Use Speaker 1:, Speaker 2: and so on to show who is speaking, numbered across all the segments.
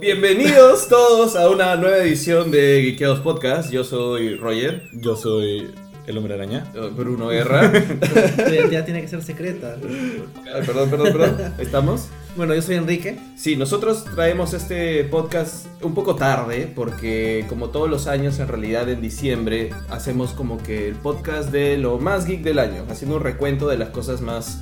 Speaker 1: Bienvenidos todos a una nueva edición de Geekeados Podcast. Yo soy Roger.
Speaker 2: Yo soy el hombre araña.
Speaker 1: eh, Bruno Guerra.
Speaker 3: Tu identidad tiene que ser secreta.
Speaker 1: Ay, perdón, perdón, perdón. ¿Estamos?
Speaker 3: Bueno, yo soy Enrique.
Speaker 1: Sí, nosotros traemos este podcast un poco tarde porque como todos los años en realidad en diciembre hacemos como que el podcast de lo más geek del año, haciendo un recuento de las cosas más,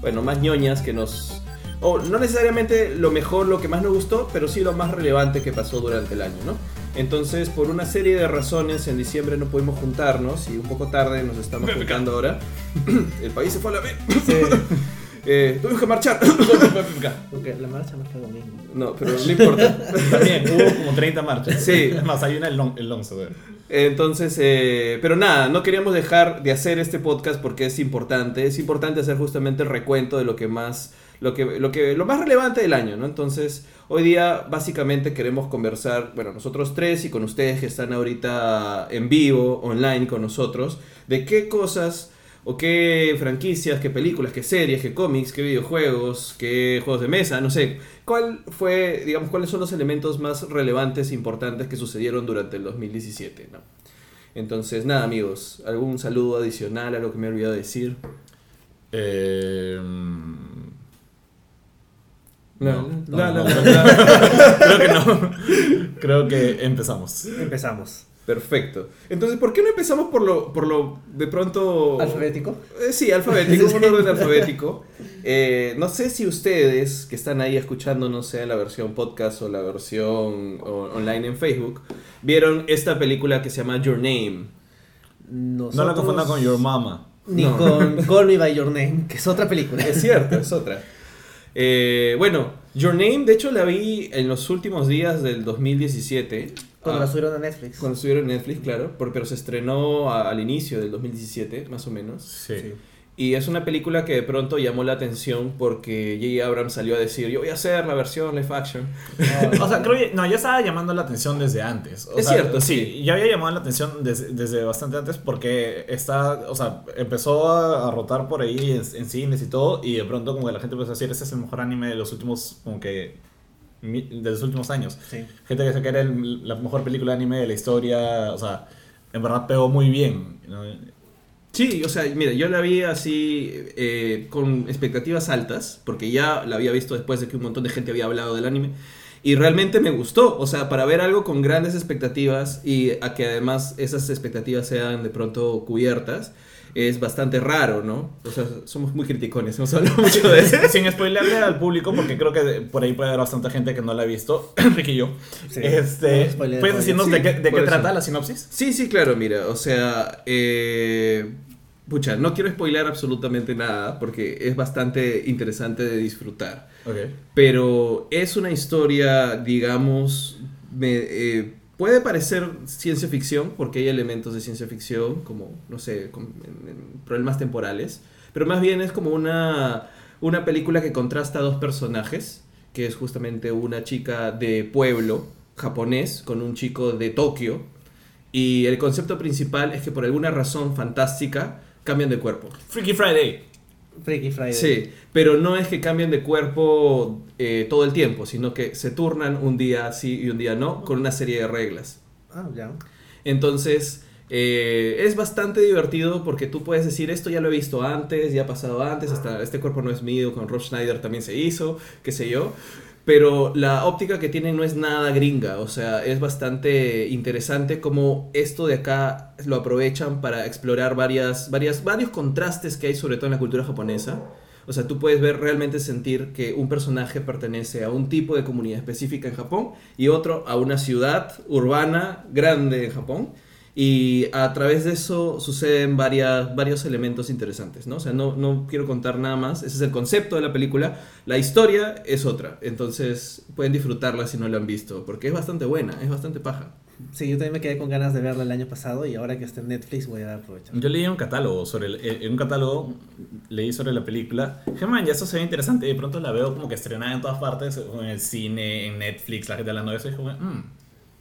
Speaker 1: bueno, más ñoñas que nos... O no necesariamente lo mejor, lo que más nos gustó, pero sí lo más relevante que pasó durante el año, ¿no? Entonces, por una serie de razones, en diciembre no pudimos juntarnos y un poco tarde nos estamos juntando ahora. el país se fue a la... eh, tuvimos que marchar.
Speaker 3: Porque la marcha lo mismo.
Speaker 1: no, pero no importa.
Speaker 2: También hubo como 30 marchas.
Speaker 1: Sí.
Speaker 2: Es más, hay una en Long- Longso, güey.
Speaker 1: Entonces, eh, pero nada, no queríamos dejar de hacer este podcast porque es importante. Es importante hacer justamente el recuento de lo que más, lo que, lo que, lo más relevante del año, ¿no? Entonces, hoy día básicamente queremos conversar, bueno, nosotros tres y con ustedes que están ahorita en vivo, online con nosotros, de qué cosas o qué franquicias, qué películas, qué series, qué cómics, qué videojuegos, qué juegos de mesa, no sé. ¿Cuál fue, digamos, cuáles son los elementos más relevantes importantes que sucedieron durante el 2017? ¿no? Entonces, nada, amigos, algún saludo adicional a lo que me he olvidado decir.
Speaker 2: Eh,
Speaker 1: No,
Speaker 2: no,
Speaker 1: no,
Speaker 2: no,
Speaker 1: no,
Speaker 2: no,
Speaker 1: no.
Speaker 2: Creo que no. Creo que empezamos.
Speaker 3: Empezamos.
Speaker 1: Perfecto. Entonces, ¿por qué no empezamos por lo, por lo de pronto...
Speaker 3: ¿Alfabético?
Speaker 1: Eh, sí, alfabético, un orden alfabético. Eh, no sé si ustedes que están ahí escuchándonos, sea en la versión podcast o la versión o- online en Facebook, vieron esta película que se llama Your Name.
Speaker 3: Nosotros-
Speaker 2: No la confunda con Your Mama.
Speaker 3: Ni
Speaker 1: No.
Speaker 3: con Call Me By Your Name, que es otra película.
Speaker 1: Es cierto, es otra. Eh, bueno, Your Name, de hecho, la vi en los últimos días del 2017.
Speaker 3: Cuando
Speaker 1: Ah,
Speaker 3: la subieron a Netflix.
Speaker 1: Cuando estuvieron en Netflix, claro, por- pero se estrenó a- al inicio del 2017, más o menos.
Speaker 2: Sí.
Speaker 3: Sí.
Speaker 1: Y es una película que de pronto llamó la atención porque J.J. Abrams salió a decir, yo voy a hacer la versión live action.
Speaker 2: O sea, creo que. No, ya estaba llamando la atención desde antes. O
Speaker 1: Es
Speaker 2: sea,
Speaker 1: cierto, sí.
Speaker 2: Ya había llamado la atención desde, desde bastante antes porque está. O sea, empezó a, a rotar por ahí en, en cines y todo. Y de pronto, como que la gente empezó a decir: Este es el mejor anime de los últimos. Como que. mi- De los últimos años.
Speaker 3: Sí.
Speaker 2: Gente que decía que era el- la mejor película de anime de la historia. O sea, en verdad pegó muy bien. ¿no?
Speaker 1: Sí, o sea, mira, yo la vi así eh, con expectativas altas, porque ya la había visto después de que un montón de gente había hablado del anime. Y realmente me gustó, o sea, para ver algo con grandes expectativas y a que además esas expectativas sean de pronto cubiertas, es bastante raro, ¿no? O sea, somos muy criticones, hemos hablado mucho de eso.
Speaker 2: Sin spoilerle al público, porque creo que por ahí puede haber bastante gente que no la ha visto. Enrique y yo.
Speaker 3: Sí.
Speaker 2: Este,
Speaker 3: No,
Speaker 2: ¿Puedes decirnos
Speaker 1: Sí,
Speaker 2: de qué, de trata la sinopsis?
Speaker 1: Sí, sí, claro, mira, o sea, eh, pucha, no quiero spoiler absolutamente nada porque es bastante interesante de disfrutar.
Speaker 2: Ok.
Speaker 1: Pero es una historia, digamos, me, eh, puede parecer ciencia ficción, porque hay elementos de ciencia ficción, como, no sé, problemas temporales, pero más bien es como una, una película que contrasta a dos personajes, que es justamente una chica de pueblo japonés con un chico de Tokio, y el concepto principal es que por alguna razón fantástica cambian de cuerpo.
Speaker 2: Freaky Friday.
Speaker 3: Freaky Friday.
Speaker 1: Sí, pero no es que cambien de cuerpo eh, todo el tiempo, sino que se turnan un día sí y un día no, con una serie de reglas.
Speaker 3: Ah, ya.
Speaker 1: Entonces, eh, es bastante divertido porque tú puedes decir, esto ya lo he visto antes, ya ha pasado antes, hasta este cuerpo no es mío, con Rob Schneider también se hizo, qué sé yo. Pero la óptica que tienen no es nada gringa, o sea, es bastante interesante cómo esto de acá lo aprovechan para explorar varias, varias, varios contrastes que hay sobre todo en la cultura japonesa. O sea, tú puedes ver realmente sentir que un personaje pertenece a un tipo de comunidad específica en Japón y otro a una ciudad urbana grande en Japón. Y a través de eso suceden varias, varios elementos interesantes, ¿no? O sea, no, no quiero contar nada más. Ese es el concepto de la película. La historia es otra. Entonces pueden disfrutarla si no la han visto. Porque es bastante buena, es bastante paja.
Speaker 3: Sí, yo también me quedé con ganas de verla el año pasado y ahora que está en Netflix voy a aprovechar.
Speaker 2: Yo leí un catálogo sobre el- eh, en un catálogo leí sobre la película. Man, ya eso se ve interesante. Y de pronto la veo como que estrenada en todas partes, en el cine, en Netflix, la gente hablando de eso. Y dije, mmm,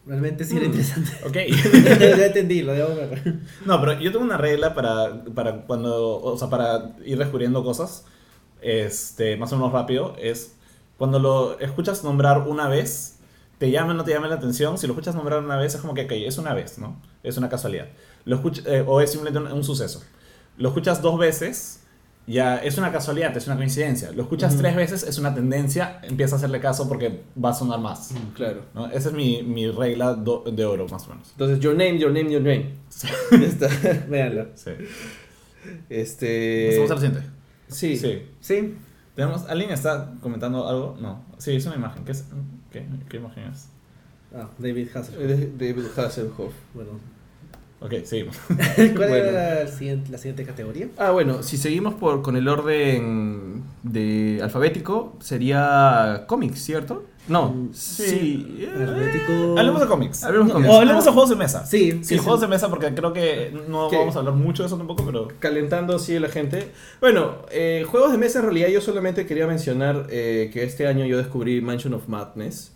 Speaker 3: Realmente sí era
Speaker 2: Mm.
Speaker 3: interesante.
Speaker 2: ok.
Speaker 3: ya entendí, lo debo ver.
Speaker 2: No, pero yo tengo una regla para, para cuando, o sea, para ir descubriendo cosas, este, más o menos rápido, es cuando lo escuchas nombrar una vez, te llama o no te llama la atención, si lo escuchas nombrar una vez es como que, ok, es una vez, ¿no? Es una casualidad. Lo escuch- eh, o es simplemente un, un suceso. Lo escuchas dos veces, ya es una casualidad, es una coincidencia. Lo escuchas tres veces, es una tendencia, empieza a hacerle caso porque va a sonar más.
Speaker 1: Claro.
Speaker 2: ¿no? Esa es mi, mi regla do- de oro, más o menos.
Speaker 1: Entonces, your name, your name, your name. Ya está.
Speaker 3: Véanlo.
Speaker 2: Sí.
Speaker 1: Este.
Speaker 2: Al siguiente.
Speaker 1: Sí.
Speaker 2: Sí.
Speaker 3: Sí.
Speaker 2: Tenemos, ¿Alguien está comentando algo? No. Sí, es una imagen. ¿Qué, es? ¿Qué, qué imagen es?
Speaker 3: Ah, David Hasselhoff.
Speaker 1: Eh, David Hasselhoff.
Speaker 3: Bueno.
Speaker 2: Ok, seguimos.
Speaker 3: ¿Cuál
Speaker 1: Bueno.
Speaker 3: era el siguiente- la siguiente categoría?
Speaker 1: Ah, bueno, si seguimos por, con el orden de alfabético, sería cómics, ¿cierto? No,
Speaker 3: Mm,
Speaker 1: sí. eh,
Speaker 3: Alfabético.
Speaker 2: Hablemos de cómics.
Speaker 1: Hablemos de cómics.
Speaker 2: O hablemos de juegos de mesa.
Speaker 3: Sí,
Speaker 2: Sí,
Speaker 3: sí,
Speaker 2: juegos
Speaker 3: sí.
Speaker 2: de mesa porque creo que no
Speaker 1: ¿Qué?
Speaker 2: vamos a hablar mucho de eso tampoco, pero...
Speaker 1: calentando así a la gente. Bueno, eh, juegos de mesa en realidad yo solamente quería mencionar eh, que este año yo descubrí Mansion of Madness,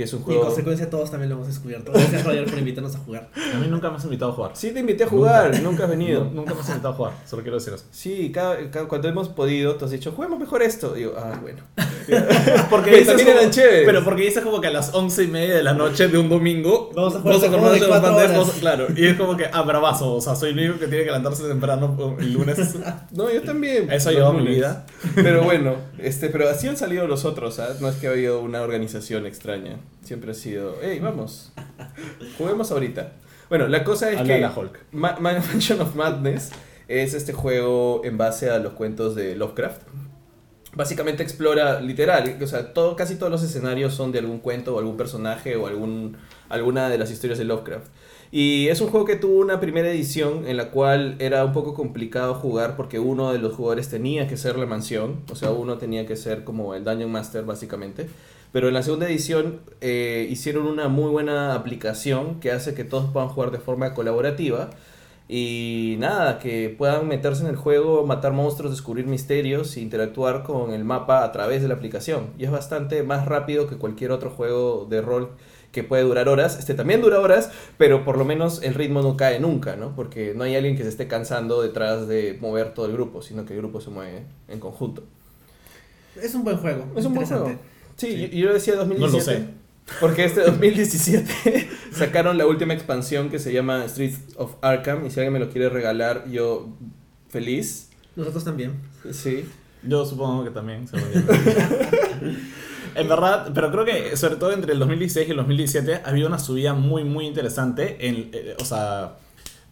Speaker 1: que es un
Speaker 3: Y en
Speaker 1: juego...
Speaker 3: consecuencia todos también lo hemos descubierto. Gracias Roger por invitarnos a jugar.
Speaker 2: A mí nunca me has invitado a jugar.
Speaker 1: Sí, te invité a jugar, nunca, has venido.
Speaker 2: Nu- Nunca me has invitado a jugar, solo quiero decir eso.
Speaker 1: Sí, cada, cada- cuando hemos podido, tú has dicho, juguemos mejor esto. Y yo, ah, bueno.
Speaker 2: Porque dices
Speaker 1: también
Speaker 2: como-
Speaker 1: eran chéveres.
Speaker 2: Pero porque dices como que a las once y media de la noche de un domingo
Speaker 3: Vamos a jugar
Speaker 2: vamos jugar
Speaker 3: juego de
Speaker 2: Mansion of
Speaker 3: cuatro
Speaker 2: Madness,
Speaker 3: horas.
Speaker 2: vamos- Claro, y es como que, ah, bravazo, o sea, soy el único que tiene que levantarse temprano el lunes.
Speaker 1: No, yo también.
Speaker 2: Eso lleva mi vida.
Speaker 1: Pero bueno, este, pero así han salido los otros, ¿ah? No es que ha habido una organización extraña. Siempre ha sido, hey, vamos, juguemos ahorita. Bueno, la cosa es
Speaker 2: Habla
Speaker 1: que
Speaker 2: la Hulk.
Speaker 1: Ma- Ma- Mansion of Madness es este juego en base a los cuentos de Lovecraft. Básicamente explora, literal, o sea, todo, casi todos los escenarios son de algún cuento o algún personaje o algún, alguna de las historias de Lovecraft. Y es un juego que tuvo una primera edición en la cual era un poco complicado jugar porque uno de los jugadores tenía que ser la mansión, o sea, uno tenía que ser como el Dungeon Master básicamente. Pero en la segunda edición eh, hicieron una muy buena aplicación que hace que todos puedan jugar de forma colaborativa. Y nada, que puedan meterse en el juego, matar monstruos, descubrir misterios e interactuar con el mapa a través de la aplicación. Y es bastante más rápido que cualquier otro juego de rol que puede durar horas. Este también dura horas, pero por lo menos el ritmo no cae nunca, ¿no? Porque no hay alguien que se esté cansando detrás de mover todo el grupo, sino que el grupo se mueve en conjunto.
Speaker 3: Es un buen juego.
Speaker 1: Es un buen juego. Sí, Yo, yo decía 2017.
Speaker 2: No lo sé.
Speaker 1: Porque este 2017 sacaron la última expansión que se llama Streets of Arkham. Y si alguien me lo quiere regalar, yo feliz.
Speaker 3: Nosotros también.
Speaker 1: Sí.
Speaker 2: Yo supongo que también. En verdad, pero creo que sobre todo entre el 2016 y el 2017 ha habido una subida muy, muy interesante en, eh, o sea,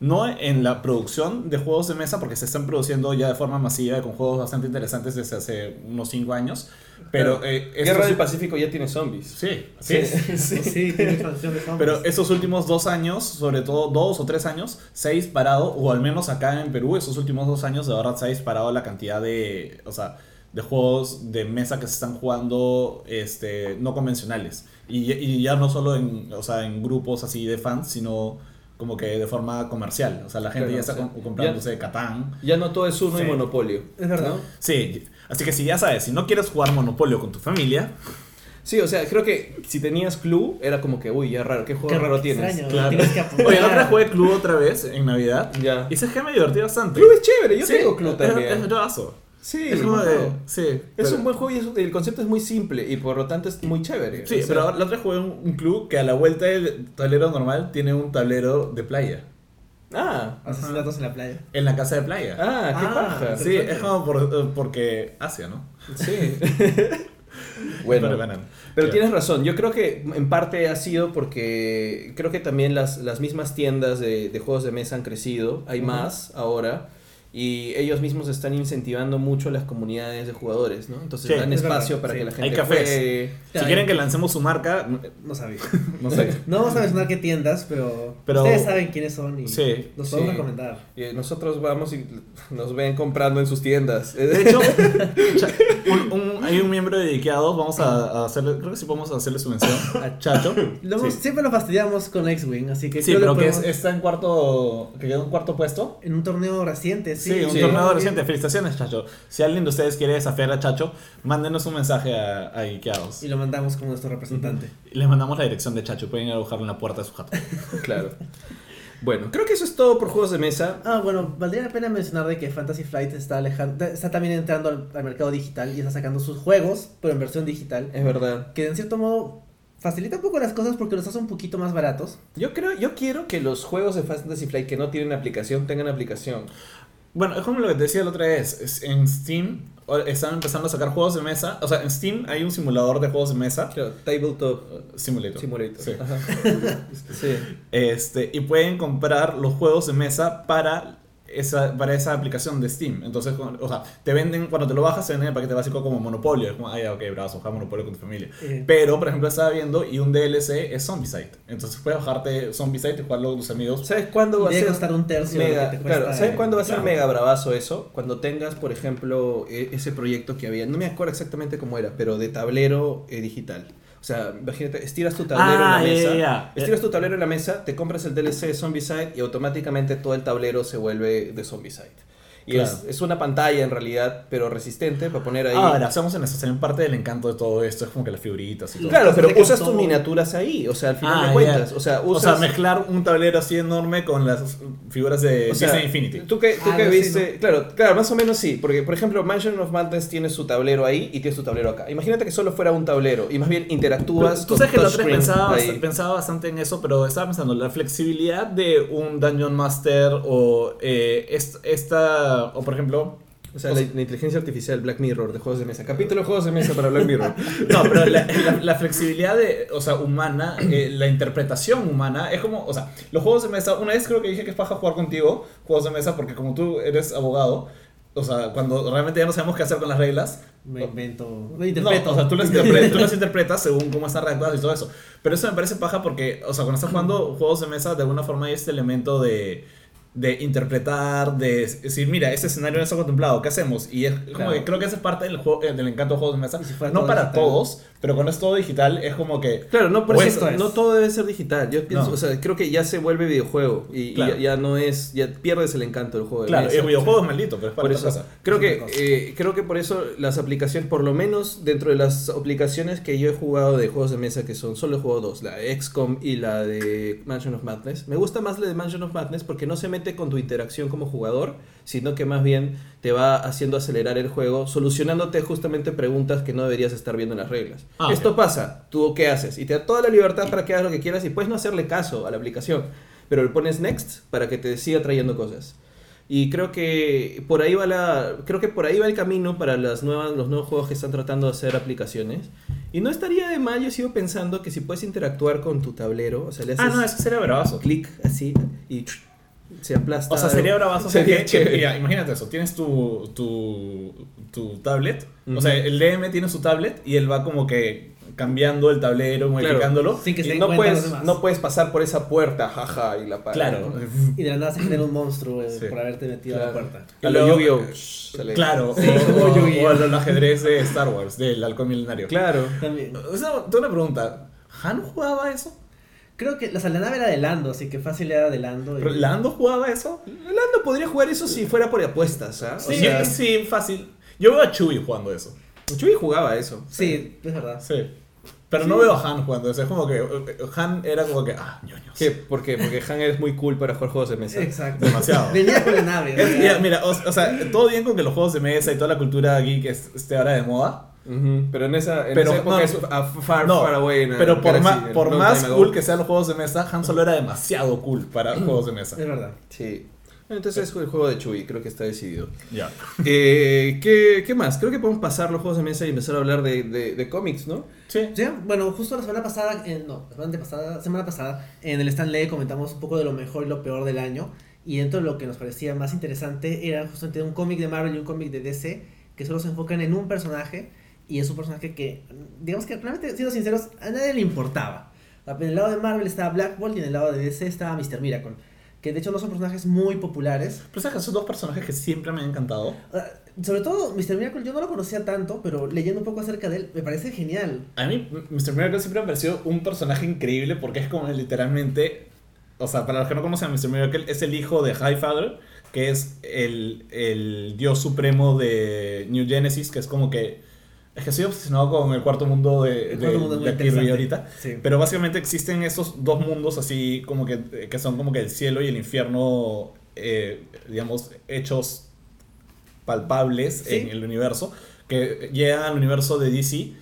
Speaker 2: no en la producción de juegos de mesa, porque se están produciendo ya de forma masiva con juegos bastante interesantes desde hace unos 5 años, pero... eh, estos-
Speaker 1: Guerra del Pacífico ya tiene zombies.
Speaker 2: Sí, sí.
Speaker 1: sí.
Speaker 3: Sí, tiene expansión de zombies.
Speaker 2: Pero esos últimos dos años, sobre todo dos o tres años, se ha disparado, o al menos acá en Perú, esos últimos dos años de verdad se ha disparado la cantidad de, o sea, de juegos de mesa que se están jugando este, no convencionales. Y, y ya no solo en, o sea, en grupos así de fans, sino como que de forma comercial. O sea, la gente
Speaker 1: Claro,
Speaker 2: ya está
Speaker 1: o sea,
Speaker 2: com- comprándose Catán.
Speaker 1: Ya no todo es uno
Speaker 2: Sí.
Speaker 1: y monopolio.
Speaker 3: Es verdad.
Speaker 1: ¿no?
Speaker 2: Sí, así que si ya sabes, si no quieres jugar Monopolio con tu familia,
Speaker 1: Sí, o sea, creo que si tenías Clue, era como que, uy, ya raro, ¿qué juego
Speaker 3: Qué
Speaker 1: raro tienes?
Speaker 3: extraño,
Speaker 2: Claro.
Speaker 3: Tienes que apuntar.
Speaker 2: Oye, la otra jugué Club otra vez en Navidad.
Speaker 1: Ya.
Speaker 2: Y ese que me divertí bastante.
Speaker 1: Clue es chévere, yo
Speaker 2: Sí,
Speaker 1: tengo Clue
Speaker 2: es-
Speaker 1: también.
Speaker 2: Es, bravazo.
Speaker 1: Sí,
Speaker 2: es como
Speaker 1: buen
Speaker 2: de.
Speaker 1: juego.
Speaker 2: Sí.
Speaker 1: Es
Speaker 2: pero-
Speaker 1: un buen juego y es- el concepto es muy simple y por lo tanto es muy chévere.
Speaker 2: Sí,
Speaker 1: O sea,
Speaker 2: pero la otra jugué un, un club que a la vuelta del tablero normal tiene un tablero de playa.
Speaker 1: Ah,
Speaker 3: Asesinatos en la playa.
Speaker 2: En la casa de playa.
Speaker 1: ah, qué
Speaker 3: Ah,
Speaker 1: paja.
Speaker 2: sí, es como por, eh, porque Asia, ¿no?
Speaker 1: Sí. bueno,
Speaker 2: Pero, bueno,
Speaker 1: pero tienes razón. Yo creo que en parte ha sido porque creo que también las, las mismas tiendas de, de juegos de mesa han crecido. Hay más ahora. Y ellos mismos están incentivando mucho las comunidades de jugadores, ¿no? Entonces
Speaker 2: Sí,
Speaker 1: dan
Speaker 3: es
Speaker 1: espacio
Speaker 3: verdad,
Speaker 1: para
Speaker 3: sí.
Speaker 1: que la gente
Speaker 2: Hay cafés.
Speaker 1: juegue.
Speaker 2: Si quieren que lancemos su marca,
Speaker 3: No sabía.
Speaker 2: no sé.
Speaker 3: No vamos a mencionar qué tiendas, pero,
Speaker 2: Pero-
Speaker 3: ustedes saben quiénes son y
Speaker 2: Sí,
Speaker 3: los podemos
Speaker 1: sí.
Speaker 3: recomendar.
Speaker 1: Y nosotros vamos y nos ven comprando en sus tiendas.
Speaker 2: De hecho, cha- un- un- hay un miembro dedicado, vamos a, a hacerle, creo que sí podemos hacerle su mención a Chacho.
Speaker 3: Lo hemos-
Speaker 2: Sí.
Speaker 3: Siempre lo fastidiamos con X-Wing, así que
Speaker 2: Sí,
Speaker 3: creo
Speaker 2: pero
Speaker 3: que
Speaker 2: que es-
Speaker 3: podemos-
Speaker 2: está en cuarto, que quedó en cuarto puesto.
Speaker 3: en un torneo reciente, sí.
Speaker 2: Sí, un
Speaker 1: Sí.
Speaker 2: torneo reciente. Felicitaciones, Chacho. Si alguien de ustedes quiere desafiar a Chacho, mándenos un mensaje a, a Ikeados.
Speaker 3: Y lo mandamos como nuestro representante.
Speaker 2: Y les mandamos la dirección de Chacho. Pueden ir a buscarlo en la puerta de su jato.
Speaker 1: Claro. Bueno, creo que eso es todo por juegos de mesa.
Speaker 3: Ah, bueno, valdría la pena mencionar de que Fantasy Flight está alejando, está también entrando al, al mercado digital y está sacando sus juegos, pero en versión digital.
Speaker 1: Es verdad.
Speaker 3: Que en cierto modo facilita un poco las cosas porque los hace un poquito más baratos.
Speaker 1: Yo creo, yo quiero que los juegos de Fantasy Flight que no tienen aplicación tengan aplicación.
Speaker 2: Bueno, es como lo que te decía la otra vez. es- En Steam están empezando a sacar juegos de mesa. O sea, en Steam hay un simulador de juegos de mesa.
Speaker 1: Claro, Tabletop
Speaker 2: Simulator.
Speaker 1: Simulator.
Speaker 2: Sí.
Speaker 1: Ajá. sí.
Speaker 2: Este, y pueden comprar los juegos de mesa para esa, para esa aplicación de Steam. Entonces, o sea, te venden, cuando te lo bajas, te venden el paquete básico como Monopolio. Es como, ah, ya, ok, bravo, juega Monopolio con tu familia.
Speaker 3: Eh,
Speaker 2: Pero, por ejemplo, estaba viendo y un DLC es Zombicide. Entonces puedes bajarte Zombicide y jugarlo con tus amigos.
Speaker 1: ¿Sabes cuándo va a ser?
Speaker 3: costar un tercio de lo
Speaker 1: Mega,
Speaker 3: que te cuesta.
Speaker 1: claro, ¿sabes cuándo va a ser
Speaker 2: claro.
Speaker 1: mega bravazo eso? Cuando tengas, por ejemplo, e- ese proyecto que había, no me acuerdo exactamente cómo era, pero de tablero eh, digital. O sea, imagínate, estiras tu tablero
Speaker 2: Ah,
Speaker 1: en la
Speaker 2: ya,
Speaker 1: mesa, estiras tu tablero en la mesa, te compras el DLC de Zombicide y automáticamente todo el tablero se vuelve de Zombicide. Y
Speaker 2: Claro.
Speaker 1: es, es una pantalla en realidad, pero resistente para poner ahí.
Speaker 2: Ahora, hacemos en eso. También parte del encanto de todo esto es como que las figuritas y todo.
Speaker 1: Claro, pero usas tus miniaturas ahí, o sea, al final
Speaker 2: Ah,
Speaker 1: de cuentas. O sea,
Speaker 2: O
Speaker 1: usas.
Speaker 2: sea, mezclar un tablero así enorme con las figuras de
Speaker 1: O sea,
Speaker 2: Disney Infinity.
Speaker 1: Tú que, tú
Speaker 3: Ah,
Speaker 1: que viste, claro, claro, más o menos sí, porque por ejemplo Mansion of Madness tiene su tablero ahí y tiene su tablero acá. Imagínate que solo fuera un tablero y más bien interactúas
Speaker 2: Tú
Speaker 1: con
Speaker 2: sabes que la otra pensaba, pensaba bastante en eso, pero estaba pensando la flexibilidad de un Dungeon Master o eh, est- o por ejemplo,
Speaker 1: O sea, la, la inteligencia artificial Black Mirror de juegos de mesa. Capítulo de juegos de mesa para Black Mirror.
Speaker 2: no, pero la, la- la flexibilidad de, o sea, humana, eh, la interpretación humana, es como, o sea, los juegos de mesa, una vez creo que dije que es paja jugar contigo, juegos de mesa, porque como tú eres abogado, o sea, cuando realmente ya no sabemos qué hacer con las reglas,
Speaker 3: Me invento. Me
Speaker 2: No,
Speaker 3: interpreto.
Speaker 2: o sea, tú las, interpretas, tú las interpretas según cómo están redactadas y todo eso. Pero eso me parece paja porque, o sea, cuando estás jugando juegos de mesa, de alguna forma hay este elemento de, de interpretar, de decir, mira, este escenario no está contemplado, ¿qué hacemos? Y es como
Speaker 1: Claro.
Speaker 2: que creo que esa es parte del, juego, eh, del encanto de juegos de mesa.
Speaker 3: Y si
Speaker 2: No
Speaker 3: todo
Speaker 2: para
Speaker 3: digital.
Speaker 2: todos, pero cuando es todo digital es como que...
Speaker 1: Claro, no, por eso,
Speaker 3: esto es.
Speaker 1: no todo debe ser digital. Yo pienso,
Speaker 2: No.
Speaker 1: o sea, creo que ya se vuelve videojuego y, y
Speaker 2: Claro.
Speaker 1: ya, ya no es, ya pierdes el encanto del juego de
Speaker 2: Claro,
Speaker 1: mesa.
Speaker 2: el videojuego es maldito, pero es para
Speaker 1: Por eso,
Speaker 2: cosa.
Speaker 1: creo
Speaker 3: Es
Speaker 1: que, eh, creo que por eso las aplicaciones, por lo menos dentro de las aplicaciones que yo he jugado de juegos de mesa, que son solo he jugado dos, la XCOM y la de Mansion of Madness, me gusta más la de Mansion of Madness porque no se con tu interacción como jugador, sino que más bien te va haciendo acelerar el juego, solucionándote justamente preguntas que no deberías estar viendo en las reglas.
Speaker 2: Ah,
Speaker 1: Esto pasa, tú qué haces, y te da toda la libertad para que hagas lo que quieras y puedes no hacerle caso a la aplicación, pero le pones next para que te siga trayendo cosas. Y creo que por ahí va la creo que por ahí va el camino para las nuevas los nuevos juegos que están tratando de hacer aplicaciones. Y no estaría de mal, yo sigo pensando que si puedes interactuar con tu tablero, o sea, le haces
Speaker 2: Ah, no, eso sería bravazo.
Speaker 1: clic así y se aplasta.
Speaker 2: O sea, sería bravazo.
Speaker 1: Sería
Speaker 2: que- que- mira, imagínate eso. Tienes tu, tu, tu tablet. O sea, el DM tiene su tablet y él va como que cambiando el tablero, modificándolo.
Speaker 3: Sin que se
Speaker 1: Y no puedes no puedes pasar por esa puerta, jaja, y la paras,
Speaker 2: Claro.
Speaker 1: ¿no?
Speaker 3: Y de la nada se genera un monstruo eh,
Speaker 2: Sí.
Speaker 3: por haberte metido a la puerta.
Speaker 1: A lo Yu-Gi-Oh! Sale.
Speaker 2: Claro,
Speaker 3: Sí,
Speaker 2: o, o- ajedrez de Star Wars, del halcón milenario.
Speaker 1: Claro.
Speaker 3: También.
Speaker 2: O sea, tengo una pregunta. ¿Han jugaba eso?
Speaker 3: Creo que la nave era de Lando, así que fácil era de Lando. y-
Speaker 2: ¿Pero ¿Lando jugaba eso?
Speaker 1: Lando podría jugar eso si fuera por apuestas, ¿ah? O
Speaker 2: Sí,
Speaker 1: sea,
Speaker 2: sí, fácil. Yo veo a Chewie jugando eso.
Speaker 1: Chuy jugaba eso.
Speaker 3: Sí, es verdad.
Speaker 2: Sí. Pero no veo a Han jugando eso. Es como que eh, Han era como que, ah, ñoños.
Speaker 1: ¿Qué? ¿Por qué? Porque Han es muy cool para jugar juegos de mesa.
Speaker 3: Exacto.
Speaker 2: Demasiado.
Speaker 3: Venía con la nave. ¿no?
Speaker 2: mira, mira, o, o sea, todo bien con que los juegos de mesa y toda la cultura geek es- esté ahora de moda.
Speaker 1: Ujú, Pero en esa, en
Speaker 2: Pero
Speaker 1: esa época
Speaker 2: no,
Speaker 1: es a far,
Speaker 2: no,
Speaker 1: far away. en
Speaker 2: pero por, ma- por más cool que sean los juegos de mesa, Han Solo era demasiado cool para juegos de mesa.
Speaker 3: Es verdad.
Speaker 1: Sí. Entonces es el juego de Chuy, creo que está decidido.
Speaker 2: Ya.
Speaker 1: Eh, ¿qué, ¿Qué más? Creo que podemos pasar los juegos de mesa y empezar a hablar de, de, de cómics, ¿no?
Speaker 2: Sí.
Speaker 3: Sí, bueno, justo la semana pasada, eh, no, la semana pasada, semana pasada, en el Stanley comentamos un poco de lo mejor y lo peor del año. Y dentro de lo que nos parecía más interesante era justamente un cómic de Marvel y un cómic de DC que solo se enfocan en un personaje. Y es un personaje que, digamos que realmente, siendo sinceros, a nadie le importaba. En el lado de Marvel estaba Black Bolt y en el lado de DC estaba Mr. Miracle. Que de hecho no son personajes muy populares.
Speaker 2: Pero sabes que son dos personajes que siempre me han encantado.
Speaker 3: Sobre todo, Mr. Miracle yo no lo conocía tanto, pero leyendo un poco acerca de él, me parece genial.
Speaker 2: A mí, Mr. Miracle siempre me pareció un personaje increíble porque es como literalmente. O sea, para los que no conocen a Mr. Miracle, es el hijo de Highfather, que es el, el dios supremo de New Genesis, que es como que. Es que estoy obsesionado con el cuarto mundo de,
Speaker 3: El
Speaker 2: de,
Speaker 3: cuarto mundo
Speaker 2: de ahorita.
Speaker 3: Sí.
Speaker 2: Pero básicamente existen esos dos mundos así como que, que son como que el cielo y el infierno, eh, digamos, hechos palpables
Speaker 3: Sí.
Speaker 2: en el universo, que llegan al universo de DC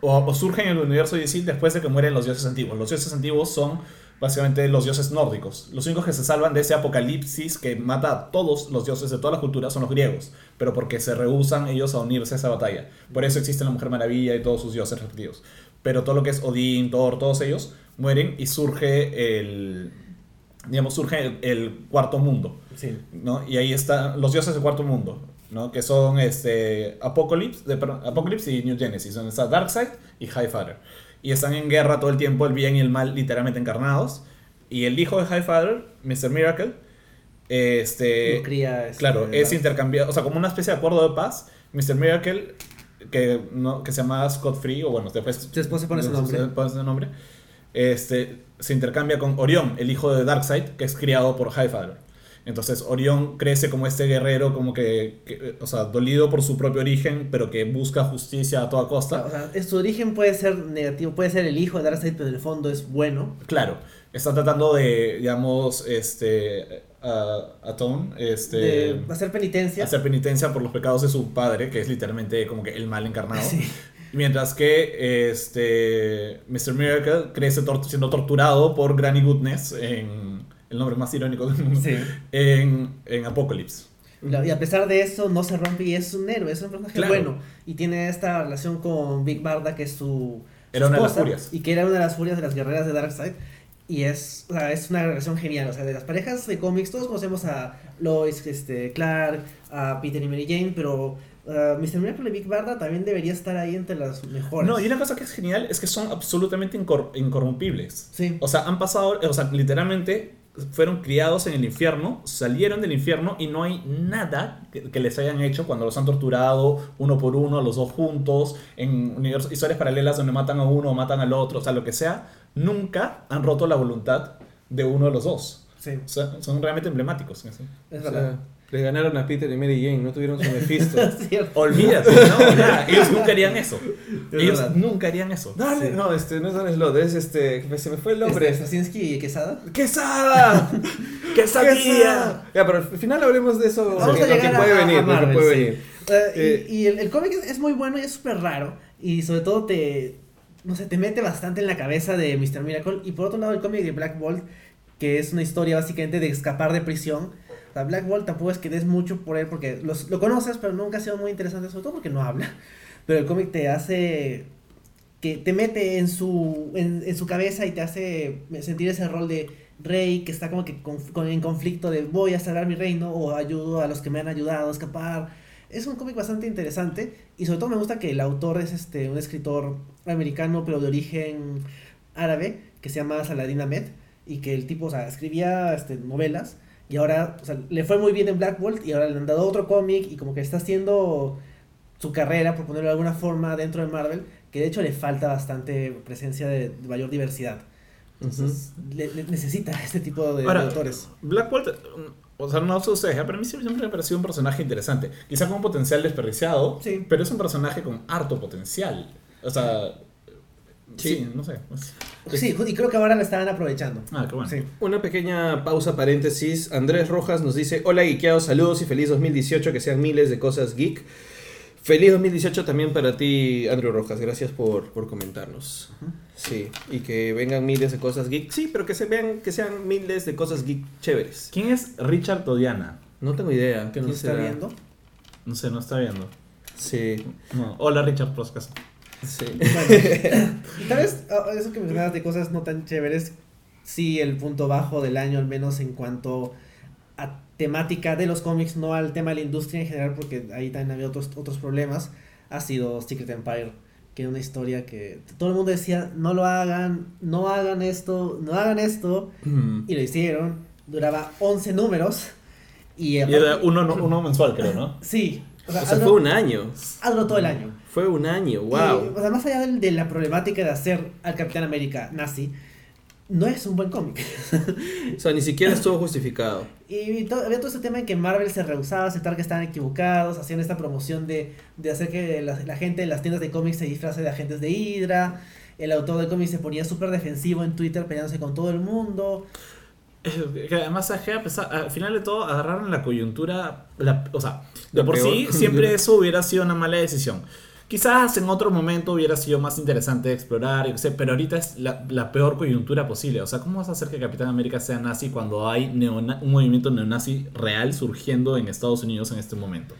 Speaker 2: o, o surgen en el universo DC después de que mueren los dioses antiguos. Los dioses antiguos son básicamente los dioses nórdicos. Los únicos que se salvan de ese apocalipsis que mata a todos los dioses de todas las culturas son los griegos, pero porque se rehusan ellos a unirse a esa batalla. Por eso existe la Mujer Maravilla y todos sus dioses respectivos. Pero todo lo que es Odín, Thor, todos ellos mueren y surge el digamos surge el, el cuarto mundo,
Speaker 3: Sí.
Speaker 2: ¿no? Y ahí están los dioses del cuarto mundo, ¿no? Que son este Apocalypse, de, Apocalypse y New Genesis, donde está Darkseid y Highfather. Y están en guerra todo el tiempo, el bien y el mal literalmente encarnados. Y el hijo de Highfather, Mr. Miracle, este,
Speaker 3: cría, este,
Speaker 2: claro, es intercambiado, o sea, como una especie de acuerdo de paz, Mr. Miracle, que, no, que se llama Scott Free, o bueno, después,
Speaker 3: Después se pone su nombre.
Speaker 2: se pone su nombre, este, se intercambia con Orión, el hijo de Darkseid, que es criado por Highfather. Entonces Orión crece como este guerrero, como que, que, o sea, dolido por su propio origen, pero que busca justicia a toda costa.
Speaker 3: O sea, su origen puede ser negativo, puede ser el hijo de Darkseid, pero en el fondo es bueno.
Speaker 2: Claro, está tratando de, digamos, este, a, atone, este,
Speaker 3: de hacer penitencia.
Speaker 2: hacer penitencia por los pecados de su padre, que es literalmente como que el mal encarnado.
Speaker 3: Sí.
Speaker 2: Mientras que este, Mr. Miracle crece tor- siendo torturado por Granny Goodness, en el nombre más irónico del mundo,
Speaker 3: Sí.
Speaker 2: en, en Apocalypse.
Speaker 3: Y a pesar de eso, no se rompe y es un héroe, es un personaje
Speaker 2: Claro.
Speaker 3: bueno. Y tiene esta relación con Big Barda, que es su. su
Speaker 2: Era una de las
Speaker 3: esposa,
Speaker 2: furias.
Speaker 3: Y que era una de las furias de las guerreras de Darkseid. Y es, o sea, es una relación genial. O sea, de las parejas de cómics, todos conocemos a Lois, este, Clark, a Peter y Mary Jane, pero uh, Mr. Miracle y Big Barda también debería estar ahí entre las mejores.
Speaker 2: No, y una cosa que es genial es que son absolutamente incor- incorrompibles.
Speaker 3: Sí.
Speaker 2: O sea, han pasado, o sea, literalmente fueron criados en el infierno, salieron del infierno y no hay nada que, que les hayan hecho cuando los han torturado uno por uno, los dos juntos, en universos, historias paralelas donde matan a uno o matan al otro, o sea, lo que sea, nunca han roto la voluntad de uno de los dos.
Speaker 3: Sí,
Speaker 2: O sea, son realmente emblemáticos.
Speaker 3: es
Speaker 1: O
Speaker 3: verdad.
Speaker 1: sea, le ganaron a Peter y Mary Jane, no tuvieron su Mephisto.
Speaker 2: Olvídate, no, nada, ellos nunca harían eso.
Speaker 3: Es
Speaker 2: ellos
Speaker 3: verdad.
Speaker 2: nunca harían eso.
Speaker 1: Dale,
Speaker 3: Sí.
Speaker 1: no, este, no es Dan Slott, es este, se me fue el nombre.
Speaker 3: Este, Straczynski y Quesada.
Speaker 1: ¡Quesada! ¡Quesadilla! Ya, pero al final hablemos de eso.
Speaker 3: Vamos
Speaker 1: lo
Speaker 3: a
Speaker 1: que puede
Speaker 3: a- a
Speaker 1: venir, lo que
Speaker 3: Marvel,
Speaker 1: puede
Speaker 3: sí.
Speaker 1: venir.
Speaker 3: Eh,
Speaker 1: Eh,
Speaker 3: y y el, el cómic es, es muy bueno y es súper raro. Y sobre todo te, no sé, te mete bastante en la cabeza de Mr. Miracle. Y por otro lado el cómic de Black Bolt, que es una historia básicamente de escapar de prisión. Black Bolt tampoco es que des mucho por él porque los- lo conoces, pero nunca ha sido muy interesante, sobre todo porque no habla. Pero el cómic te hace que te mete en su, en, su cabeza y te hace sentir ese rol de rey que está como que con- en conflicto de voy a salvar mi reino o ayudo a los que me han ayudado a escapar. Es un cómic bastante interesante y sobre todo me gusta que el autor es este un escritor americano pero de origen árabe que se llama Saladin Ahmed y que el tipo o escribía este, novelas y ahora o sea, le fue muy bien en Black Bolt y ahora le han dado otro cómic y como que está haciendo su carrera, por ponerlo de alguna forma, dentro de Marvel, que de hecho le falta bastante presencia de, de mayor diversidad. Entonces, le- le- necesita este tipo de, autores.
Speaker 2: Black Bolt, o sea, no sé ustedes, pero a mí siempre me ha parecido un personaje interesante. Quizá con un potencial desperdiciado,
Speaker 3: Sí.
Speaker 2: pero es un personaje con harto potencial. O sea, sí,
Speaker 1: Sí.
Speaker 2: no sé.
Speaker 3: Sí, y creo que ahora lo están aprovechando.
Speaker 2: Ah, qué bueno.
Speaker 3: Sí.
Speaker 1: Una pequeña pausa, paréntesis. Andrés Rojas nos dice: Hola, geekeados, saludos y feliz 2018, que sean miles de cosas geek. Feliz 2018 también para ti, Andrew Rojas. Gracias por, por comentarnos. Sí, y que vengan miles de cosas geek. Sí, pero que se vean, que sean miles de cosas geek chéveres.
Speaker 2: ¿Quién es Richard Todiana?
Speaker 1: No tengo idea. ¿Quién
Speaker 3: está
Speaker 1: será?
Speaker 3: viendo.
Speaker 2: No sé, no está viendo.
Speaker 1: Sí,
Speaker 2: No. Hola Richard, acaso.
Speaker 1: Sí.
Speaker 3: Bueno, y tal vez ah, eso que mencionabas de cosas no tan chéveres, sí el punto bajo del año, al menos en cuanto a temática de los cómics, no al tema de la industria en general, porque ahí también había otros, otros problemas, ha sido Secret Empire, que era una historia que todo el mundo decía, no lo hagan, no hagan esto, no hagan esto,
Speaker 1: Mm.
Speaker 3: y lo hicieron, duraba 11 números, y,
Speaker 2: Y era uno, no- uno mensual, creo, ¿no?
Speaker 3: Sí, o sea,
Speaker 1: O sea, fue un año.
Speaker 3: ha durado todo el año.
Speaker 1: Fue un año,
Speaker 3: Y,
Speaker 1: wow.
Speaker 3: o sea, más allá del- de, la problemática de hacer al Capitán América nazi, no es un buen cómic.
Speaker 1: O sea, ni siquiera estuvo justificado.
Speaker 3: y to- había todo ese tema en que Marvel se rehusaba a aceptar que estaban equivocados, hacían esta promoción de, de hacer que la, la gente en las tiendas de cómics se disfrace de agentes de Hydra. El autor del cómic se ponía súper defensivo en Twitter peleándose con todo el mundo.
Speaker 2: Que además, a pesar, al final de todo, agarraron la coyuntura. la- o sea, de
Speaker 1: La
Speaker 2: por
Speaker 1: peor
Speaker 2: sí, siempre eso hubiera sido una mala decisión. Quizás en otro momento hubiera sido más interesante explorar, yo sé, pero ahorita es la, la peor coyuntura posible. O sea, ¿cómo vas a hacer que Capitán América sea nazi cuando hay un movimiento neonazi real surgiendo en Estados Unidos en este momento?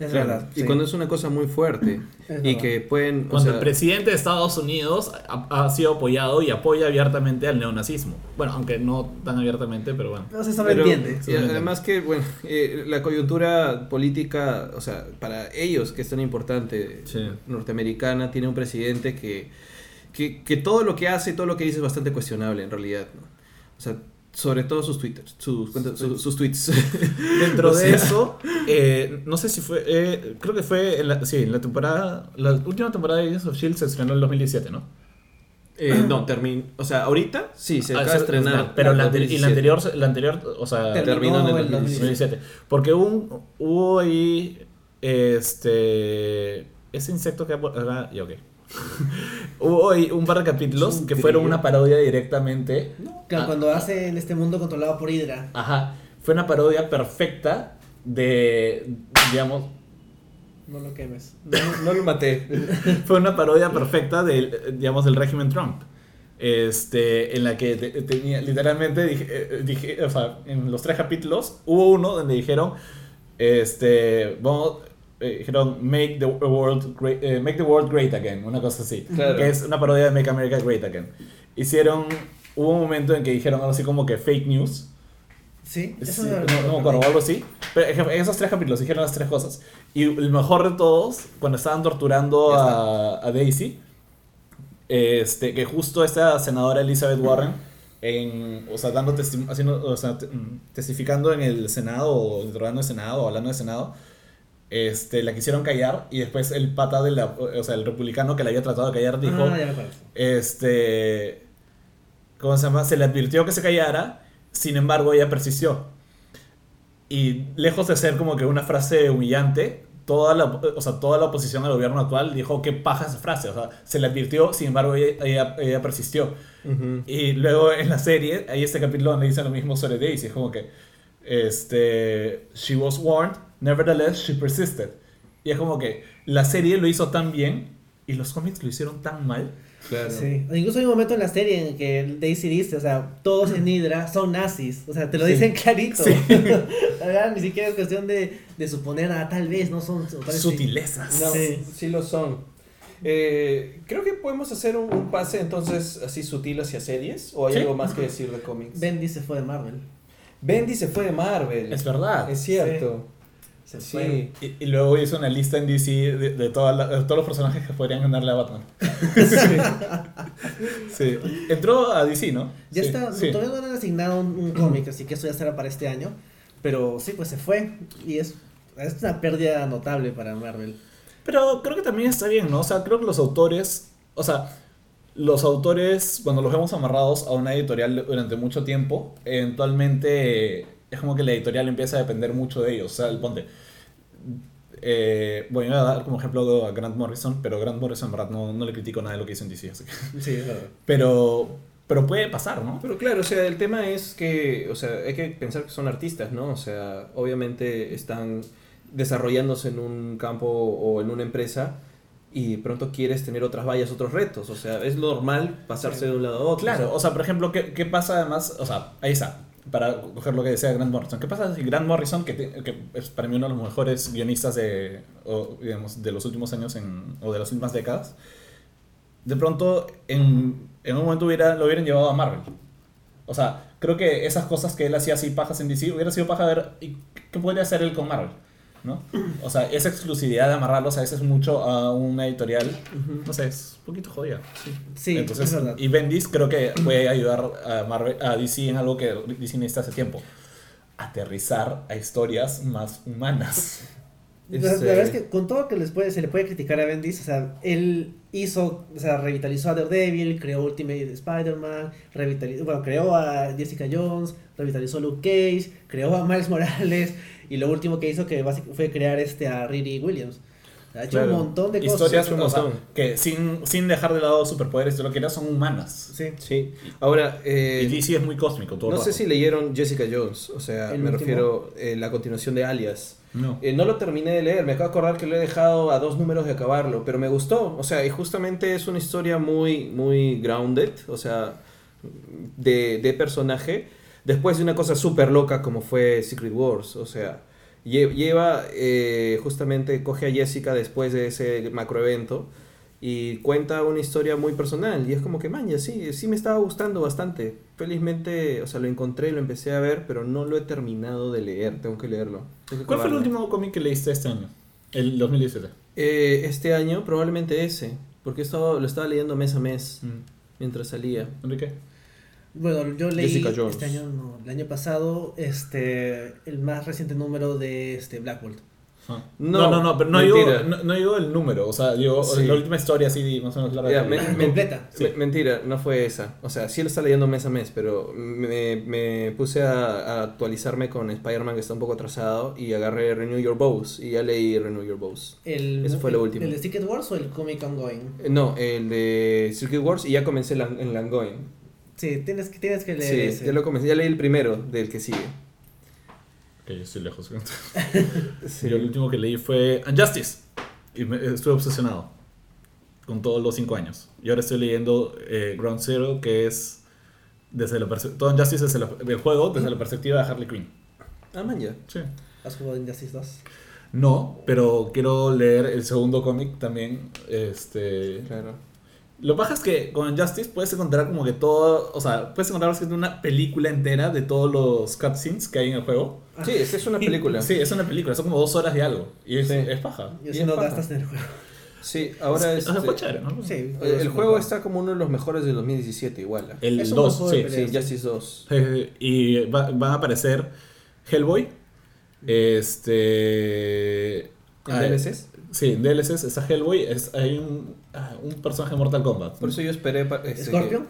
Speaker 3: Es
Speaker 1: Claro,
Speaker 3: verdad.
Speaker 1: Y
Speaker 3: sí.
Speaker 1: cuando es una cosa muy fuerte
Speaker 3: Es
Speaker 1: y
Speaker 3: verdad.
Speaker 1: que pueden... o
Speaker 2: Cuando
Speaker 1: sea,
Speaker 2: el presidente de Estados Unidos ha, ha sido apoyado y apoya abiertamente al neonazismo. Bueno, aunque no tan abiertamente, pero bueno.
Speaker 3: No se
Speaker 1: Pero-
Speaker 3: sobreentiende.
Speaker 1: y además que, bueno, eh, la coyuntura política, o sea, para ellos, que es tan importante,
Speaker 2: Sí.
Speaker 1: norteamericana, tiene un presidente que, que, que todo lo que hace, todo lo que dice es bastante cuestionable en realidad, ¿no? O sea, sobre todo sus twitters, sus, cuentas- sus, sus tweets.
Speaker 2: Dentro
Speaker 1: O
Speaker 2: de eso, eh, no sé si fue, eh, creo que fue, en la, sí, en la temporada, la última temporada de Agents of S.H.I.E.L.D. se estrenó en el 2017, ¿no?
Speaker 1: Eh, no, terminó, o sea, ahorita sí, se
Speaker 2: Ah,
Speaker 1: acaba de estrenar.
Speaker 2: Pero la,
Speaker 1: en
Speaker 2: ante- y la
Speaker 1: 2017.
Speaker 2: anterior, la anterior, o sea,
Speaker 3: Terminó
Speaker 1: terminó en el
Speaker 3: el
Speaker 2: 2017. Porque un, hubo ahí, este, ese insecto que era, ya ok. hubo ahí un par de capítulos que fueron una parodia directamente.
Speaker 3: Claro,
Speaker 2: Ah.
Speaker 3: cuando hacen este mundo controlado por Hydra.
Speaker 2: Ajá, fue una parodia perfecta de, digamos,
Speaker 3: No lo quemes.
Speaker 1: No, no lo maté.
Speaker 2: fue una parodia perfecta del, eh, digamos, del régimen Trump. Este, en la que te- tenía, literalmente, dije, eh, dije, o sea, en los tres capítulos, hubo uno donde dijeron, este, vamos, eh, dijeron, make the world great, eh, make the world great again, una cosa así,
Speaker 1: Claro.
Speaker 2: que es una parodia de Make America Great Again. Hicieron, hubo un momento en que dijeron algo así como que fake news,
Speaker 3: Sí, eso
Speaker 2: Sí,
Speaker 3: me-
Speaker 2: no, no me acuerdo, algo así. Pero en esos tres capítulos dijeron las tres cosas. Y el mejor de todos, cuando estaban torturando a, a Daisy, este, que justo esta senadora Elizabeth Warren, en, o sea, dando testi- haciendo, o sea, mm, testificando en el Senado, o interrogando el Senado, o hablando del Senado, este, la quisieron callar y después el pata de la, o sea, el republicano que la había tratado de callar dijo,
Speaker 3: Ah, ya me acuerdo.
Speaker 2: este, ¿cómo se llama? Se le advirtió que se callara, sin embargo ella persistió. Y lejos de ser como que una frase humillante, toda la, o sea, toda la oposición al gobierno actual dijo que paja esa frase, o sea, se le advirtió, sin embargo ella, ella, ella persistió. Y luego en la serie, hay este capítulo donde dicen lo mismo sobre Daisy, es como que, este, she was warned, nevertheless she persisted. Y es como que la serie lo hizo tan bien y los cómics lo hicieron tan mal.
Speaker 1: Claro.
Speaker 3: Sí. Incluso hay un momento en la serie en que Daisy dice, o sea, todos en Hydra son nazis. O sea, te lo
Speaker 2: Sí.
Speaker 3: dicen clarito.
Speaker 2: Sí.
Speaker 3: La verdad, ni siquiera es cuestión de, de suponer, ah, tal vez no son.
Speaker 2: Sutilezas.
Speaker 1: No,
Speaker 3: Sí.
Speaker 1: sí. lo son. Eh, creo que podemos hacer un, un pase entonces así sutil hacia series o hay
Speaker 2: Sí.
Speaker 1: algo más que decir de cómics.
Speaker 3: Bendy se fue de Marvel.
Speaker 1: Bendy se fue de Marvel.
Speaker 2: Es verdad.
Speaker 1: Es cierto.
Speaker 3: Se
Speaker 1: Sí.
Speaker 3: fue.
Speaker 2: Y, y luego hizo una lista en DC de, de, toda la- de todos los personajes que podrían ganarle a Batman. sí. Entró a DC, ¿no?
Speaker 3: Ya
Speaker 2: Sí,
Speaker 3: está,
Speaker 2: sí.
Speaker 3: todavía no le han asignado un, un cómic, así que eso ya será para este año. Pero sí, pues se fue. Y es, es una pérdida notable para Marvel.
Speaker 2: Pero creo que también está bien, ¿no? O sea, creo que los autores, o sea, los autores, cuando los vemos amarrados a una editorial durante mucho tiempo, eventualmente es como que la editorial empieza a depender mucho de ellos. O sea, el ponte. Eh, bueno, voy a dar como ejemplo a Grant Morrison, pero Grant Morrison, en verdad, no, no le critico nada de lo que hizo en DC. Así que-
Speaker 3: Sí, es verdad.
Speaker 2: Pero, pero puede pasar, ¿no?
Speaker 1: Pero claro, o sea, el tema es que, o sea, hay que pensar que son artistas, ¿no? O sea, obviamente están desarrollándose en un campo o en una empresa y de pronto quieres tener otras vallas, otros retos. O sea, es normal pasarse de un lado a otro.
Speaker 2: Claro,
Speaker 1: o
Speaker 2: o sea, por ejemplo, ¿qué, qué pasa además? O sea, ahí está, para coger lo que decía Grant Morrison. ¿Qué pasa si Grant Morrison, que, te- que es para mí uno de los mejores guionistas de, o, digamos, de los últimos años en, o de las últimas décadas, de pronto en, en un momento hubiera, lo hubieran llevado a Marvel? O sea, creo que esas cosas que él hacía así pajas en DC, hubiera sido paja ver ¿y qué podría hacer él con Marvel. ¿No? O sea, esa exclusividad de amarrarlos a veces mucho a una editorial,
Speaker 1: Ujú.
Speaker 2: no sé, es un poquito jodida.
Speaker 3: Sí,
Speaker 2: Entonces,
Speaker 3: es verdad.
Speaker 2: y Bendis creo que puede ayudar a, Marvel, a DC en algo que DC necesita hace tiempo. Aterrizar a historias más humanas.
Speaker 3: La, la
Speaker 1: Este-
Speaker 3: verdad es que con todo lo que les puede, se le puede criticar a Bendis, o sea, él hizo, o sea, revitalizó a Daredevil, creó Ultimate Spider-Man, revitalizó, bueno, creó a Jessica Jones, revitalizó a Luke Cage, creó a Miles Morales, y lo último que hizo que fue crear este a Riri Williams. Ha hecho
Speaker 1: Claro.
Speaker 3: un montón de cosas.
Speaker 2: Historias
Speaker 1: un montón.
Speaker 2: que sin, sin dejar de lado superpoderes, lo que era son humanas.
Speaker 3: Sí.
Speaker 1: Sí. Ahora, eh,
Speaker 2: y DC es muy cósmico todo
Speaker 1: no sé si leyeron Jessica Jones, o sea,
Speaker 3: ¿El
Speaker 1: me
Speaker 3: último?
Speaker 1: refiero a la continuación de Alias.
Speaker 2: No.
Speaker 1: Eh, no lo terminé de leer, me acabo de acordar que lo he dejado a dos números de acabarlo, pero me gustó. O sea, y justamente es una historia muy, muy grounded, o sea, de, de personaje, después de una cosa súper loca como fue Secret Wars. O sea, lleva, eh, justamente, coge a Jessica después de ese macroevento y cuenta una historia muy personal. Y es como que, man, ya sí, sí me estaba gustando bastante. Felizmente, o sea, lo encontré, lo empecé a ver, pero no lo he terminado de leer, tengo que leerlo. Tengo que
Speaker 2: ¿Cuál fue el último cómic que leíste este año? El 2017.
Speaker 1: Eh, este año probablemente ese, porque esto lo estaba leyendo mes a mes mientras salía.
Speaker 2: Enrique.
Speaker 3: Bueno, yo leí
Speaker 1: Jessica Jones.
Speaker 3: este año, no, el año pasado, este, el más reciente número de este Black Bolt.
Speaker 1: No,
Speaker 2: No, no, no, pero no digo, no, no digo el número, o sea, digo
Speaker 1: Sí.
Speaker 2: la última historia así más o menos larga.
Speaker 1: Ya, me- me-
Speaker 3: Completa.
Speaker 2: Sí.
Speaker 1: Me- mentira, no fue esa. O sea, sí lo está leyendo mes a mes, pero me, me puse a, a actualizarme con Spider-Man que está un poco atrasado y agarré Renew Your Bows y ya leí Renew Your Bows.
Speaker 3: El,
Speaker 1: Ese fue lo último.
Speaker 3: ¿El de Secret Wars o el Comic Ongoing?
Speaker 1: No, el de Circuit Wars y ya comencé la- en Langoin.
Speaker 3: Sí, tienes que, tienes que leer
Speaker 1: Sí,
Speaker 3: ese.
Speaker 1: ya lo comencé, ya leí el primero del que sigue.
Speaker 2: Que yo estoy lejos.
Speaker 1: Sí.
Speaker 2: Yo el último que leí fue Unjustice. Y me, estuve obsesionado con todos los cinco años. Y ahora estoy leyendo eh, Ground Zero, que es desde la todo Unjustice desde la- el juego desde la perspectiva de Harley Quinn.
Speaker 1: Ah, man, ya.
Speaker 2: Sí.
Speaker 3: ¿Has jugado Injustice 2?
Speaker 2: No, pero quiero leer el segundo cómic también. Este.
Speaker 1: Claro.
Speaker 2: Lo baja es que con Justice puedes encontrar como que todo. O sea, puedes encontrar básicamente una película entera de todos los cutscenes que hay en el juego.
Speaker 1: Sí, esta es una película.
Speaker 2: Sí, es una película, son como dos horas de algo. Y es,
Speaker 1: Sí.
Speaker 2: es paja.
Speaker 1: Y
Speaker 3: si
Speaker 1: es
Speaker 3: no
Speaker 1: paja.
Speaker 3: gastas en el juego.
Speaker 1: Sí, ahora
Speaker 2: es,
Speaker 1: este,
Speaker 2: chévere, ¿no?
Speaker 3: Sí.
Speaker 1: el, el juego está como uno de los mejores del 2017 igual. ¿ah?
Speaker 2: El
Speaker 3: Es un
Speaker 2: 2,
Speaker 3: juego de
Speaker 2: sí.
Speaker 1: Sí, Justice 2.
Speaker 2: Eh, Y va- van a aparecer Hellboy. Este.
Speaker 1: ¿En
Speaker 2: ah,
Speaker 1: DLCs?
Speaker 2: Sí, en DLCs está Hellboy. Es, hay un, ah, un personaje de Mortal Kombat.
Speaker 1: Por eso yo esperé. este,
Speaker 3: ¿Scorpion?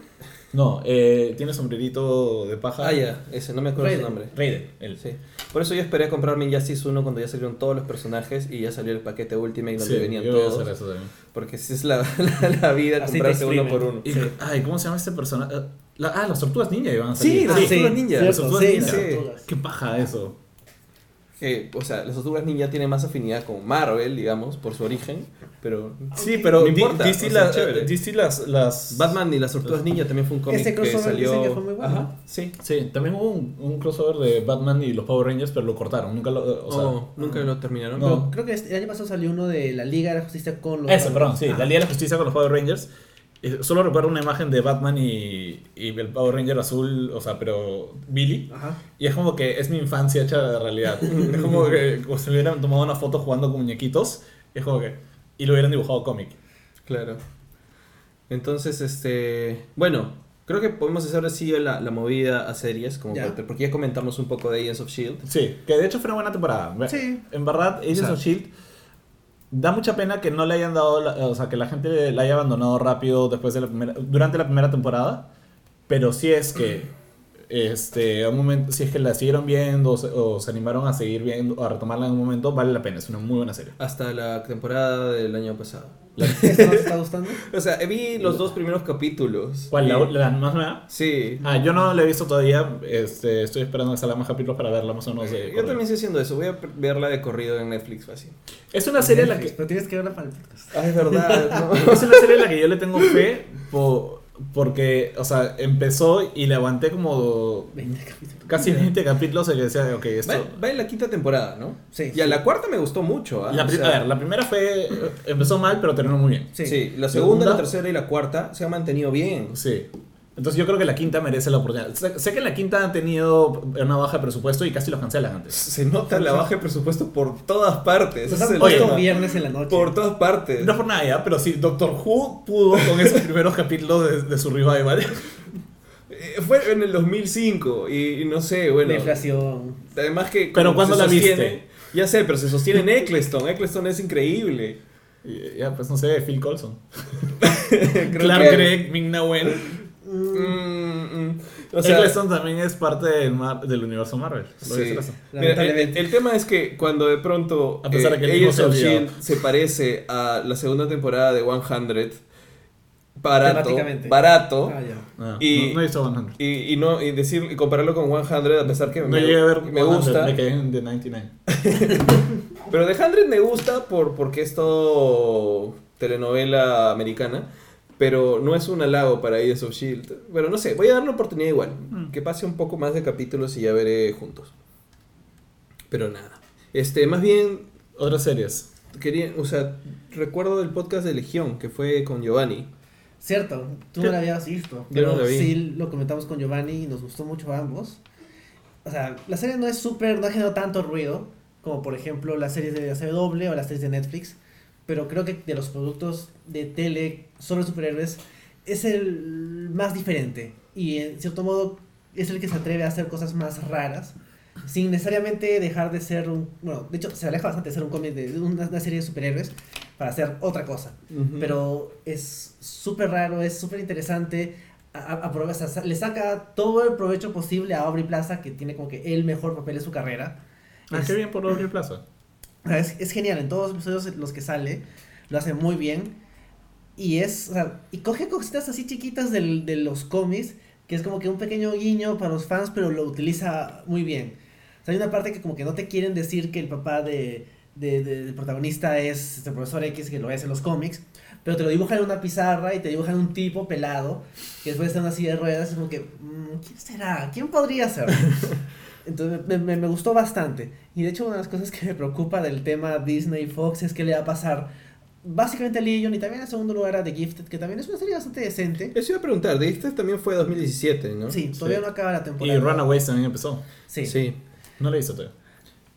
Speaker 2: No, eh, tiene sombrerito de paja.
Speaker 1: Ah, ya, ese, no me acuerdo su
Speaker 3: Raiden.
Speaker 1: nombre.
Speaker 2: Raiden, él.
Speaker 1: Sí. Por eso yo esperé comprarme Injustice 1 cuando ya salieron todos los personajes y ya salió el paquete Ultimate donde
Speaker 2: Sí,
Speaker 1: venían
Speaker 2: yo voy a
Speaker 1: todos.
Speaker 2: hacer eso también.
Speaker 1: Porque si es la, la, la vida
Speaker 3: Así
Speaker 1: comprarse uno por uno.
Speaker 2: Y-
Speaker 3: Sí.
Speaker 2: Ay, ¿cómo se llama este personaje? La- ah, las tortugas ninja iban a
Speaker 1: Sí,
Speaker 2: salir.
Speaker 1: las
Speaker 3: Ah,
Speaker 1: tortugas
Speaker 3: sí,
Speaker 1: ninja.
Speaker 3: cierto,
Speaker 2: Las tortugas
Speaker 3: sí,
Speaker 2: ninja.
Speaker 1: Sí.
Speaker 2: Qué paja eso.
Speaker 1: Eh, o sea, las tortugas ninja tienen más afinidad con Marvel, digamos, por su origen. Pero.
Speaker 2: Sí, pero
Speaker 1: No importa,
Speaker 2: DC,
Speaker 1: o sea,
Speaker 2: la-. DC las, las...
Speaker 1: Batman y las tortugas ninja también fue un cómic
Speaker 3: Ese
Speaker 1: que
Speaker 3: crossover
Speaker 1: salió.
Speaker 3: dicen que fue muy bueno.
Speaker 1: Ajá, sí.
Speaker 2: Sí, también hubo un, un crossover de Batman y los Power Rangers, pero lo cortaron. Nunca lo... O sea,
Speaker 1: Oh, nunca lo terminaron.
Speaker 2: No.
Speaker 3: Pero creo que este- el año pasado salió uno de la Liga de la Justicia con los.
Speaker 2: Ese, perdón, sí.
Speaker 3: Ah.
Speaker 2: La Liga de la Justicia con los Power Rangers. Solo recuerdo una imagen de Batman y, y el Power Ranger azul, o sea, pero Billy.
Speaker 3: Ajá.
Speaker 2: Y es como que es mi infancia hecha de realidad. es como que como si me hubieran tomado una foto jugando con muñequitos. Es como que... Y lo hubieran dibujado cómic.
Speaker 1: Claro. Entonces, este. Bueno, creo que podemos hacer así la, la movida a series, como
Speaker 3: Ya.
Speaker 1: porque ya comentamos un poco de Agents of Shield.
Speaker 2: Sí, que de hecho fue una buena temporada.
Speaker 3: Sí.
Speaker 2: En verdad, Agents
Speaker 1: O sea-
Speaker 2: of Shield da mucha pena que no le hayan dado, la- o sea, que la gente la haya abandonado rápido después de la primera, durante la primera temporada. Pero si es que, este, a un momento, si es que la siguieron viendo o se, o se animaron a seguir viendo, a retomarla en un momento, vale la pena. Es una muy buena serie.
Speaker 1: Hasta la temporada del año pasado.
Speaker 3: ¿Esto no te está gustando?
Speaker 1: O sea, vi los dos primeros capítulos.
Speaker 2: ¿Cuál? ¿La,
Speaker 1: Y-
Speaker 2: la más nueva?
Speaker 1: Sí.
Speaker 2: Ah, yo no la he visto todavía. Este, estoy esperando que salgan más capítulos para verla más o menos. de
Speaker 1: yo también estoy haciendo eso. Voy a verla de corrido en Netflix fácil.
Speaker 2: Es una serie en la que
Speaker 3: Pero tienes que verla para el podcast.
Speaker 1: Ah, es verdad. ¿no?
Speaker 2: Es una serie en la que yo le tengo fe porque, o sea, empezó y le aguanté como
Speaker 3: 20 capítulos.
Speaker 2: casi 20 capítulos en que decía, ok, esto...
Speaker 1: Va, va en la quinta temporada, ¿no?
Speaker 3: Sí.
Speaker 1: Y a la cuarta me gustó mucho. ¿ah?
Speaker 2: La,
Speaker 1: O
Speaker 2: pri-
Speaker 1: sea,
Speaker 2: a ver, la primera fue... Empezó mal, pero terminó muy bien.
Speaker 3: Sí.
Speaker 1: Sí, la segunda, la
Speaker 2: Segunda.
Speaker 1: tercera y la cuarta se han mantenido bien.
Speaker 2: Sí. Entonces yo creo que la quinta merece la oportunidad. Sé, sé que la quinta han tenido una baja de presupuesto y casi los cancelan antes.
Speaker 1: Se nota la baja de presupuesto por todas partes. Es
Speaker 3: han puesto viernes en la noche.
Speaker 1: Por todas partes.
Speaker 2: No por nada ya, pero sí, Doctor Who pudo con esos primeros capítulos de, de su revival.
Speaker 1: Eh, Fue en el 2005 y, y no sé, bueno.
Speaker 3: La inflación.
Speaker 1: Además que.
Speaker 2: Pero ¿cuándo la
Speaker 1: sostiene-
Speaker 2: viste?
Speaker 1: Ya sé, pero se sostiene en Eccleston. Eccleston es increíble.
Speaker 2: Ya, pues no sé, Phil Colson. Clark
Speaker 1: que-
Speaker 2: Gregg, Ming-Na Wen.
Speaker 1: Mm, mm. O sea,
Speaker 2: Eccleston también es parte del, mar- del universo Marvel.
Speaker 1: Sí. Mira, el, el tema es que cuando de pronto
Speaker 2: A pesar de que el
Speaker 1: Agents of
Speaker 2: se olvidó.
Speaker 1: S.H.I.E.L.D. se parece a la segunda temporada de 100, barato, barato,
Speaker 3: Ah.
Speaker 2: No,
Speaker 1: Y-
Speaker 2: no, no he visto 100.
Speaker 1: y, y no, y, decir, y compararlo con 100, a pesar que
Speaker 2: No
Speaker 1: me,
Speaker 2: a ver
Speaker 1: me
Speaker 2: 100,
Speaker 1: gusta,
Speaker 2: Me quedé en The 99.
Speaker 1: pero The 100 me gusta por, porque es todo telenovela americana, pero no es un halago para Agents of S.H.I.E.L.D. Pero no sé, voy a darle una oportunidad igual,
Speaker 2: Mm.
Speaker 1: que pase un poco más de capítulos y ya veré juntos. Pero nada, este, más bien
Speaker 2: Otras series.
Speaker 1: quería, o sea, recuerdo el podcast de Legión que fue con Giovanni.
Speaker 3: Cierto, tú
Speaker 2: ¿Qué?
Speaker 3: no la habías visto.
Speaker 1: Yo
Speaker 3: Pero
Speaker 1: no la vi.
Speaker 3: sí lo comentamos con Giovanni y nos gustó mucho a ambos. O sea, la serie no es súper, no ha generado tanto ruido como por ejemplo las series de CW o las series de Netflix. Pero creo que de los productos de tele sobre superhéroes es el más diferente. Y en cierto modo es el que se atreve a hacer cosas más raras. Sin necesariamente dejar de ser un... Bueno, de hecho se aleja bastante de ser un cómic de una, una serie de superhéroes para hacer otra cosa pero es súper raro, es súper interesante. A- a- o sea, le saca todo el provecho posible a Aubrey Plaza, que tiene como que el mejor papel de su carrera.
Speaker 2: Ah,
Speaker 3: es,
Speaker 2: qué bien por Aubrey Plaza.
Speaker 3: Sea, es, genial, en todos los episodios los que sale, lo hace muy bien. Y es, y coge cositas así chiquitas del, de los cómics, que es como que un pequeño guiño para los fans, pero lo utiliza muy bien. O hay una parte que como que no te quieren decir que el papá de, de- de- del protagonista es este profesor X, que lo es en los cómics, pero te lo dibujan en una pizarra y te dibujan un tipo pelado, que después está en una silla de ruedas, es como que, mm, ¿quién será? ¿Quién podría ser? Entonces me, me- me gustó bastante. Y de hecho una de las cosas que me preocupa del tema Disney Fox es que le va a pasar básicamente a Legion y también en segundo lugar a The Gifted, que también es una serie bastante decente.
Speaker 1: Eso iba a preguntar, de este también fue 2017, ¿no?
Speaker 3: Sí, todavía
Speaker 2: Sí.
Speaker 3: no acaba la temporada.
Speaker 2: Y Runaways también empezó.
Speaker 3: Sí.
Speaker 1: Sí.
Speaker 2: No la he visto todavía.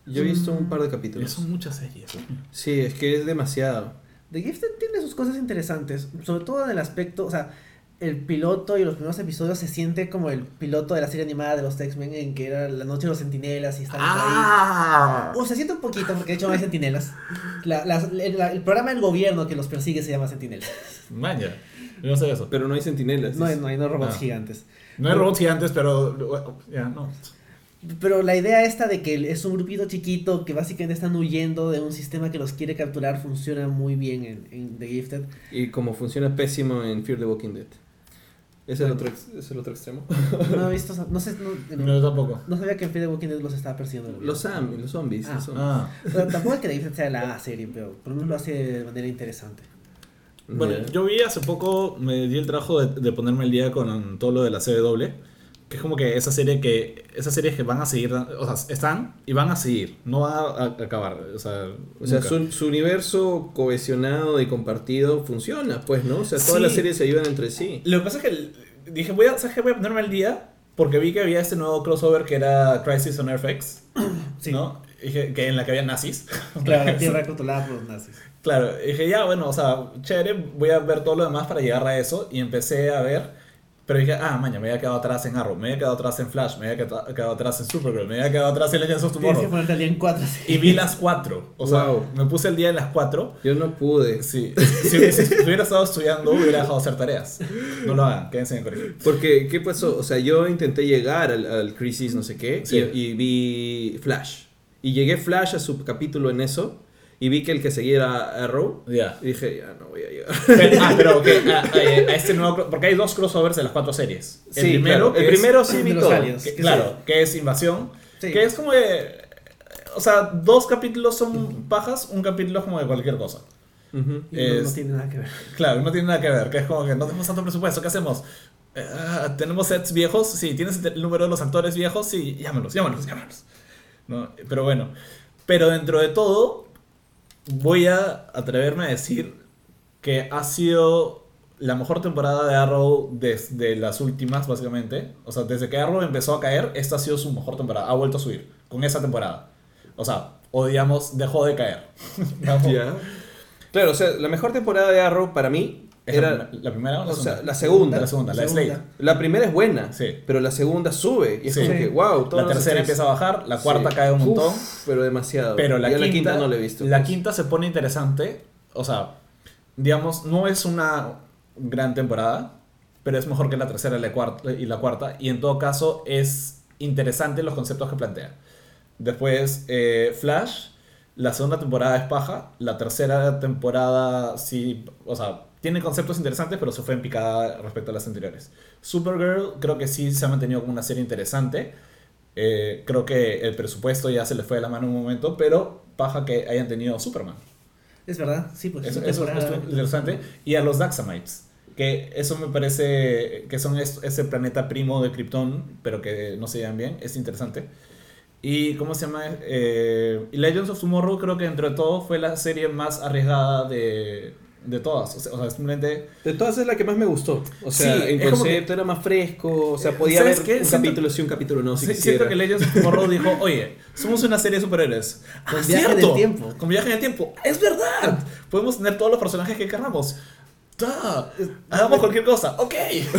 Speaker 1: Yo he visto un par de capítulos.
Speaker 2: son muchas series.
Speaker 1: Sí, es que es demasiado.
Speaker 3: The Gifted tiene sus cosas interesantes, sobre todo en el aspecto, o sea, el piloto y los primeros episodios se siente como el piloto de la serie animada de los X-Men en que era la noche de los sentinelas y están ahí.
Speaker 2: ¡Ah!
Speaker 3: O se siente un poquito, porque de hecho no hay sentinelas. La- las- el, la- el programa del gobierno que los persigue se llama Sentinelas.
Speaker 2: Vaya. Yo no sé eso.
Speaker 1: Pero no hay sentinelas.
Speaker 3: No no hay no robots
Speaker 2: Ah.
Speaker 3: gigantes.
Speaker 2: No hay robots gigantes, pero. Ya, no.
Speaker 3: Pero la idea esta de que es un grupito chiquito que básicamente están huyendo de un sistema que los quiere capturar funciona muy bien en, en The Gifted.
Speaker 1: Y como funciona pésimo en Fear the Walking Dead. Es el otro, es el otro extremo.
Speaker 3: No he visto, no sé, no,
Speaker 2: No, yo tampoco.
Speaker 3: no sabía que en Fear the Walking Dead los estaba persiguiendo.
Speaker 1: Los zombies, los zombies.
Speaker 3: Ah.
Speaker 1: los zombies.
Speaker 2: Ah.
Speaker 3: Pero tampoco es que Gifted sea la A serie, pero por lo menos lo hace de manera interesante.
Speaker 2: Bueno, yo vi hace poco, me di el trabajo de, de ponerme el día con todo lo de la CW, que es como que esa serie que, esas series que van a seguir, o sea, están y van a seguir, no va a, acabar, o sea,
Speaker 1: O sea, su, su universo cohesionado y compartido funciona, pues, ¿no? O sea, todas
Speaker 2: Sí.
Speaker 1: las series se ayudan entre sí.
Speaker 2: Lo que pasa es que dije, voy a, ¿sabes qué? Voy a ponerme el día porque vi que había este nuevo crossover que era Crisis on Earth X,
Speaker 3: Sí.
Speaker 2: ¿no? Dije que en la que había nazis.
Speaker 3: Claro, la tierra controlada por los nazis.
Speaker 2: Claro, dije, ya, bueno, o sea, chévere, voy a ver todo lo demás para llegar a eso. Y empecé a ver, pero dije, ah, maña, me había quedado atrás en Arrow, me había quedado atrás en Flash, me había quedado, atrás en Supergirl, me había quedado atrás en Legends of
Speaker 3: Tienes que
Speaker 2: Tomorrow.
Speaker 3: ponerte al día en cuatro. sí.
Speaker 2: Y vi las cuatro, o sea, me puse el día en las cuatro.
Speaker 1: Yo no pude.
Speaker 2: Sí, si, hubiese- si hubiera estado estudiando, hubiera dejado de hacer tareas. No lo hagan, quédense en el colegio.
Speaker 1: Porque, ¿qué pasó? O sea, yo intenté llegar al, al Crisis no sé qué
Speaker 2: Sí.
Speaker 1: y, y vi Flash. Y llegué Flash a su capítulo en eso y vi que el que seguía era Arrow.
Speaker 2: Ya.
Speaker 1: Y dije, ya no voy a llegar.
Speaker 2: Pero- ah, pero ok, a, a- a este nuevo, porque hay dos crossovers de las cuatro series. El
Speaker 1: Sí,
Speaker 2: primero,
Speaker 1: claro, el
Speaker 2: es-
Speaker 1: primero sí vi todo.
Speaker 3: aliens.
Speaker 2: que-
Speaker 3: que
Speaker 2: claro, que es Invasión,
Speaker 3: Sí.
Speaker 2: que es como de, o sea, dos capítulos son pajas, un capítulo es como de cualquier cosa.
Speaker 1: Ujú.
Speaker 3: Y no,
Speaker 2: Es-
Speaker 3: no tiene nada que ver.
Speaker 2: Claro, no tiene nada que ver, que es como que no tenemos tanto presupuesto, ¿qué hacemos? Eh, ah, ¿Tenemos sets viejos? Sí, ¿tienes el número de los actores viejos? Sí, llámalos, llámalos, llámalos. ¿No? Pero bueno, pero dentro de todo, voy a atreverme a decir que ha sido la mejor temporada de Arrow desde las últimas, básicamente. O sea, desde que Arrow empezó a caer, esta ha sido su mejor temporada. Ha vuelto a subir con esa temporada. O sea, o digamos, dejó de caer.
Speaker 1: Ya. Claro, o sea, la mejor temporada de Arrow para mí
Speaker 2: ¿Es
Speaker 1: era...
Speaker 2: la, la primera o la
Speaker 1: o sea,
Speaker 2: segunda?
Speaker 1: la segunda.
Speaker 2: La segunda, la de
Speaker 3: Segunda.
Speaker 1: La primera es buena,
Speaker 2: Sí.
Speaker 1: pero la segunda sube. Y es
Speaker 2: Sí.
Speaker 1: como que, wow,
Speaker 2: La tercera empieza a bajar, la cuarta cae un montón.
Speaker 1: pero demasiado.
Speaker 2: Pero la
Speaker 1: Yo
Speaker 2: quinta,
Speaker 1: no la he visto.
Speaker 2: La
Speaker 1: pues.
Speaker 2: quinta se pone interesante. O sea, digamos, no es una gran temporada. pero es mejor que la tercera y la cuarta, y la cuarta, y en todo caso es interesante los conceptos que plantea. Después, eh, Flash, la segunda temporada es paja, la tercera temporada sí, o sea, tiene conceptos interesantes, pero se fue en picada respecto a las anteriores. Supergirl creo que sí se ha mantenido como una serie interesante. Eh, creo que el presupuesto ya se le fue de la mano en un momento, pero paja que hayan tenido Superman.
Speaker 3: Es verdad, sí, pues.
Speaker 2: Eso, eso es interesante. Y a los Daxamites, que eso me parece que son es- ese planeta primo de Krypton, pero que no se llevan bien, es interesante. Y, ¿cómo se llama? Eh, y Legends of Tomorrow creo que entre todo fue la serie más arriesgada de, de todas. O sea, o sea, simplemente...
Speaker 1: De todas es la que más me gustó. O sea,
Speaker 2: Sí,
Speaker 1: en
Speaker 2: como
Speaker 1: concepto era más fresco. O sea, podía
Speaker 2: ¿Sabes
Speaker 1: haber
Speaker 2: qué?
Speaker 1: un
Speaker 2: Siento-
Speaker 1: capítulo sí, un capítulo no. Si
Speaker 2: Sí, siento que Legends of Tomorrow dijo, oye, somos una serie de superhéroes.
Speaker 3: Con
Speaker 2: Ah,
Speaker 3: viaje en el tiempo.
Speaker 2: Con viaje en el tiempo. ¡Es verdad! Podemos tener todos los personajes que queramos. Hagamos cualquier cosa. ¡Ok!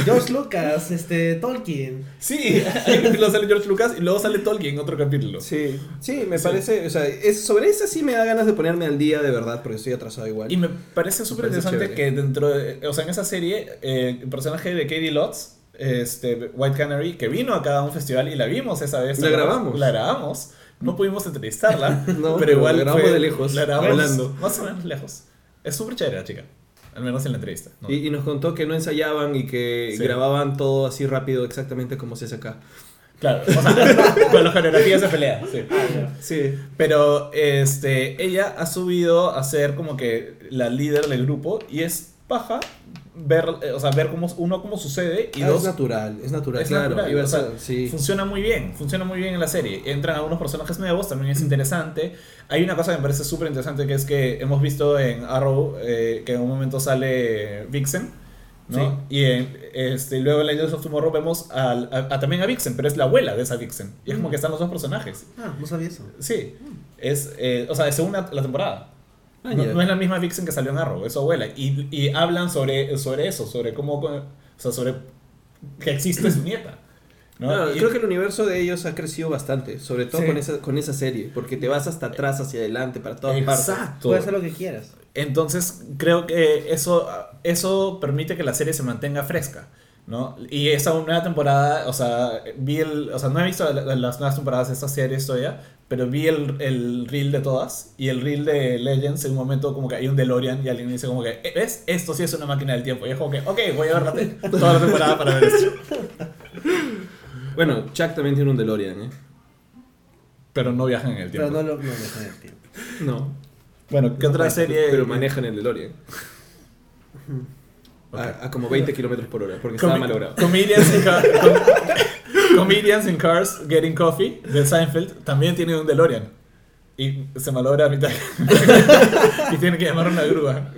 Speaker 3: George Lucas, este, Tolkien.
Speaker 2: Sí, hay un capítulo sale George Lucas y luego sale Tolkien en otro capítulo.
Speaker 1: Sí, sí, me
Speaker 2: Sí.
Speaker 1: parece. O sea, es, sobre esa sí me da ganas de ponerme al día de verdad, porque estoy atrasado igual.
Speaker 2: Y me parece súper interesante que dentro de, o sea, en esa serie, eh, el personaje de Katie Lotz, este, White Canary, que vino acá a un festival y la vimos esa vez.
Speaker 1: La grabamos.
Speaker 2: La grabamos. No pudimos entrevistarla,
Speaker 1: No,
Speaker 2: pero igual
Speaker 1: la grabamos
Speaker 2: fue-
Speaker 1: de lejos,
Speaker 2: La grabamos
Speaker 1: hablando.
Speaker 2: más o menos lejos. Es súper chévere la chica, al menos en la entrevista. ¿no?
Speaker 1: Y, y nos contó que no ensayaban y que
Speaker 2: Sí.
Speaker 1: grababan todo así rápido, exactamente como se hace acá.
Speaker 2: Claro, o sea, con las coreografías se pelea. Sí.
Speaker 1: Sí.
Speaker 2: Pero este, ella ha subido a ser como que la líder del grupo y es paja ver, eh, o sea, ver cómo, uno, cómo sucede y
Speaker 1: Ah,
Speaker 2: dos,
Speaker 1: es natural, es natural,
Speaker 2: Es
Speaker 1: claro.
Speaker 2: natural,
Speaker 1: iba a
Speaker 2: o sea,
Speaker 1: ser- sí.
Speaker 2: funciona muy bien, funciona muy bien en la serie. Entran algunos personajes nuevos, también es interesante. Hay una cosa que me parece súper interesante que es que hemos visto en Arrow eh, que en un momento sale Vixen. ¿no? Y en, este, luego en Legends of Tomorrow vemos a, a- también a Vixen, pero es la abuela de esa Vixen. Y es como que están los dos personajes.
Speaker 3: Ah, no sabía eso.
Speaker 2: Sí, es, eh, o sea, según la, la temporada.
Speaker 1: Ah,
Speaker 2: no, es la misma Vixen que salió en Arrow, es su abuela. Y, y hablan sobre, sobre eso, sobre cómo, o sea, sobre que existe su nieta. ¿no?
Speaker 1: Creo que el universo de ellos ha crecido bastante, sobre todo
Speaker 2: Sí.
Speaker 1: con, esa, con esa serie, porque te vas hasta atrás, hacia adelante, para todas partes.
Speaker 2: Exacto.
Speaker 3: Puedes hacer lo que quieras.
Speaker 2: Entonces, creo que eso, eso permite que la serie se mantenga fresca. ¿No? Y esa nueva temporada, o sea, vi el, o sea, no he visto la- la- las nuevas temporadas de esta serie todavía, pero vi el, el reel de todas y el reel de Legends en un momento como que hay un DeLorean y alguien dice como que, ¿ves? Esto sí es una máquina del tiempo. Y es como que, ok, voy a ver toda la temporada para ver esto.
Speaker 1: Bueno, Chuck también tiene un DeLorean, ¿eh?
Speaker 2: Pero no viajan en el
Speaker 3: Pero
Speaker 2: tiempo.
Speaker 3: no lo no dejan el tiempo.
Speaker 1: No.
Speaker 2: Bueno, ¿qué otra serie?
Speaker 1: Pero manejan el DeLorean.
Speaker 2: Ok.
Speaker 1: A, a como 20 kilómetros por hora, porque estaba
Speaker 2: Comi-
Speaker 1: malogrado.
Speaker 2: Comedians in, Car- com- Comedians in Cars Getting Coffee de Seinfeld también tiene un DeLorean. Y se malogra a mitad. y tiene que llamar a una grúa.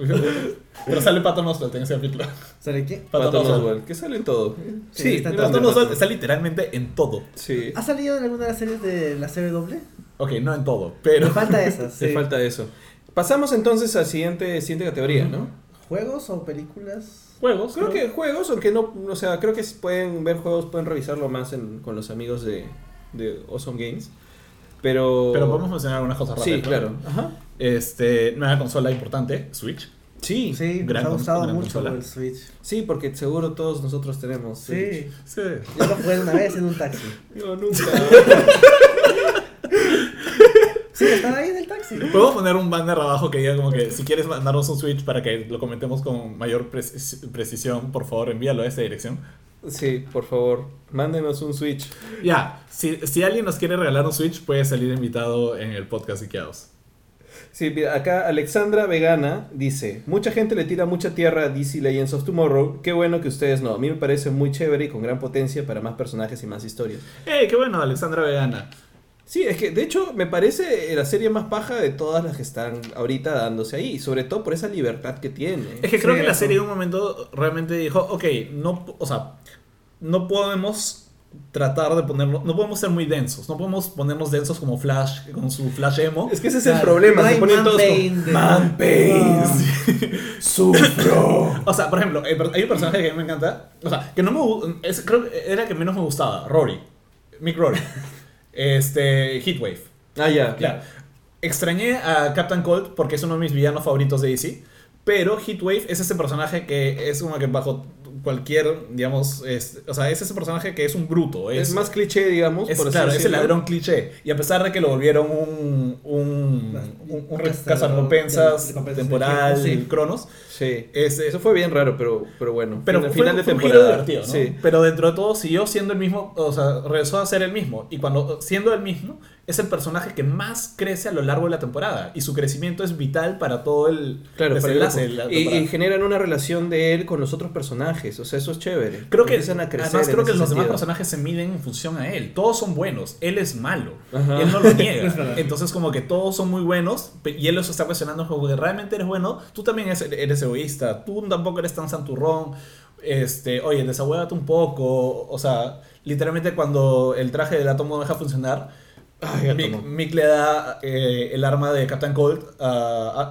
Speaker 2: Pero sale Patton Oswalt en ese capítulo.
Speaker 3: ¿Sabe qué?
Speaker 2: Patton
Speaker 1: Patton
Speaker 2: Oswalt.
Speaker 1: Oswalt, que sale en todo.
Speaker 3: Sí, está en todo.
Speaker 2: Patton Oswalt está literalmente en todo.
Speaker 1: Sí.
Speaker 3: ¿Ha salido en alguna de las series de la CW?
Speaker 2: Ok, no en todo, pero...
Speaker 3: Me falta.
Speaker 1: Te
Speaker 3: sí.
Speaker 1: falta eso. Pasamos entonces a la siguiente, siguiente categoría, ¿no?
Speaker 3: ¿Juegos o películas?
Speaker 2: Juegos,
Speaker 1: Creo que juegos, aunque no, o sea, creo que si pueden ver juegos, pueden revisarlo más en- con los amigos de, de Awesome Games. Pero...
Speaker 2: Pero podemos mencionar algunas cosas
Speaker 1: Sí,
Speaker 2: rápidas.
Speaker 1: claro. Ajá.
Speaker 2: Este, nueva consola importante, Switch.
Speaker 1: Sí, sí.
Speaker 3: Sí,
Speaker 2: gran
Speaker 3: nos ha gustado
Speaker 2: gran
Speaker 3: mucho
Speaker 2: consola.
Speaker 3: el Switch.
Speaker 1: porque seguro todos nosotros tenemos. Switch.
Speaker 3: Sí.
Speaker 2: Sí.
Speaker 3: Yo lo jugué una vez en un taxi.
Speaker 1: Yo nunca.
Speaker 3: Sí, estaba ahí.
Speaker 2: Podemos poner un banner abajo que diga como que si quieres mandarnos un Switch para que lo comentemos con mayor precis- precisión, por favor envíalo a esta dirección.
Speaker 1: sí, por favor, mándenos un Switch.
Speaker 2: Ya, si, si alguien nos quiere regalar un Switch, puede salir invitado en el podcast Ikeados.
Speaker 1: Sí, mira, acá Alexandra Vegana dice, mucha gente le tira mucha tierra a DC Legends of Tomorrow, qué bueno que ustedes no, a mí me parece muy chévere y con gran potencia para más personajes y más historias.
Speaker 2: ¡Ey, qué bueno, Alexandra Vegana!
Speaker 1: Sí, es que de hecho me parece la serie más paja de todas las que están ahorita dándose ahí, sobre todo por esa libertad que tiene.
Speaker 2: Es que creo
Speaker 3: Sí,
Speaker 2: que la serie en un momento realmente dijo, ok, no, o sea, no podemos tratar de ponernos, no podemos ser muy densos, no podemos ponernos densos como Flash, con su Flash emo.
Speaker 1: Es que ese es el problema,
Speaker 3: no
Speaker 1: se ponen
Speaker 3: man
Speaker 1: todos
Speaker 3: pain
Speaker 1: Man pain, sufro.
Speaker 2: O sea, por ejemplo, hay un personaje que a mí me encanta, o sea, que no me es, creo que era el que menos me gustaba, Rory, Mick Rory, este, Heatwave.
Speaker 1: Ah, ya.
Speaker 2: Ya. Extrañé a Captain Cold porque es uno de mis villanos favoritos de DC. Pero Heatwave es ese personaje que es como que bajo cualquier, digamos, es, o sea, es ese personaje que es un bruto.
Speaker 1: Es,
Speaker 2: Es,
Speaker 1: más cliché, digamos.
Speaker 2: es,
Speaker 1: por
Speaker 2: claro, es el ladrón cliché. Y a pesar de que lo volvieron un, un, un, un cazarrecompensas temporal,
Speaker 3: sí.
Speaker 2: Cronos,
Speaker 1: Sí.
Speaker 2: es,
Speaker 1: Eso fue bien raro, pero, pero bueno.
Speaker 2: Pero
Speaker 1: al
Speaker 2: fue,
Speaker 1: final de
Speaker 2: fue un giro
Speaker 1: temporada.
Speaker 2: divertido, ¿no?
Speaker 1: Sí.
Speaker 2: Pero dentro de todo siguió siendo el mismo, o sea, regresó a ser el mismo. Y cuando siendo el mismo, es el personaje que más crece a lo largo de la temporada. Y su crecimiento es vital para todo el
Speaker 1: Claro, para el
Speaker 2: de la
Speaker 1: y, y generan una relación de él con los otros personajes. O sea, eso es chévere.
Speaker 2: Creo que,
Speaker 1: Empiezan a crecer
Speaker 2: además creo que los demás personajes se miden en función a él. Todos son buenos. Él es malo.
Speaker 1: Ajá.
Speaker 2: Él no lo niega. Entonces como que todos son muy buenos y él los está cuestionando como que realmente eres bueno. Tú también eres, eres egoísta. Tú tampoco eres tan santurrón. Este, oye, desahuévate un poco. O sea, literalmente cuando el traje del átomo deja funcionar,
Speaker 1: Ay,
Speaker 2: Mick,
Speaker 1: átomo.
Speaker 2: Mick le da eh, el arma de Captain Cold a,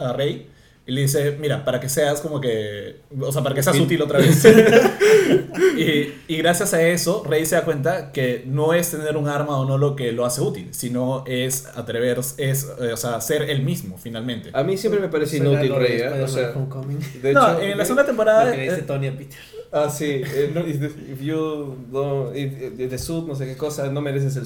Speaker 2: a- a Rey. Y le dice, mira, para que seas como que... O sea, para que seas
Speaker 1: Útil.
Speaker 2: otra vez. y, y gracias a eso, Rey se da cuenta que no es tener un arma o no lo que lo hace útil, sino es atreverse, es, eh, o sea, ser el mismo, finalmente.
Speaker 1: A mí siempre me parece inútil Rey, ¿eh? O sea,
Speaker 3: Homecoming.
Speaker 1: de
Speaker 2: no,
Speaker 1: hecho,
Speaker 2: en la segunda temporada...
Speaker 3: Lo que le dice
Speaker 2: eh,
Speaker 3: Tony a Peter.
Speaker 1: Ah, sí. eh, no, if you don't, if, if the suit, no sé qué cosa, no mereces el.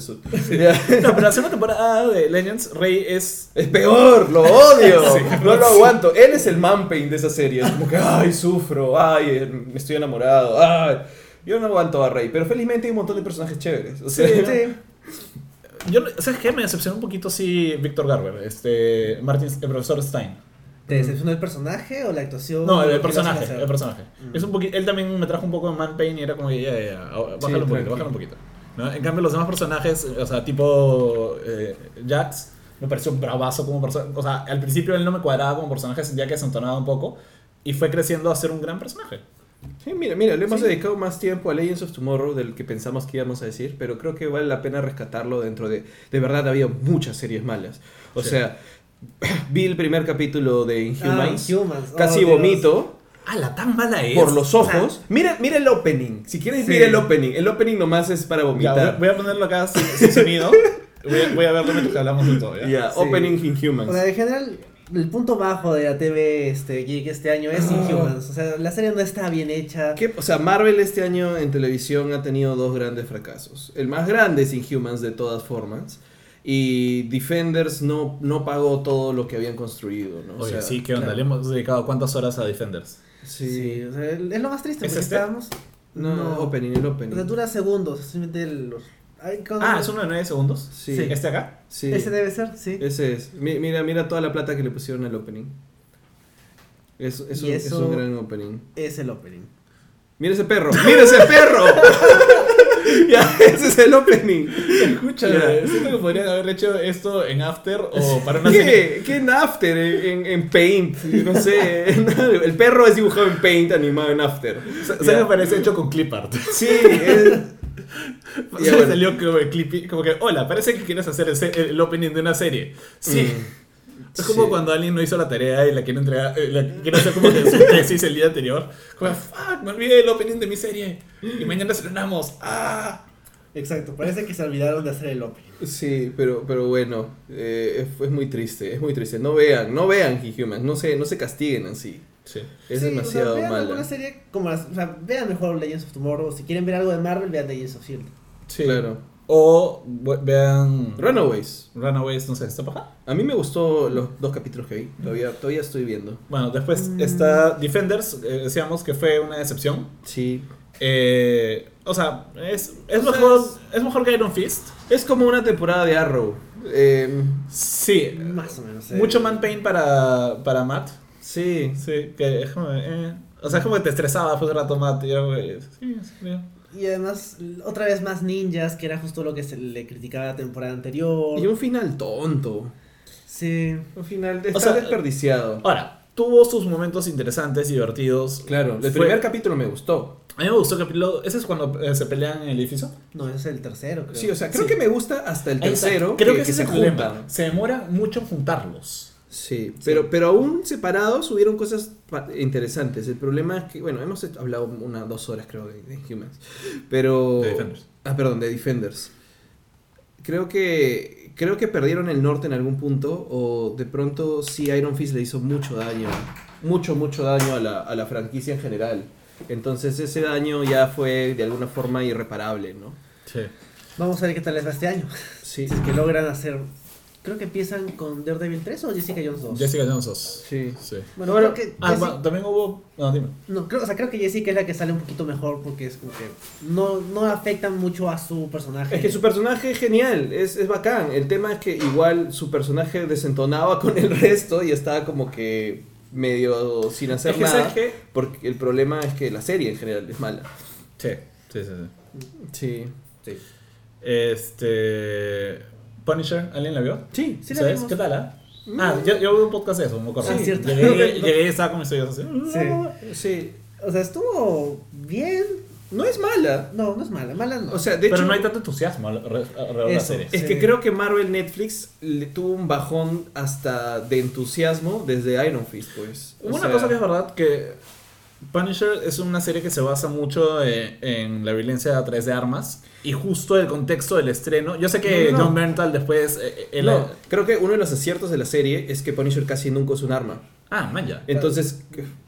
Speaker 1: Ya.
Speaker 2: no, pero la segunda temporada de Legends, Rey es...
Speaker 1: Es peor, lo odio.
Speaker 2: Sí.
Speaker 1: No lo aguanto. Él es el manpain de esa serie. Es como que, ay, sufro, ay, eh, me estoy enamorado, ay. Yo no aguanto a Rey, pero felizmente hay un montón de personajes chéveres. O sea,
Speaker 3: Sí.
Speaker 2: Yo, ¿Sabes qué? Me decepcionó un poquito, sí, Víctor Garber, este, Martin, el profesor Stein.
Speaker 3: ¿Te decepcionó el personaje o la actuación?
Speaker 2: No, el, personaje, el personaje.
Speaker 3: Mm.
Speaker 2: Es un poquito, él también me trajo un poco de man pain y era como que ya, ya, ya, bájalo un poquito, bájalo un poquito. ¿no? En cambio los demás personajes, o sea, tipo eh, Jax, me pareció bravazo como persona. O sea, al principio él no me cuadraba como personaje, sentía que se entonaba un poco y fue creciendo a ser un gran personaje.
Speaker 1: Sí, mira, mira, le hemos
Speaker 3: Sí.
Speaker 1: dedicado más tiempo a Legends of Tomorrow del que pensamos que íbamos a decir, pero creo que vale la pena rescatarlo dentro de... De verdad, había muchas series malas. O
Speaker 2: Sí.
Speaker 1: sea, vi el primer capítulo de Inhumans,
Speaker 3: Ah, Inhumans. Oh,
Speaker 1: casi
Speaker 3: Dios.
Speaker 1: vomito
Speaker 2: Ah, la tan mala es.
Speaker 1: por los ojos. Mira, mira el opening. Si quieres,
Speaker 3: Sí.
Speaker 1: mira el opening. El opening nomás es para
Speaker 2: Ya,
Speaker 1: vomitar.
Speaker 2: voy, voy a ponerlo acá sin, sin sonido. Voy a, voy a verlo mientras que hablamos de todo. ¿ya?
Speaker 1: Ya,
Speaker 3: Sí.
Speaker 1: opening Inhumans.
Speaker 3: O sea, en general, el punto bajo de la TV este, geek este año es
Speaker 1: Ah.
Speaker 3: Inhumans. O sea, la serie no está bien hecha.
Speaker 1: ¿Qué? O sea, Marvel este año en televisión ha tenido dos grandes fracasos. El más grande es Inhumans de todas formas. Y Defenders no, no pagó todo lo que habían construido, ¿no? O
Speaker 2: Oye,
Speaker 1: sea,
Speaker 2: sí, ¿qué onda?
Speaker 3: claro.
Speaker 2: Le hemos dedicado cuántas horas a Defenders.
Speaker 1: Sí.
Speaker 3: Sí, o sea, es lo más triste
Speaker 2: ¿Es
Speaker 3: porque
Speaker 2: este?
Speaker 3: estábamos.
Speaker 1: No, opening, el
Speaker 3: O
Speaker 1: opening.
Speaker 3: sea, dura segundos. Simplemente los.
Speaker 2: Ah, es uno de 9 segundos.
Speaker 1: Sí.
Speaker 2: ¿Este acá?
Speaker 1: Sí.
Speaker 3: Ese debe ser, sí.
Speaker 1: Ese es. Mi- Mira, mira toda la plata que le pusieron al opening. Es, es, un, es un gran opening.
Speaker 3: Es el opening.
Speaker 1: Mira ese perro, mira ese perro. ya, ese es el opening.
Speaker 2: Escucha,
Speaker 1: Ya.
Speaker 2: siento que podrían haber hecho esto en After o para una serie.
Speaker 1: ¿Qué? ¿Qué en After? En, en Paint, no sé. El perro es dibujado en Paint, animado en After.
Speaker 2: Se,
Speaker 1: Ya.
Speaker 2: me parece hecho con clip art.
Speaker 1: Sí, es- Ya, bueno.
Speaker 2: salió como, el clip- como que, hola, parece que quieres hacer el opening de una serie. Sí.
Speaker 1: Mm.
Speaker 2: Es como
Speaker 1: Sí.
Speaker 2: cuando alguien no hizo la tarea y la quiere entregar, eh, la quiere hacer como que su tesis el día anterior. Como, fuck, me olvidé el opening de mi serie. Y mañana estrenamos. ¡Ah!
Speaker 3: Exacto, parece que se olvidaron de hacer el opening.
Speaker 1: Sí, pero, pero bueno, eh, es, es muy triste, es muy triste. No vean, no vean Humans, no se, no se castiguen así.
Speaker 2: Sí.
Speaker 1: Es
Speaker 3: Sí,
Speaker 1: demasiado
Speaker 3: o sea, vean
Speaker 1: mala.
Speaker 3: alguna serie como las, o sea, vean mejor Legends of Tomorrow. Si quieren ver algo de Marvel, vean Legends of Shield.
Speaker 2: Sí.
Speaker 1: Claro.
Speaker 2: O vean
Speaker 1: Runaways.
Speaker 2: Runaways, no sé, ¿está paja?
Speaker 1: A mí me gustó los dos capítulos que vi. Todavía, todavía estoy viendo.
Speaker 2: Bueno, después
Speaker 3: Mm.
Speaker 2: está Defenders, eh, decíamos que fue una decepción.
Speaker 1: Sí.
Speaker 2: Eh, o sea, es, es,
Speaker 1: O sea,
Speaker 2: mejor, es mejor que Iron Fist.
Speaker 1: Es como una temporada de Arrow. Eh,
Speaker 2: Sí,
Speaker 3: Más o menos. eh.
Speaker 2: mucho man pain para, para Matt.
Speaker 1: sí.
Speaker 2: Sí, que es como, eh, o sea, es como que te estresaba después de rato Matt. Y eh, sí, sí,
Speaker 3: Y además, otra vez más ninjas, que era justo lo que se le criticaba la temporada anterior.
Speaker 1: Y un final tonto.
Speaker 3: Sí.
Speaker 1: Un final de
Speaker 2: O sea,
Speaker 1: desperdiciado.
Speaker 2: Ahora, tuvo sus momentos interesantes y divertidos.
Speaker 1: Claro, el
Speaker 2: Fue-
Speaker 1: primer capítulo me gustó.
Speaker 2: A mí me gustó el capítulo. ¿Ese es cuando eh, se pelean en el edificio?
Speaker 3: No, ese es el tercero, creo.
Speaker 1: Sí, o sea, creo
Speaker 2: Sí.
Speaker 1: que me gusta hasta el tercero.
Speaker 2: Creo que,
Speaker 1: que,
Speaker 2: ese
Speaker 1: se
Speaker 2: es el problema.
Speaker 1: juntan.
Speaker 2: Se demora mucho en juntarlos.
Speaker 1: Sí, pero, pero aún separados hubieron cosas interesantes. El problema es que, bueno, hemos hablado unas dos horas creo de, de Humans. Pero...
Speaker 2: De Defenders.
Speaker 1: Ah, perdón, de Defenders. Creo que, creo que perdieron el norte en algún punto o de pronto sí Iron Fist le hizo mucho daño. Mucho, mucho daño a la, a la franquicia en general. Entonces ese daño ya fue de alguna forma irreparable, ¿no?
Speaker 2: Sí.
Speaker 3: Vamos a ver qué tal les va este año.
Speaker 1: Sí.
Speaker 3: Si es que logran hacer. Creo que empiezan con Daredevil 3 o Jessica Jones 2.
Speaker 2: Jessica Jones 2.
Speaker 1: Sí.
Speaker 2: Sí.
Speaker 3: Bueno,
Speaker 1: Bueno,
Speaker 3: creo que.
Speaker 2: Ah,
Speaker 3: Jessi-
Speaker 2: bueno, también hubo. No, dime.
Speaker 3: No, creo, o sea, creo que Jessica es la que sale un poquito mejor porque es como que no, no afecta mucho a su personaje.
Speaker 1: Es que su personaje es genial, es, es bacán. El tema es que igual su personaje desentonaba con el resto y estaba como que medio sin hacer
Speaker 2: Es que,
Speaker 1: nada. Porque el problema es que la serie en general es mala.
Speaker 2: Sí, sí, sí. sí.
Speaker 1: Sí.
Speaker 3: Sí.
Speaker 2: Este. Punisher, ¿alguien la vio?
Speaker 1: Sí,
Speaker 3: Sí, la
Speaker 2: ¿Sabes?
Speaker 3: vimos.
Speaker 2: ¿Qué tal? ah? Ah, yo, yo vi un podcast de eso, me acuerdo.
Speaker 3: Ah, cierto.
Speaker 2: Llegué, llegué y estaba con mis oídos así.
Speaker 3: Sí.
Speaker 1: Sí.
Speaker 3: O sea, estuvo bien.
Speaker 1: No es mala.
Speaker 3: No, no es mala, mala no.
Speaker 1: O sea, de
Speaker 2: Pero
Speaker 1: hecho,
Speaker 2: no hay tanto entusiasmo al- alrededor de la
Speaker 3: Eso.
Speaker 2: serie.
Speaker 1: es
Speaker 3: Sí.
Speaker 1: que creo que Marvel Netflix le tuvo un bajón hasta de entusiasmo desde Iron Fist, pues. O
Speaker 2: Una
Speaker 1: sea,
Speaker 2: cosa que es verdad que Punisher es una serie que se basa mucho eh, en la violencia a través de armas y justo el contexto del estreno. Yo sé que
Speaker 1: No, no, no.
Speaker 2: John Berntal después eh, él-
Speaker 1: No, creo que uno de los aciertos de la serie es que Punisher casi nunca es un arma.
Speaker 2: Ah, man ya.
Speaker 1: Entonces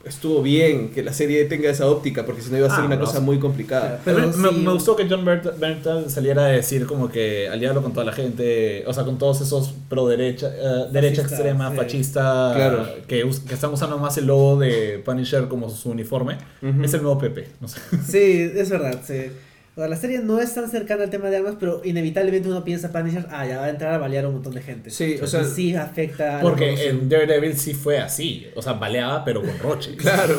Speaker 1: estuvo bien que la serie tenga esa óptica, porque si no iba a ser
Speaker 2: Ah,
Speaker 1: una
Speaker 2: no.
Speaker 1: cosa muy complicada.
Speaker 3: Pero
Speaker 2: me, me-
Speaker 3: sí-
Speaker 2: me gustó que John Berntal saliera a decir como que al diablo con toda la gente, o sea, con todos esos pro derecha, eh, derecha
Speaker 3: Fascista,
Speaker 2: extrema,
Speaker 3: sí.
Speaker 2: fascista,
Speaker 1: Claro.
Speaker 2: que, están usando más el logo de Punisher como su uniforme. Es el nuevo Pepe, no sé.
Speaker 3: Sí, es verdad. Sí. O sea, la serie no es tan cercana al tema de armas, pero inevitablemente uno piensa Punisher, ah, ya va a entrar a balear a un montón de gente.
Speaker 1: Sí, o sea,
Speaker 3: sí afecta
Speaker 2: Porque en Daredevil sí fue así, o sea, baleaba pero con roche.
Speaker 1: Claro.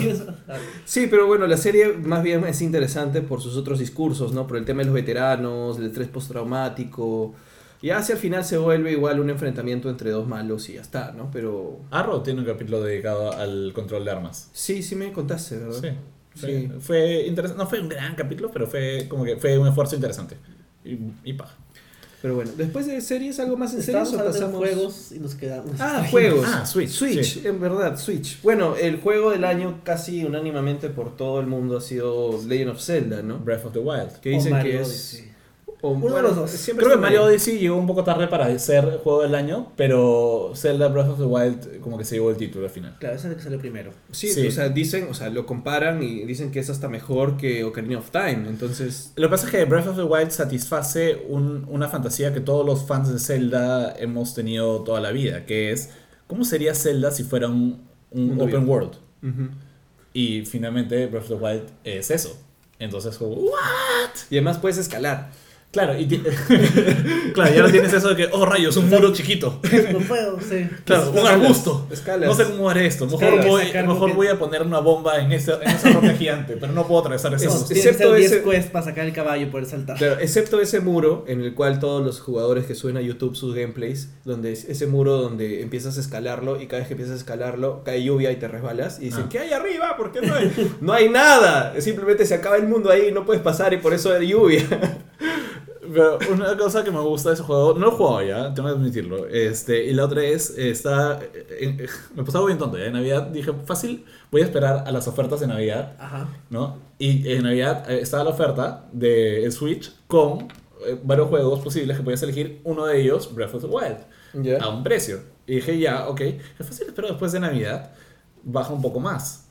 Speaker 1: Sí, pero bueno, la serie más bien es interesante por sus otros discursos, ¿no? Por el tema de los veteranos, el estrés postraumático. Y hacia el final se vuelve igual un enfrentamiento entre dos malos y ya está, ¿no? Pero
Speaker 2: Arrow tiene un capítulo dedicado al control de armas.
Speaker 1: sí, sí me contaste, ¿verdad?
Speaker 2: Sí. Fue,
Speaker 1: Sí.
Speaker 2: fue interesante. No fue un gran capítulo, pero fue como que fue un esfuerzo interesante. Y, y paja.
Speaker 1: Pero bueno, después de series, algo más en serio
Speaker 3: Estábamos
Speaker 1: o pasamos
Speaker 3: juegos y nos quedamos.
Speaker 1: Ah, juegos.
Speaker 2: Ah, Switch,
Speaker 1: Switch,
Speaker 2: sí.
Speaker 1: en verdad, Switch. Bueno, el juego del año casi unánimemente por todo el mundo ha sido Legend of Zelda, ¿no?
Speaker 2: Breath of the Wild.
Speaker 1: Que dicen que es...
Speaker 3: Odyssey.
Speaker 1: O-
Speaker 3: Uno de los dos.
Speaker 1: siempre
Speaker 2: Creo que Mario. Odyssey llegó un poco tarde para ser juego del año, pero Zelda Breath of the Wild como que se llevó el título al final.
Speaker 3: Claro, ese es el que salió primero.
Speaker 1: Sí,
Speaker 2: Sí.
Speaker 1: o sea, dicen, o sea, lo comparan y dicen que es hasta mejor que Ocarina of Time, entonces...
Speaker 2: Lo que pasa es que Breath of the Wild satisface un- una fantasía que todos los fans de Zelda hemos tenido toda la vida, que es ¿cómo sería Zelda si fuera un, open world? Y finalmente Breath of the Wild es eso. Entonces como, ¿what?
Speaker 1: Y además puedes escalar.
Speaker 2: Claro, y claro, ya no tienes eso de que, oh rayos, un muro chiquito.
Speaker 3: No puedo, sí.
Speaker 2: Claro, un arbusto.
Speaker 1: escalas.
Speaker 2: No sé cómo haré esto. Mejor,
Speaker 3: Escalas,
Speaker 2: voy, mejor voy a poner una bomba en esa, en esa roca gigante, pero no puedo atravesar ese
Speaker 3: que
Speaker 1: excepto
Speaker 3: ser 10
Speaker 1: ese-
Speaker 3: quests para sacar el caballo y poder saltar.
Speaker 1: Claro, excepto ese muro en el cual todos los jugadores que suben a YouTube sus gameplays, donde es ese muro donde empiezas a escalarlo y cada vez que empiezas a escalarlo cae lluvia y te resbalas y dicen,
Speaker 2: Ah.
Speaker 1: ¿qué hay arriba? ¿Por qué no hay? no hay nada, simplemente se acaba el mundo ahí y no puedes pasar y por eso hay lluvia.
Speaker 2: Pero una cosa que me gusta de ese juego, no lo he jugado ya, tengo que admitirlo. Este, y la otra es, está, eh, me pasaba bien tonto. ¿ya? En Navidad dije, fácil, voy a esperar a las ofertas de Navidad,
Speaker 3: Ajá.
Speaker 2: ¿no? Y en Navidad eh, estaba la oferta de Switch con eh, varios juegos posibles que podías elegir. Uno de ellos, Breath of the Wild. a un precio. Y dije, ya, ok, es fácil, pero después de Navidad baja un poco más.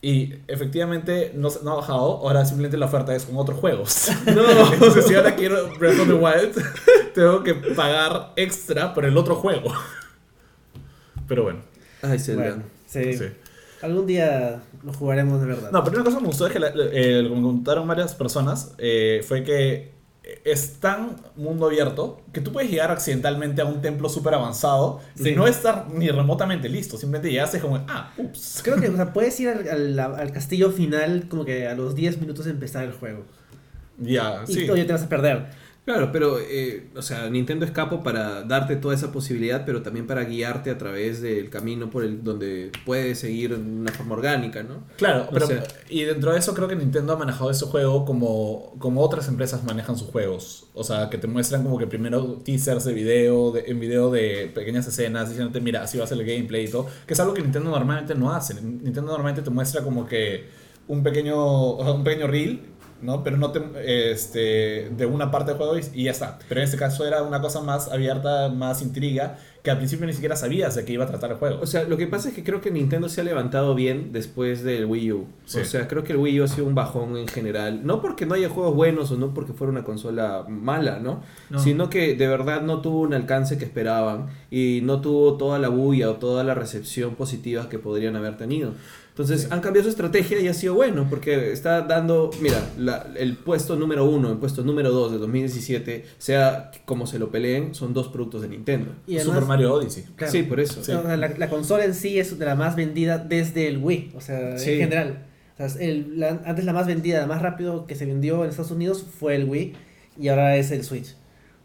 Speaker 2: Y efectivamente no, se- no ha bajado, ahora simplemente la oferta es con otros juegos.
Speaker 1: No.
Speaker 2: Entonces, si ahora quiero Breath of the Wild, tengo que pagar extra por el otro juego. Pero bueno,
Speaker 1: Ay, Zelda.
Speaker 3: Bueno, sí.
Speaker 2: sí.
Speaker 3: Algún día lo jugaremos de verdad.
Speaker 2: No, pero una cosa que me gustó es que la- eh, lo que me contaron varias personas eh, fue que es tan mundo abierto que tú puedes llegar accidentalmente a un templo súper avanzado sin no estar ni remotamente listo. Simplemente llegaste como, ah, ups.
Speaker 3: Creo que o sea, puedes ir al, al- al castillo final como que a los 10 minutos de empezar el juego.
Speaker 2: Ya,
Speaker 3: Y
Speaker 2: sí.
Speaker 3: todavía te vas a perder.
Speaker 1: Claro, pero, eh, o sea, Nintendo es capo para darte toda esa posibilidad, pero también para guiarte a través del camino por el donde puedes seguir en una forma orgánica, ¿no?
Speaker 2: Claro,
Speaker 1: O
Speaker 2: pero
Speaker 1: sea-
Speaker 2: y dentro de eso creo que Nintendo ha manejado ese juego como, como otras empresas manejan sus juegos. O sea, que te muestran como que primero teasers de video, de- en video de pequeñas escenas, diciéndote, mira, así va a ser el gameplay y todo. Que es algo que Nintendo normalmente no hace. Nintendo normalmente te muestra como que un pequeño, un pequeño reel ¿no? Pero no te, este, de una parte del juego y, y ya está. Pero en este caso era una cosa más abierta, más intriga, que al principio ni siquiera sabías de qué iba a tratar el juego.
Speaker 1: O sea, lo que pasa es que creo que Nintendo se ha levantado bien después del Wii U.
Speaker 2: Sí.
Speaker 1: O sea, creo que el Wii U ha sido un bajón en general. No porque no haya juegos buenos o no porque fuera una consola mala, ¿no?
Speaker 2: No.
Speaker 1: Sino que de verdad no tuvo un alcance que esperaban y no tuvo toda la bulla o toda la recepción positiva que podrían haber tenido. Entonces
Speaker 2: Sí.
Speaker 1: han cambiado su estrategia y ha sido bueno porque está dando, mira, la- el puesto número uno, el puesto número dos de 2017, sea como se lo peleen, son dos productos de Nintendo.
Speaker 3: Y además,
Speaker 2: Super Mario Odyssey.
Speaker 3: claro,
Speaker 1: Sí, por eso.
Speaker 3: la, la consola en sí es de la más vendida desde el Wii, o sea,
Speaker 1: Sí.
Speaker 3: en general. O sea, el- la- antes la más vendida, la más rápido que se vendió en Estados Unidos fue el Wii y ahora es el Switch.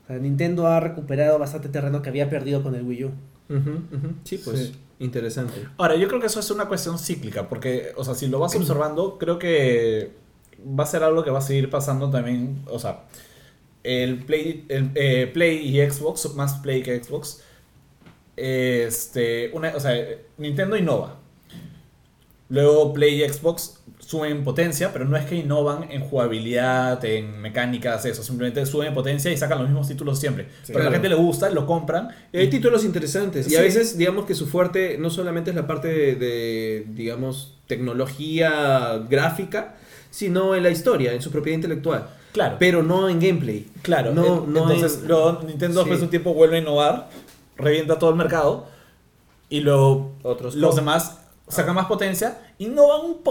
Speaker 3: O sea, Nintendo ha recuperado bastante terreno que había perdido con el Wii U.
Speaker 1: Sí, pues
Speaker 2: Sí.
Speaker 1: Interesante.
Speaker 2: Ahora, yo creo que eso es una cuestión cíclica, porque, o sea, si lo vas observando, creo que va a ser algo que va a seguir pasando también, o sea, el Play, el, eh, Play y Xbox, más Play que Xbox, este, una, o sea, Nintendo innova. Luego Play y Xbox suben potencia, pero no es que innovan en jugabilidad, en mecánicas, eso, simplemente suben potencia y sacan los mismos títulos siempre. pero a
Speaker 1: claro.
Speaker 2: la gente le gusta, lo compran.
Speaker 1: Y hay títulos interesantes. Y
Speaker 2: Sí.
Speaker 1: a veces, digamos que su fuerte no solamente es la parte de, de, digamos, tecnología gráfica, sino en la historia, en su propiedad intelectual.
Speaker 2: Claro.
Speaker 1: Pero no en gameplay.
Speaker 2: Claro,
Speaker 1: no, no
Speaker 2: entonces
Speaker 1: en-
Speaker 2: luego Nintendo
Speaker 1: Sí.
Speaker 2: después de un tiempo vuelve a innovar, revienta todo el mercado y luego
Speaker 1: Otros
Speaker 2: los demás sacan más potencia, innovan un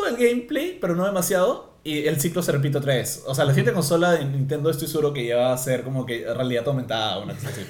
Speaker 2: poquito el gameplay, pero no demasiado, y el ciclo se repite otra vez. O sea, la siguiente consola de Nintendo estoy seguro que ya va a ser como que realidad aumentada, una cosa así.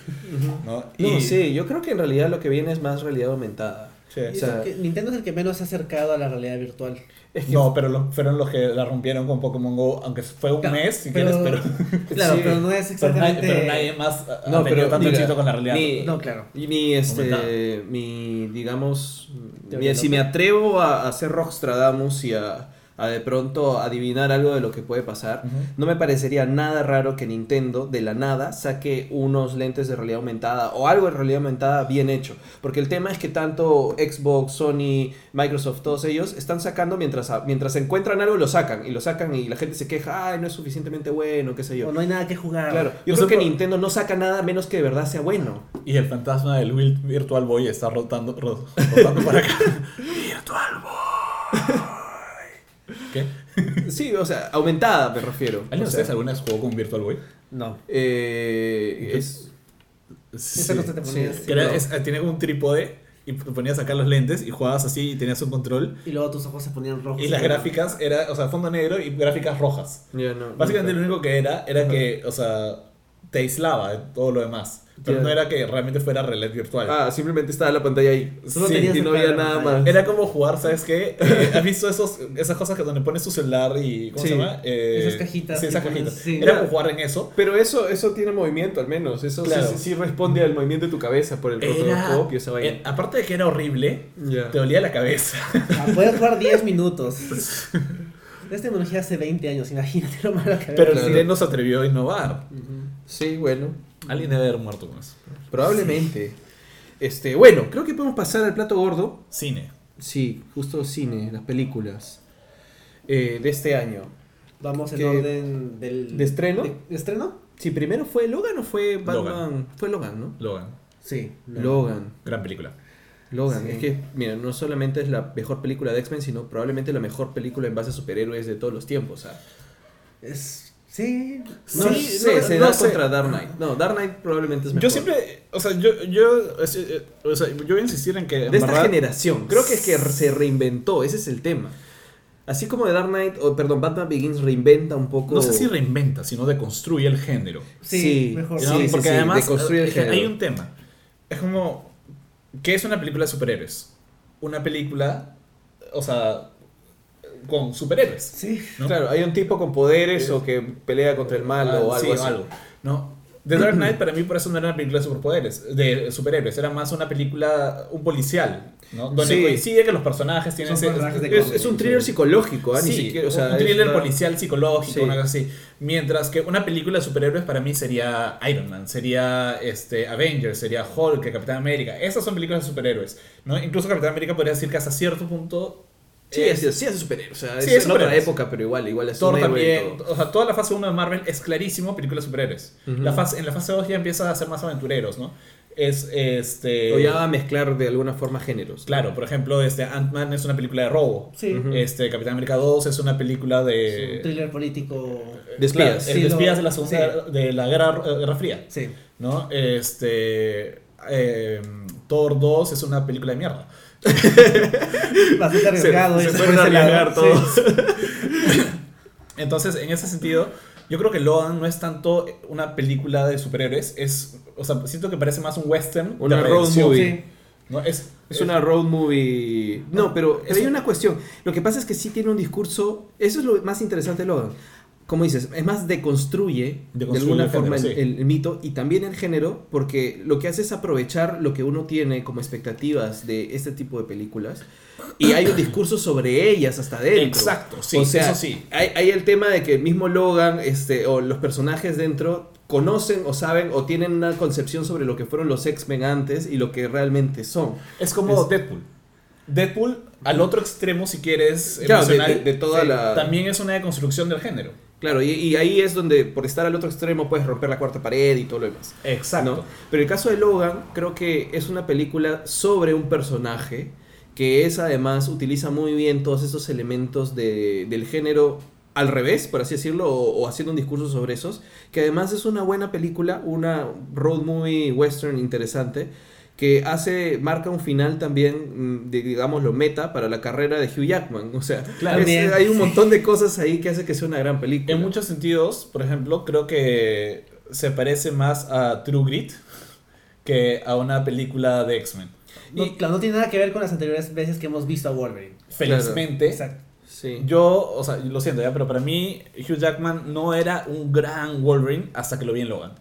Speaker 2: ¿no?
Speaker 1: Sí, yo creo que en realidad lo que viene es más realidad aumentada.
Speaker 2: sí.
Speaker 1: O sea-
Speaker 3: Nintendo es el que menos se ha acercado a la realidad virtual.
Speaker 1: Es que
Speaker 2: No, pero lo- fueron los que la rompieron con Pokémon Go, aunque fue un
Speaker 3: Claro,
Speaker 2: mes, si
Speaker 3: pero-
Speaker 2: quieres, pero,
Speaker 3: Claro,
Speaker 1: Sí.
Speaker 3: pero no es
Speaker 2: pero, nadie,
Speaker 3: exactamente...
Speaker 2: pero nadie más ha
Speaker 1: No,
Speaker 2: tenido
Speaker 1: pero
Speaker 2: tanto
Speaker 1: mira,
Speaker 2: éxito con la realidad.
Speaker 1: mi-
Speaker 3: No, claro.
Speaker 1: Y mi, este, mi, digamos, mi- si me atrevo a, a ser Rockstradamus y a, a de pronto adivinar algo de lo que puede pasar, no me parecería nada raro que Nintendo de la nada saque unos lentes de realidad aumentada o algo de realidad aumentada bien hecho. Porque el tema es que tanto Xbox, Sony, Microsoft, todos ellos están sacando mientras, mientras encuentran algo lo sacan y lo sacan y la gente se queja, ay, no es suficientemente bueno, qué sé yo.
Speaker 3: O no hay nada que jugar.
Speaker 1: Claro, yo
Speaker 2: No
Speaker 1: creo
Speaker 2: sé
Speaker 1: que
Speaker 2: por-
Speaker 1: Nintendo no saca nada menos que de verdad sea bueno.
Speaker 2: Y el fantasma del Virtual Boy está rotando, ro- rotando para acá. Virtual Boy.
Speaker 1: Sí, o sea, aumentada me refiero.
Speaker 2: ¿Alguien de ustedes alguna vez jugó con Virtual Boy?
Speaker 3: No.
Speaker 1: eh, es,
Speaker 3: Esa cosa te ponías...
Speaker 1: sí.
Speaker 2: Que era-
Speaker 1: no.
Speaker 2: es- tiene un trípode y te ponías a sacar los lentes y jugabas así y tenías un control.
Speaker 3: Y luego tus ojos se ponían rojos.
Speaker 2: Y las gráficas era, o sea, fondo negro y gráficas rojas.
Speaker 1: ya no,
Speaker 2: Básicamente lo
Speaker 1: nunca.
Speaker 2: único que era era que, o sea, te aislaba de todo lo demás. Pero
Speaker 1: Ya.
Speaker 2: no era que realmente fuera realidad virtual.
Speaker 1: Ah, simplemente estaba la pantalla ahí.
Speaker 3: Solo
Speaker 2: Sí,
Speaker 1: y no había nada más.
Speaker 2: Era como jugar, ¿sabes qué? Eh, ¿Has visto esos, esas cosas que donde pones tu celular y. ¿Cómo
Speaker 1: Sí.
Speaker 2: se llama? Eh,
Speaker 3: Esas cajitas
Speaker 2: Sí,
Speaker 3: que
Speaker 2: esas cajitas.
Speaker 3: sí.
Speaker 2: Era como jugar en eso.
Speaker 1: Pero eso, eso tiene movimiento al menos. Eso sí-
Speaker 2: Claro.
Speaker 1: sí, sí responde al movimiento de tu cabeza por el
Speaker 2: Era,
Speaker 1: rotoscopio, esa vaina.
Speaker 2: eh, aparte de que era horrible,
Speaker 1: Ya.
Speaker 2: te dolía la cabeza.
Speaker 3: Ah, puedes jugar 10 minutos. Esta tecnología hace 20 años, imagínate lo malo que había
Speaker 2: Pero
Speaker 3: sido.
Speaker 2: Nintendo se atrevió a innovar.
Speaker 1: Sí, bueno.
Speaker 2: Alguien debe haber muerto con eso.
Speaker 1: Probablemente. Este, bueno, creo que podemos pasar al plato gordo.
Speaker 2: Cine.
Speaker 1: Sí, justo cine, las películas eh, de este año.
Speaker 3: Vamos en orden del...
Speaker 1: ¿De estreno?
Speaker 3: ¿De, de estreno?
Speaker 1: Sí, primero fue Logan o fue Batman.
Speaker 2: Logan.
Speaker 1: Fue Logan, ¿no?
Speaker 2: Logan.
Speaker 3: Sí.
Speaker 1: Logan.
Speaker 2: Gran película.
Speaker 1: Logan,
Speaker 3: Sí.
Speaker 1: es que, mira, no solamente es la mejor película de X-Men, sino probablemente la mejor película en base a superhéroes de todos los tiempos. O sea,
Speaker 3: Es... Sí.
Speaker 1: no
Speaker 2: Sí,
Speaker 1: sé,
Speaker 2: no-
Speaker 1: se
Speaker 2: no
Speaker 1: da
Speaker 2: sé.
Speaker 1: contra Dark Knight. No, Dark Knight probablemente es mejor.
Speaker 2: Yo siempre, o sea, yo, yo, eh, o sea, yo voy a insistir en que en
Speaker 1: De esta
Speaker 2: verdad-
Speaker 1: generación, creo que es que se reinventó, ese es el tema. Así como de Dark Knight, o perdón, Batman Begins reinventa un poco.
Speaker 2: no sé si reinventa, sino deconstruye el género.
Speaker 3: Sí,
Speaker 1: Sí,
Speaker 3: mejor.
Speaker 1: Sí,
Speaker 2: ¿no?
Speaker 1: sí,
Speaker 2: Porque
Speaker 1: sí,
Speaker 2: además
Speaker 1: deconstruye el
Speaker 2: es que hay
Speaker 1: género.
Speaker 2: un tema. Es como, ¿qué es una película de superhéroes? Una película, o sea, con superhéroes.
Speaker 3: Sí.
Speaker 2: ¿no?
Speaker 1: Claro, hay un tipo con poderes o que pelea contra el mal
Speaker 2: Ah,
Speaker 1: o
Speaker 2: sí,
Speaker 1: algo así.
Speaker 2: ¿no? The Dark Knight para mí por eso no era una película de superpoderes, de superhéroes, era más una película, un policial, ¿no? Donde
Speaker 1: Sí.
Speaker 2: coincide que los personajes tienen
Speaker 3: Son
Speaker 2: ese-
Speaker 3: personajes de
Speaker 1: Es, es un thriller psicológico. Ni
Speaker 2: Sí,
Speaker 1: siquiera, o sea,
Speaker 2: un thriller
Speaker 1: una-
Speaker 2: policial psicológico,
Speaker 1: Sí.
Speaker 2: una cosa así. Mientras que una película de superhéroes para mí sería Iron Man, sería este, Avengers, sería Hulk, Capitán América. Esas son películas de superhéroes. ¿no? Incluso Capitán América podría decir que hasta cierto punto
Speaker 1: Sí,
Speaker 2: Es-
Speaker 1: sí, sí, es superhéroe. O sea,
Speaker 2: Sí,
Speaker 1: es, otra época, pero igual, igual es
Speaker 2: Thor también,
Speaker 1: todo.
Speaker 2: o sea, toda la fase 1 de Marvel es clarísimo película de superhéroes. La fase, en la fase 2 ya empieza a ser más aventureros, ¿no? Es este.
Speaker 1: O ya va a mezclar de alguna forma géneros.
Speaker 2: Claro, por ejemplo, este Ant-Man es una película de robo.
Speaker 3: Sí.
Speaker 2: Este Capitán América 2 es una película
Speaker 3: Es un
Speaker 2: de.
Speaker 3: thriller político.
Speaker 1: De espías.
Speaker 2: Claro,
Speaker 3: Sí,
Speaker 2: de espías
Speaker 3: lo-
Speaker 2: de la segunda de la guerra, eh, guerra fría,
Speaker 3: Sí.
Speaker 2: ¿no? Este eh, Thor 2 es una película de mierda.
Speaker 3: Bastante arriesgado.
Speaker 1: se
Speaker 3: ese lado.
Speaker 1: arriesgar todos.
Speaker 2: Entonces, en ese sentido, yo creo que Logan no es tanto una película de superhéroes, es, o sea, siento que parece más un western.
Speaker 1: Una
Speaker 2: de
Speaker 1: road movie.
Speaker 3: Sí.
Speaker 2: ¿no? Es,
Speaker 1: Es una road movie. No, pero, hay
Speaker 2: un-
Speaker 1: una cuestión. Lo que pasa es que sí tiene un discurso. Eso es lo más interesante de Logan. Como dices, es más deconstruye, de
Speaker 2: Deconstruye
Speaker 1: alguna
Speaker 2: el género,
Speaker 1: forma el,
Speaker 2: sí.
Speaker 1: el- el mito y también el género, porque lo que hace es aprovechar lo que uno tiene como expectativas de este tipo de películas y hay un discurso sobre ellas hasta dentro.
Speaker 2: Exacto, sí,
Speaker 1: o sea,
Speaker 2: eso sí.
Speaker 1: Hay, hay el tema de que el mismo Logan este, o los personajes dentro conocen o saben o tienen una concepción sobre lo que fueron los X-Men antes y lo que realmente son.
Speaker 2: Es como
Speaker 1: Es-
Speaker 2: Deadpool. Deadpool, al otro extremo, si quieres,
Speaker 1: Claro, de-
Speaker 2: emocional,
Speaker 1: de- de toda la-
Speaker 2: también es una deconstrucción del género.
Speaker 1: Claro, y, y ahí es donde por estar al otro extremo puedes romper la cuarta pared y todo lo demás.
Speaker 2: Exacto.
Speaker 1: ¿no? Pero el caso de Logan creo que es una película sobre un personaje que es además utiliza muy bien todos esos elementos de- del género al revés, por así decirlo, o, o haciendo un discurso sobre esos, que además es una buena película, una road movie western interesante que hace marca un final también mm, digamos lo meta para la carrera de Hugh Jackman o sea
Speaker 2: Claro.
Speaker 1: es- hay un montón de cosas ahí que hace que sea una gran película
Speaker 2: En muchos sentidos, por ejemplo, creo que se parece más a True Grit que a una película de X-Men.
Speaker 3: No,
Speaker 2: Y
Speaker 3: claro, no tiene nada que ver con las anteriores veces que hemos visto a Wolverine.
Speaker 2: felizmente,
Speaker 3: Exacto.
Speaker 1: sí
Speaker 2: yo, o sea, lo siento ya, pero para mí Hugh Jackman no era un gran Wolverine hasta que lo vi en Logan.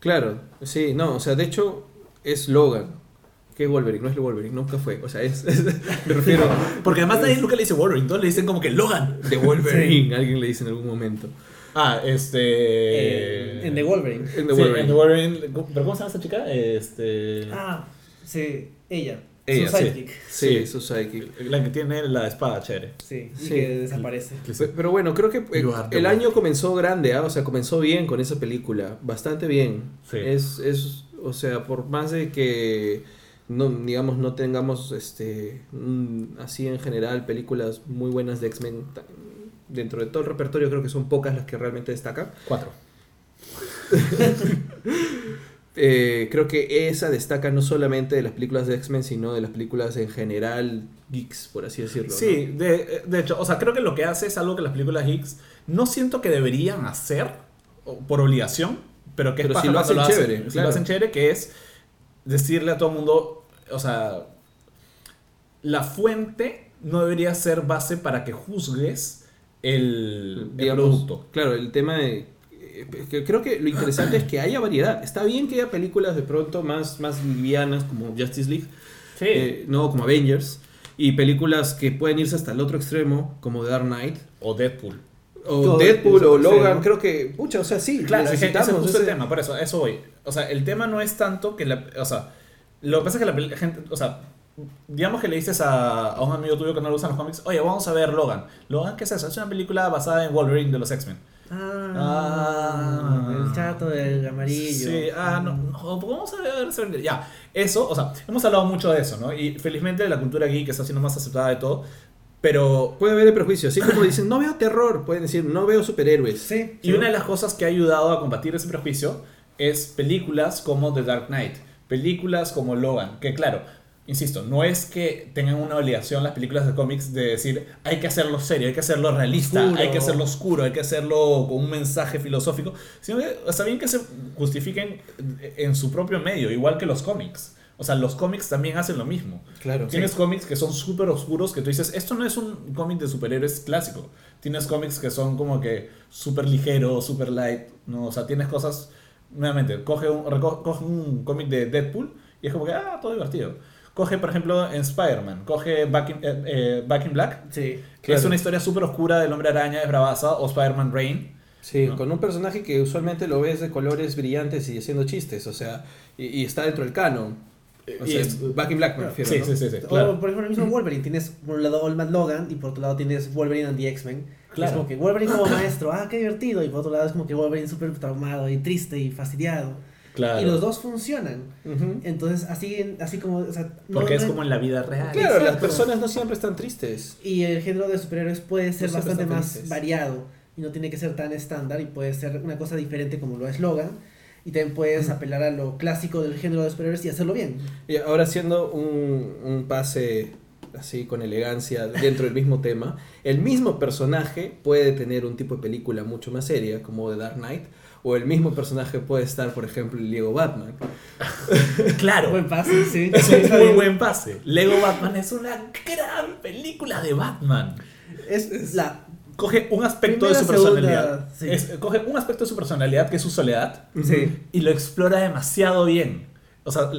Speaker 1: Claro, sí, no, o sea, de hecho es Logan. Que es Wolverine, no es Wolverine, nunca fue. O sea, es. es- me refiero.
Speaker 2: Porque además nadie nunca le dice Wolverine, todos le dicen como que Logan.
Speaker 1: De Wolverine, alguien le dice en algún momento.
Speaker 2: Ah, este...
Speaker 3: Eh, en The Wolverine.
Speaker 1: En The
Speaker 2: Sí,
Speaker 1: Wolverine.
Speaker 2: en The Wolverine. ¿Pero cómo se llama esta chica? Este...
Speaker 3: Ah, sí, ella.
Speaker 2: Ella,
Speaker 3: su
Speaker 2: sí.
Speaker 3: sidekick.
Speaker 1: Sí,
Speaker 2: Sí.
Speaker 1: su psychic.
Speaker 2: La que tiene la espada chévere.
Speaker 3: Sí, y
Speaker 1: Sí.
Speaker 3: que desaparece.
Speaker 1: Pe- Pero bueno, creo que eh, el
Speaker 2: one.
Speaker 1: año comenzó grande, ¿ah? o sea, comenzó bien con esa película, bastante bien.
Speaker 2: Sí.
Speaker 1: Es, es, o sea, por más de que no, digamos, no tengamos, este, así en general, películas muy buenas de X-Men, dentro de todo el repertorio creo que son pocas las que realmente destacan.
Speaker 2: Cuatro.
Speaker 1: Eh, creo que esa destaca no solamente de las películas de X-Men, sino de las películas en general geeks, por así decirlo. ¿no?
Speaker 2: Sí, de, de hecho, o sea, creo que lo que hace es algo que las películas Higgs no siento que deberían hacer por obligación, pero que es
Speaker 1: Pero si lo hacen chévere,
Speaker 2: Si
Speaker 1: claro.
Speaker 2: lo hacen chévere, que es decirle a todo el mundo, o sea, la fuente no debería ser base para que juzgues el, producto.
Speaker 1: Claro, el tema de... eh, creo que lo interesante es que haya variedad. Está bien que haya películas de pronto más, más livianas como Justice League,
Speaker 2: Sí.
Speaker 1: eh, no como Avengers, y películas que pueden irse hasta el otro extremo como Dark Knight,
Speaker 2: o Deadpool.
Speaker 1: O
Speaker 3: Todo
Speaker 1: Deadpool, o Logan.
Speaker 3: extremo.
Speaker 1: Creo que, pucha, o sea, sí,
Speaker 2: Claro, es que ese es el tema, por eso, eso voy. O sea, el tema no es tanto que la. O sea, lo que pasa es que la gente. O sea, digamos que le dices a, a un amigo tuyo que no le gustan los cómics, oye, vamos a ver Logan. Logan, ¿qué es eso? Es una película basada en Wolverine de los X-Men.
Speaker 3: Ah,
Speaker 2: Ah.
Speaker 3: el chato del amarillo.
Speaker 2: Sí, ah, no, no, vamos a ver. Ya, eso, o sea, hemos hablado mucho de eso, ¿no? Y felizmente la cultura geek está siendo más aceptada de todo, pero.
Speaker 1: Puede haber el prejuicio, así como dicen, no veo terror, pueden decir, no veo superhéroes.
Speaker 3: Sí.
Speaker 2: Y una de las cosas que ha ayudado a combatir ese prejuicio es películas como The Dark Knight, películas como Logan, que claro, insisto, no es que tengan una obligación las películas de cómics de decir hay que hacerlo serio, hay que hacerlo realista,
Speaker 3: Oscuro.
Speaker 2: hay que hacerlo oscuro, hay que hacerlo con un mensaje filosófico, sino que está bien que se justifiquen en su propio medio, igual que los cómics. O sea, los cómics también hacen lo mismo.
Speaker 1: Claro.
Speaker 2: Tienes cómics que son súper oscuros que tú dices, esto no es un cómic de superhéroes clásico. Tienes cómics que son como que súper ligeros, súper light, ¿no? O sea, tienes cosas, nuevamente, coge un, coge un cómic de Deadpool y es como que, ah, todo divertido. Coge, por ejemplo, en Spider-Man, coge Back in, eh, eh, Back in Black,
Speaker 3: Sí.
Speaker 2: que es una historia súper oscura del hombre araña de Bravaza, o Spider-Man Rain.
Speaker 1: Sí,
Speaker 2: ¿no?
Speaker 1: con un personaje que usualmente lo ves de colores brillantes y haciendo chistes, o sea, y, y está dentro del canon. O
Speaker 2: Y
Speaker 1: sea,
Speaker 2: es-
Speaker 1: Back in Black me refiero,
Speaker 2: Sí,
Speaker 1: ¿no?
Speaker 2: sí, sí, sí,
Speaker 3: O
Speaker 2: claro.
Speaker 3: por ejemplo el mismo Wolverine, tienes por un lado Old Man Logan y por otro lado tienes Wolverine and the X-Men.
Speaker 2: Claro.
Speaker 3: Es como que Wolverine como maestro, ah, qué divertido. Y por otro lado es como que Wolverine súper traumado y triste y fastidiado.
Speaker 2: Claro.
Speaker 3: Y los dos funcionan. Entonces, así, así como. O sea, no-
Speaker 2: Porque es como en la vida real.
Speaker 1: Claro, las personas no siempre están tristes.
Speaker 3: Y el género de superhéroes puede ser
Speaker 1: No
Speaker 3: bastante más variado y no tiene que ser tan estándar y puede ser una cosa diferente como lo es Logan. Y también puedes apelar a lo clásico del género de superhéroes y hacerlo bien.
Speaker 1: Y ahora haciendo un, un pase así con elegancia dentro del mismo tema, el mismo personaje puede tener un tipo de película mucho más seria, como The Dark Knight, o el mismo personaje puede estar, por ejemplo, en Lego Batman.
Speaker 2: Claro.
Speaker 3: Buen pase, sí.
Speaker 2: Es un
Speaker 3: Está
Speaker 2: muy buen pase. Lego Batman es una gran película de Batman.
Speaker 3: Es la.
Speaker 2: Coge un aspecto de su personalidad.
Speaker 3: segunda, sí.
Speaker 2: Es- coge un aspecto de su personalidad que es su soledad
Speaker 3: Sí.
Speaker 2: y lo explora demasiado bien. O sea,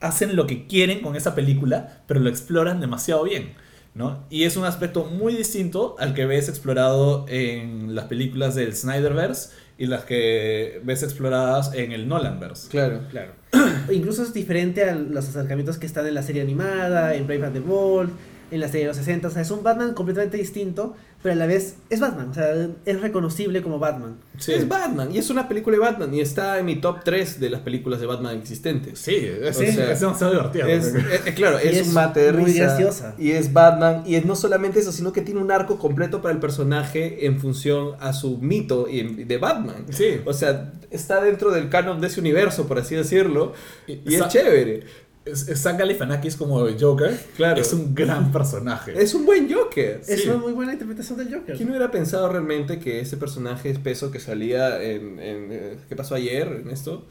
Speaker 2: hacen lo que quieren con esa película, pero lo exploran demasiado bien. ¿no? Y es un aspecto muy distinto al que ves explorado en las películas del Snyderverse y las que ves exploradas en el Nolanverse.
Speaker 1: Claro.
Speaker 3: Claro. Incluso es diferente a los acercamientos que están en la serie animada, en Brave and the Bold, en la serie de los 60. O sea, es un Batman completamente distinto, pero a la vez es Batman. O sea, es reconocible como Batman.
Speaker 2: Sí.
Speaker 1: Es Batman, y es una película de Batman, y está en mi top 3 de las películas de Batman existentes.
Speaker 2: Sí, es,
Speaker 1: Sí.
Speaker 2: es demasiado divertido.
Speaker 1: Es, eh, eh, claro,
Speaker 3: Y
Speaker 1: es,
Speaker 3: es
Speaker 1: un mate de
Speaker 3: muy
Speaker 1: risa.
Speaker 3: graciosa.
Speaker 1: Y es Batman. Y es no solamente eso, sino que tiene un arco completo para el personaje en función a su mito y en- de Batman.
Speaker 2: Sí.
Speaker 1: O sea, está dentro del canon de ese universo, por así decirlo.
Speaker 2: Y-
Speaker 1: Y es chévere.
Speaker 2: Es- es Zach Galifianakis como Joker
Speaker 1: Claro.
Speaker 2: es un gran personaje.
Speaker 1: Es un buen Joker.
Speaker 3: Es una muy buena interpretación del Joker.
Speaker 1: ¿Quién hubiera pensado realmente que ese personaje espeso que salía en, en, eh, ¿Qué pasó ayer en esto?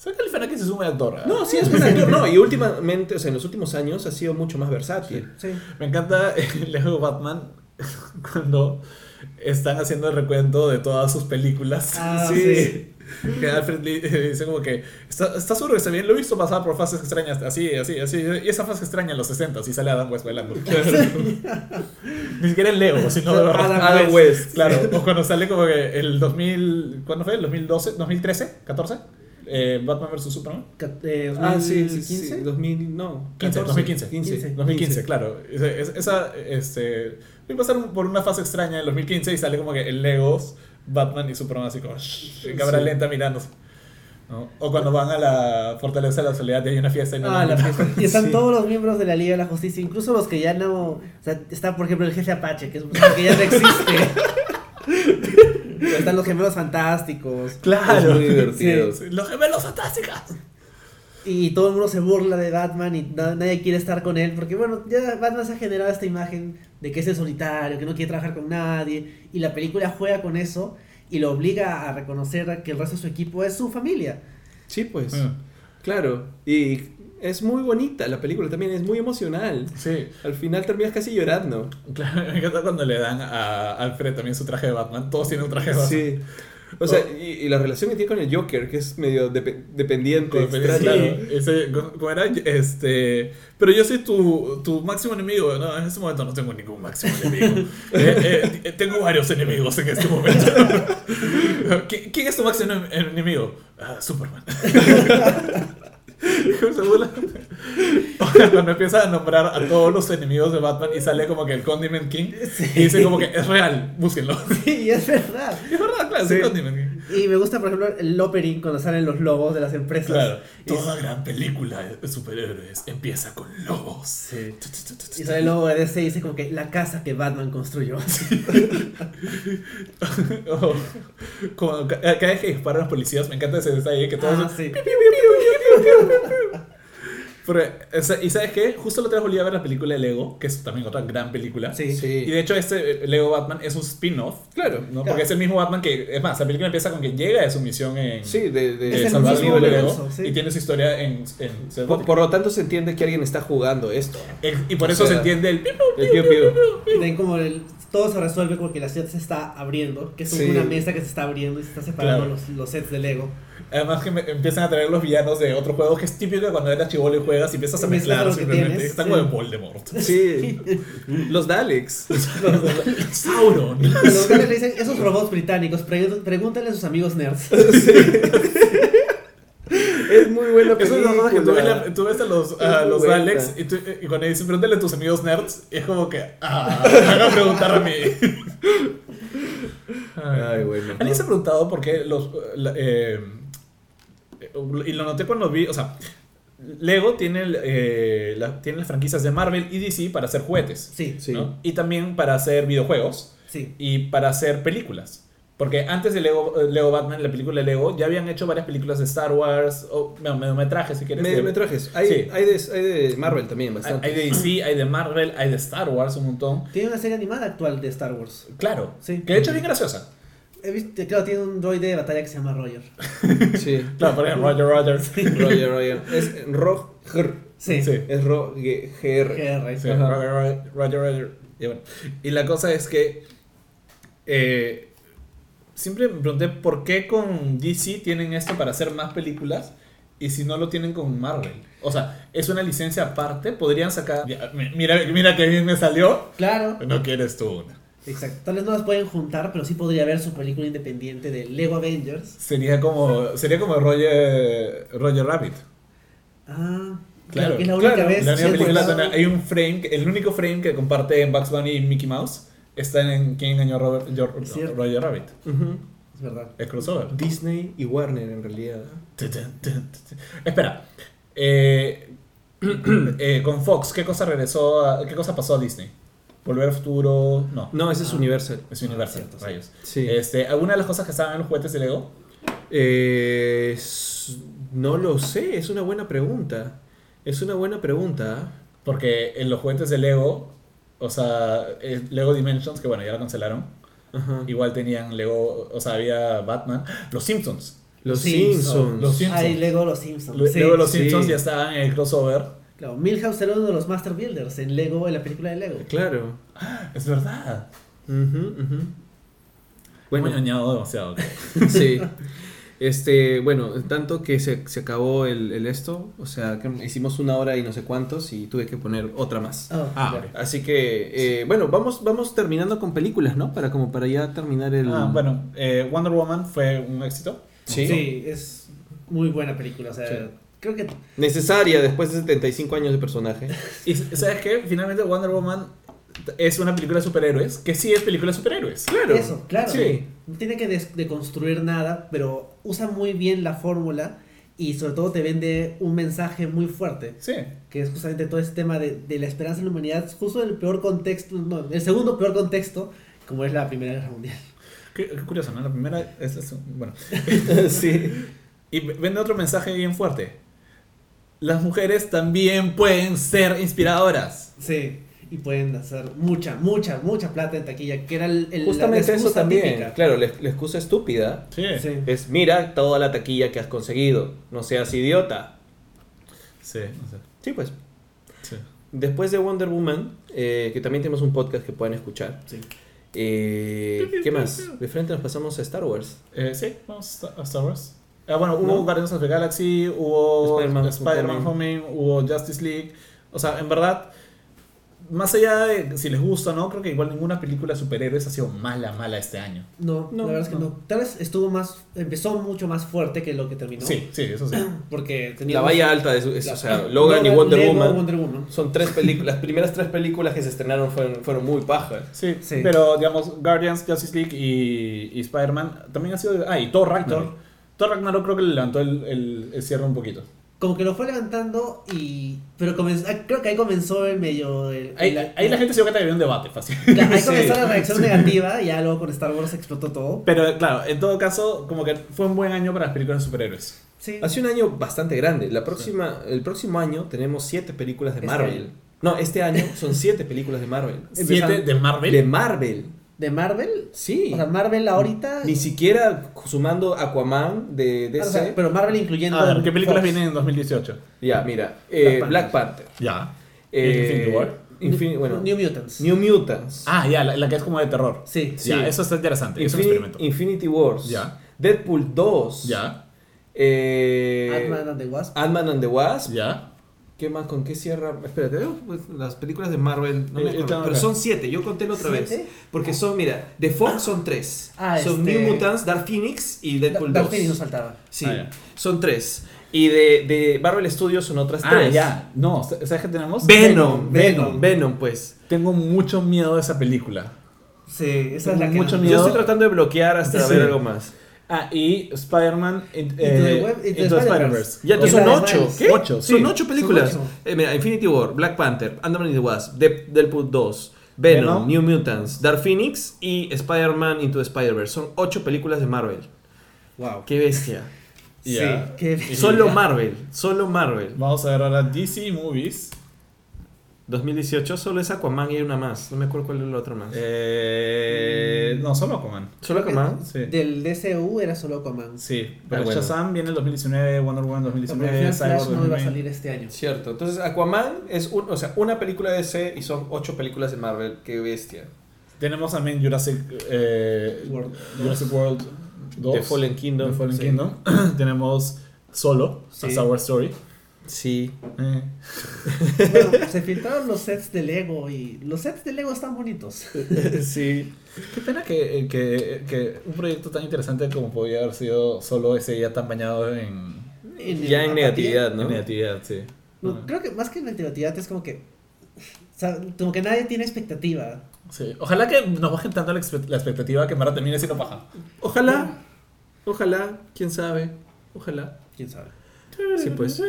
Speaker 2: Zach Galifianakis es un buen actor. ¿eh?
Speaker 1: No, sí es buen actor, no. Y últimamente, o sea, en los últimos años ha sido mucho más versátil.
Speaker 3: Sí.
Speaker 2: Me encanta el Lego Batman cuando están haciendo el recuento de todas sus películas.
Speaker 3: Ah,
Speaker 1: Sí.
Speaker 3: sí.
Speaker 2: Que Alfred Lee eh, dice como que ¿Está, está seguro que está bien? Lo he visto pasar por fases extrañas así, así, así. Y esa fase extraña en los 60 y sale Adam West bailando. Ni siquiera el Lego, sino de.
Speaker 3: Adam
Speaker 1: Adam West.
Speaker 2: Claro, o cuando sale como que el 2000. ¿Cuándo fue? ¿El 2012? ¿2013? ¿14? Eh, Batman vs Superman.
Speaker 3: Eh,
Speaker 1: Ah, sí, sí,
Speaker 3: 2015.
Speaker 1: sí. 2000, no.
Speaker 2: 15, 2015.
Speaker 1: 15.
Speaker 2: 2015, claro. Esa, esa, este, voy a pasar un- por una fase extraña en 2015 y sale como que el Legos, Batman y Superman así como shh, en cámara
Speaker 1: Sí.
Speaker 2: lenta mirándose. ¿no? O cuando van a la Fortaleza de la Soledad y hay una fiesta y no
Speaker 3: Ah, la fiesta. Y están
Speaker 1: Sí.
Speaker 3: todos los miembros de la Liga de la Justicia, incluso los que ya no. O sea, está por ejemplo el jefe Apache, que es un que ya no existe. están los gemelos fantásticos.
Speaker 2: Claro.
Speaker 1: Es muy divertido.
Speaker 2: Sí, Los gemelos fantásticos.
Speaker 3: Y todo el mundo se burla de Batman y na- nadie quiere estar con él. Porque bueno, ya Batman se ha generado esta imagen de que es el solitario, que no quiere trabajar con nadie. Y la película juega con eso y lo obliga a reconocer que el resto de su equipo es su familia.
Speaker 1: Sí, pues.
Speaker 2: Ah.
Speaker 1: Claro. Y es muy bonita la película también, es muy emocional.
Speaker 2: Sí,
Speaker 1: Al final terminas casi llorando.
Speaker 2: claro. Me encanta cuando le dan a Alfred también su traje de Batman. Todos tienen un traje de Batman.
Speaker 1: Sí. O sea, y, y la relación que tiene con el Joker, que es medio depe- dependiente. Extraña.
Speaker 2: Claro, ese, ¿cómo era? Este, pero yo soy tu, tu máximo enemigo. No, en este momento no tengo ningún máximo enemigo. Eh, eh, tengo varios enemigos en este momento. ¿Qui- ¿Quién es tu máximo enem- enemigo? Ah, Superman. Cuando empieza a nombrar a todos los enemigos de Batman y sale como que el Condiment King y dice como que es real, búsquenlo.
Speaker 3: y es verdad.
Speaker 2: Es verdad, claro, es
Speaker 1: Sí.
Speaker 2: el Condiment King.
Speaker 3: Y me gusta, por ejemplo, el opening cuando salen los logos de las empresas.
Speaker 2: Claro. Toda gran película de superhéroes empieza con lobos.
Speaker 3: Sí. Y sale el logo de DC y dice como que la casa que Batman construyó.
Speaker 2: Oh, como ca- cada vez que disparan los policías, me encanta ese detalle que todos.
Speaker 3: Ah, sí.
Speaker 2: Pero, y sabes qué? Justo la otra vez volví a ver la película de Lego, que es también otra gran película.
Speaker 3: Sí.
Speaker 1: Sí.
Speaker 2: Y de hecho, este eh, Lego Batman es un spin-off.
Speaker 1: Claro.
Speaker 2: ¿no?
Speaker 3: Claro.
Speaker 2: Porque es el mismo Batman que. Es más, la película empieza con que llega de su misión en.
Speaker 1: Sí, de, de-
Speaker 2: de
Speaker 3: el
Speaker 2: salvar de Lego.
Speaker 3: sí.
Speaker 2: Y tiene su historia en. en-
Speaker 1: por, por lo tanto se entiende que alguien está jugando esto.
Speaker 2: y por eso
Speaker 1: o sea,
Speaker 2: se entiende el.
Speaker 1: El piu piu.
Speaker 3: Como el, todo se resuelve porque la ciudad se está abriendo, que es
Speaker 1: Sí.
Speaker 3: una mesa que se está abriendo y se está separando
Speaker 2: Claro.
Speaker 3: los, los sets de Lego.
Speaker 2: Además que me- empiezan a traer los villanos de otros juegos que es típico de cuando eras chivolo y juegas y empiezas a mezclar simplemente.
Speaker 3: tienes,
Speaker 2: Están
Speaker 3: sí.
Speaker 2: como de Voldemort.
Speaker 1: Sí. Los Daleks.
Speaker 2: Sauron.
Speaker 3: Los que le dicen, esos robots británicos, pre- pregúntale a sus amigos nerds.
Speaker 1: Es muy buena
Speaker 2: Eso es
Speaker 1: película.
Speaker 2: la cosa que tú ves, la- tú ves a los, a los. Alex y, tú- y cuando dicen pregúntale a tus amigos nerds, y es como que, ah, me van a preguntar a mí.
Speaker 1: Ay, bueno.
Speaker 2: ¿Alguien se ha preguntado por qué los. la- eh, y lo noté cuando vi. O sea, Lego tiene, eh, la- tiene las franquicias de Marvel y DC para hacer juguetes.
Speaker 3: Sí,
Speaker 1: Sí.
Speaker 2: ¿no? Y también para hacer videojuegos
Speaker 3: sí.
Speaker 2: y para hacer películas. Porque antes de Lego, eh, Lego Batman, la película de Lego, ya habían hecho varias películas de Star Wars, o bueno, mediometrajes si quieres.
Speaker 1: Me,
Speaker 2: de-
Speaker 1: metrajes. Hay,
Speaker 2: Sí.
Speaker 1: hay, de, hay de Marvel también,
Speaker 2: Hay,
Speaker 1: bastante.
Speaker 2: hay de DC, hay de Marvel, hay de Star Wars un montón.
Speaker 3: Tiene una serie animada actual de Star Wars.
Speaker 2: Claro,
Speaker 3: Sí.
Speaker 2: que de hecho es bien graciosa.
Speaker 3: He visto, claro, tiene un droide de batalla que se llama Roger.
Speaker 1: Sí.
Speaker 2: Claro, por ejemplo, Roger Roger.
Speaker 1: Roger, Roger. Es Roger.
Speaker 3: Sí.
Speaker 2: Sí.
Speaker 1: Es Roger.
Speaker 3: GR.
Speaker 2: Sí. Roger, Roger, Roger. Y, bueno, y la cosa es que eh, siempre me pregunté por qué con DC tienen esto para hacer más películas y si no lo tienen con Marvel. O sea, es una licencia aparte, podrían sacar... Mira, mira que bien me salió.
Speaker 3: Claro.
Speaker 2: No quieres tú una.
Speaker 3: Exacto. Tal vez no las pueden juntar, pero sí podría haber su película independiente de Lego Avengers.
Speaker 2: Sería como, sería como Roger, Roger Rabbit.
Speaker 3: Ah,
Speaker 2: Claro,
Speaker 3: claro. es la única
Speaker 1: claro.
Speaker 3: vez.
Speaker 2: La única
Speaker 3: sí,
Speaker 2: película donde hay un frame, que- el único frame que comparte Bugs Bunny y Mickey Mouse está en ¿Quién engañó a Robert-. Roger Rabbit?
Speaker 3: Es verdad.
Speaker 2: Es crossover.
Speaker 1: Disney y Warner en realidad.
Speaker 2: Espera. Eh, eh, con Fox, ¿qué cosa regresó? a- ¿Qué cosa pasó a Disney? ¿Volver al futuro? No.
Speaker 1: No, ese es
Speaker 3: Ah.
Speaker 1: Universal.
Speaker 2: Es Universal,
Speaker 3: cierto, sí.
Speaker 2: rayos.
Speaker 1: Sí.
Speaker 2: Este, ¿Alguna de las cosas que estaban en los juguetes de Lego?
Speaker 1: Eh, no lo sé, es una buena pregunta. Es una buena pregunta.
Speaker 2: Porque en los juguetes de Lego, o sea, Lego Dimensions, que bueno, ya lo cancelaron,
Speaker 1: Ajá.
Speaker 2: igual tenían Lego, o sea, había Batman. Los Simpsons.
Speaker 1: Los
Speaker 3: Simpsons.
Speaker 1: Simpsons.
Speaker 2: Los Simpsons.
Speaker 3: Hay Lego Los Simpsons.
Speaker 2: Lu-
Speaker 3: sí.
Speaker 2: Luego los
Speaker 1: sí.
Speaker 2: Simpsons ya estaban en el crossover.
Speaker 3: Claro, Milhouse era uno de los Master Builders en Lego, en la película de Lego.
Speaker 1: Claro.
Speaker 2: Es verdad. Bueno, añado demasiado.
Speaker 1: sí. Este, bueno, tanto que se, se acabó el, el esto, o sea, que hicimos una hora y no sé cuántos y tuve que poner otra más.
Speaker 3: Ah,
Speaker 2: Ah.
Speaker 1: Así que, eh, bueno, vamos, vamos terminando con películas, ¿no? Para como para ya terminar el...
Speaker 2: Ah, bueno, eh, Wonder Woman fue un éxito.
Speaker 1: Sí.
Speaker 3: Sí, es muy buena película. O sea,
Speaker 1: Sí.
Speaker 3: Creo que
Speaker 1: Necesaria después de 75 años de personaje.
Speaker 2: Y ¿sabes qué? Finalmente Wonder Woman es una película de superhéroes, que sí es película de superhéroes.
Speaker 1: Claro.
Speaker 3: eso, claro.
Speaker 1: Sí.
Speaker 3: No tiene que deconstruir nada, pero usa muy bien la fórmula y sobre todo te vende un mensaje muy fuerte,
Speaker 2: Sí.
Speaker 3: que es justamente todo este tema de, de la esperanza en la humanidad, justo en el peor contexto, no, el segundo peor contexto, como es la Primera Guerra Mundial.
Speaker 2: Qué, qué curioso, ¿no? La primera es, es- bueno.
Speaker 1: sí.
Speaker 2: Y vende otro mensaje bien fuerte. Las mujeres también pueden ser inspiradoras.
Speaker 3: Sí, y pueden hacer mucha, mucha, mucha plata en taquilla, que era el, el- la
Speaker 1: Justamente eso
Speaker 3: excusa
Speaker 1: también.
Speaker 3: típica.
Speaker 1: Claro, la, la excusa estúpida
Speaker 2: Sí. Sí.
Speaker 3: Sí.
Speaker 1: es mira toda la taquilla que has conseguido. No seas idiota.
Speaker 2: no sé.
Speaker 1: Sí, pues.
Speaker 2: Sí.
Speaker 1: Después de Wonder Woman, eh, que también tenemos un podcast que pueden escuchar.
Speaker 3: Sí.
Speaker 1: Eh, ¿Qué más? De frente nos pasamos a Star Wars.
Speaker 2: Eh, sí, vamos a Star Wars. Ah, bueno, hubo
Speaker 1: ¿No?
Speaker 2: Guardians of the Galaxy, hubo
Speaker 1: Spider-Man
Speaker 2: Spider-Man
Speaker 1: Homecoming.
Speaker 2: Hubo Justice League. O sea, en verdad, más allá de si les gusta o no, creo que igual ninguna película de superhéroes ha sido mala, mala este año.
Speaker 3: No,
Speaker 1: No,
Speaker 3: la verdad es que
Speaker 2: no.
Speaker 3: no. Tal vez estuvo más, empezó mucho más fuerte que lo que terminó.
Speaker 2: Sí, sí, eso sí.
Speaker 3: Porque tenía
Speaker 1: La valla alta de su, es,
Speaker 3: La-
Speaker 1: o sea, Logan y Wonder
Speaker 3: Lego,
Speaker 1: Woman.
Speaker 3: Wonder Woman.
Speaker 1: Son tres películas. Las primeras tres películas que se estrenaron fueron, fueron muy pajas.
Speaker 2: Sí,
Speaker 3: Sí.
Speaker 2: pero digamos, Guardians, Justice League y, y Spider-Man también ha sido. Ah, y Thor Ragnarok.
Speaker 3: Thor.
Speaker 2: Ragnarok creo que le levantó el, el, el cierre un poquito.
Speaker 3: Como que lo fue levantando y... Pero comenzó, ah, creo que ahí comenzó el medio... El,
Speaker 2: Ahí,
Speaker 3: el-
Speaker 2: ahí la gente se dio cuenta que había un debate fácil.
Speaker 3: la- ahí
Speaker 1: Sí.
Speaker 3: comenzó la reacción negativa y ya luego con Star Wars explotó todo.
Speaker 2: Pero claro, en todo caso, como que fue un buen año para las películas de superhéroes.
Speaker 3: Sí.
Speaker 1: Hace un año bastante grande. La próxima, El próximo año tenemos siete películas de
Speaker 3: Este
Speaker 1: Marvel.
Speaker 3: año.
Speaker 1: No, este año son siete películas de Marvel.
Speaker 2: ¿Siete de Marvel?
Speaker 1: De Marvel.
Speaker 3: ¿De Marvel?
Speaker 1: Sí.
Speaker 3: O sea, Marvel ahorita...
Speaker 1: Ni siquiera sumando Aquaman de DC.
Speaker 3: Ah, o sea, pero Marvel incluyendo...
Speaker 2: A ver, ¿qué películas
Speaker 3: Fox.
Speaker 2: vienen en 2018?
Speaker 1: Ya, mira. eh,
Speaker 3: Black
Speaker 1: Panther.
Speaker 2: Ya.
Speaker 1: eh,
Speaker 2: Infinity War.
Speaker 1: Infin- bueno,
Speaker 3: New Mutants.
Speaker 1: New Mutants.
Speaker 2: Ah, ya, la, la que es como de terror.
Speaker 3: Sí.
Speaker 1: Sí.
Speaker 2: Ya, eso está interesante. Es un experimento.
Speaker 1: Infinity Wars.
Speaker 2: Ya.
Speaker 1: Deadpool 2.
Speaker 2: Ya,
Speaker 1: Eh,
Speaker 3: Ant-Man and the Wasp.
Speaker 1: Ant-Man and the Wasp.
Speaker 2: ya.
Speaker 1: ¿Qué más? ¿Con qué cierra? Espérate, veo, pues, las películas de Marvel. No me
Speaker 2: Eh,
Speaker 1: acuerdo, pero
Speaker 2: acá.
Speaker 1: son siete. Yo conté la otra
Speaker 3: ¿Siete?
Speaker 1: vez. Porque son, mira, de Fox son tres.
Speaker 3: Ah,
Speaker 1: son
Speaker 3: este-
Speaker 1: New Mutants, Dark Phoenix y Deadpool
Speaker 3: Dark
Speaker 1: 2.
Speaker 3: Phoenix nos faltaba.
Speaker 1: Sí,
Speaker 2: Ah,
Speaker 1: son tres. Y de, de Marvel Studios son otras
Speaker 2: Ah,
Speaker 1: tres.
Speaker 2: ya. No, ¿sabes qué tenemos?
Speaker 1: Venom,
Speaker 3: Venom,
Speaker 1: Venom, Venom, pues.
Speaker 2: Tengo mucho miedo de esa película.
Speaker 3: Sí, esa es la que
Speaker 2: mucho
Speaker 3: no.
Speaker 2: miedo.
Speaker 1: Yo estoy tratando de bloquear hasta
Speaker 2: Sí.
Speaker 1: ver algo más.
Speaker 2: Ah, y Spider-Man eh,
Speaker 3: Web- Into the Spider-Verse.
Speaker 1: Ya, entonces son ocho.
Speaker 2: Ocho, sí.
Speaker 1: Son ocho películas.
Speaker 3: Son ocho.
Speaker 1: Eh, mira, Infinity War, Black Panther, Ant-Man and the Wasp, De- Deadpool 2, Venom,
Speaker 2: Venom.
Speaker 1: New Mutants, Dark Phoenix y Spider-Man Into the Spider-Verse. Son ocho películas de Marvel.
Speaker 3: Wow.
Speaker 1: Qué bestia.
Speaker 3: Sí, qué
Speaker 1: Solo Marvel, solo Marvel.
Speaker 2: Vamos a ver ahora DC Movies.
Speaker 1: 2018 solo es Aquaman y hay una más. No me acuerdo cuál es la otra más.
Speaker 2: Eh, no, solo Aquaman.
Speaker 1: ¿Solo Aquaman?
Speaker 2: Sí.
Speaker 3: Del DCU era solo Aquaman.
Speaker 2: Sí, pero
Speaker 1: Ah, bueno.
Speaker 2: Shazam viene en 2019, Wonder Woman
Speaker 3: Porque al
Speaker 2: 2019,
Speaker 3: final
Speaker 2: Cyborg
Speaker 3: no iba a
Speaker 2: 2020.
Speaker 3: salir este año.
Speaker 1: Cierto. Entonces Aquaman es un, o sea, una película de DC y son ocho películas de Marvel. Qué bestia.
Speaker 2: Tenemos también Jurassic, eh,
Speaker 3: World.
Speaker 2: Jurassic World 2.
Speaker 1: The Fallen Kingdom.
Speaker 2: The Fallen
Speaker 1: Sí.
Speaker 2: Kingdom. Tenemos Solo,
Speaker 3: Sí.
Speaker 2: A Star Wars Story.
Speaker 1: Sí.
Speaker 2: Eh,
Speaker 3: Bueno, se filtraron los sets de Lego y los sets de Lego están bonitos.
Speaker 1: sí.
Speaker 2: Qué pena que, que, que un proyecto tan interesante como podía haber sido Solo ese ya tan bañado en,
Speaker 1: Ya en negatividad, ¿no?
Speaker 2: en negatividad, sí.
Speaker 3: No, Creo que más que en negatividad es como que. o sea, como que nadie tiene expectativa.
Speaker 2: Sí. Ojalá que nos bajen tanto la, expe- la expectativa que verdad termine siendo paja.
Speaker 1: Ojalá. Ojalá. Quién sabe. Ojalá.
Speaker 3: Quién sabe.
Speaker 1: Sí, pues.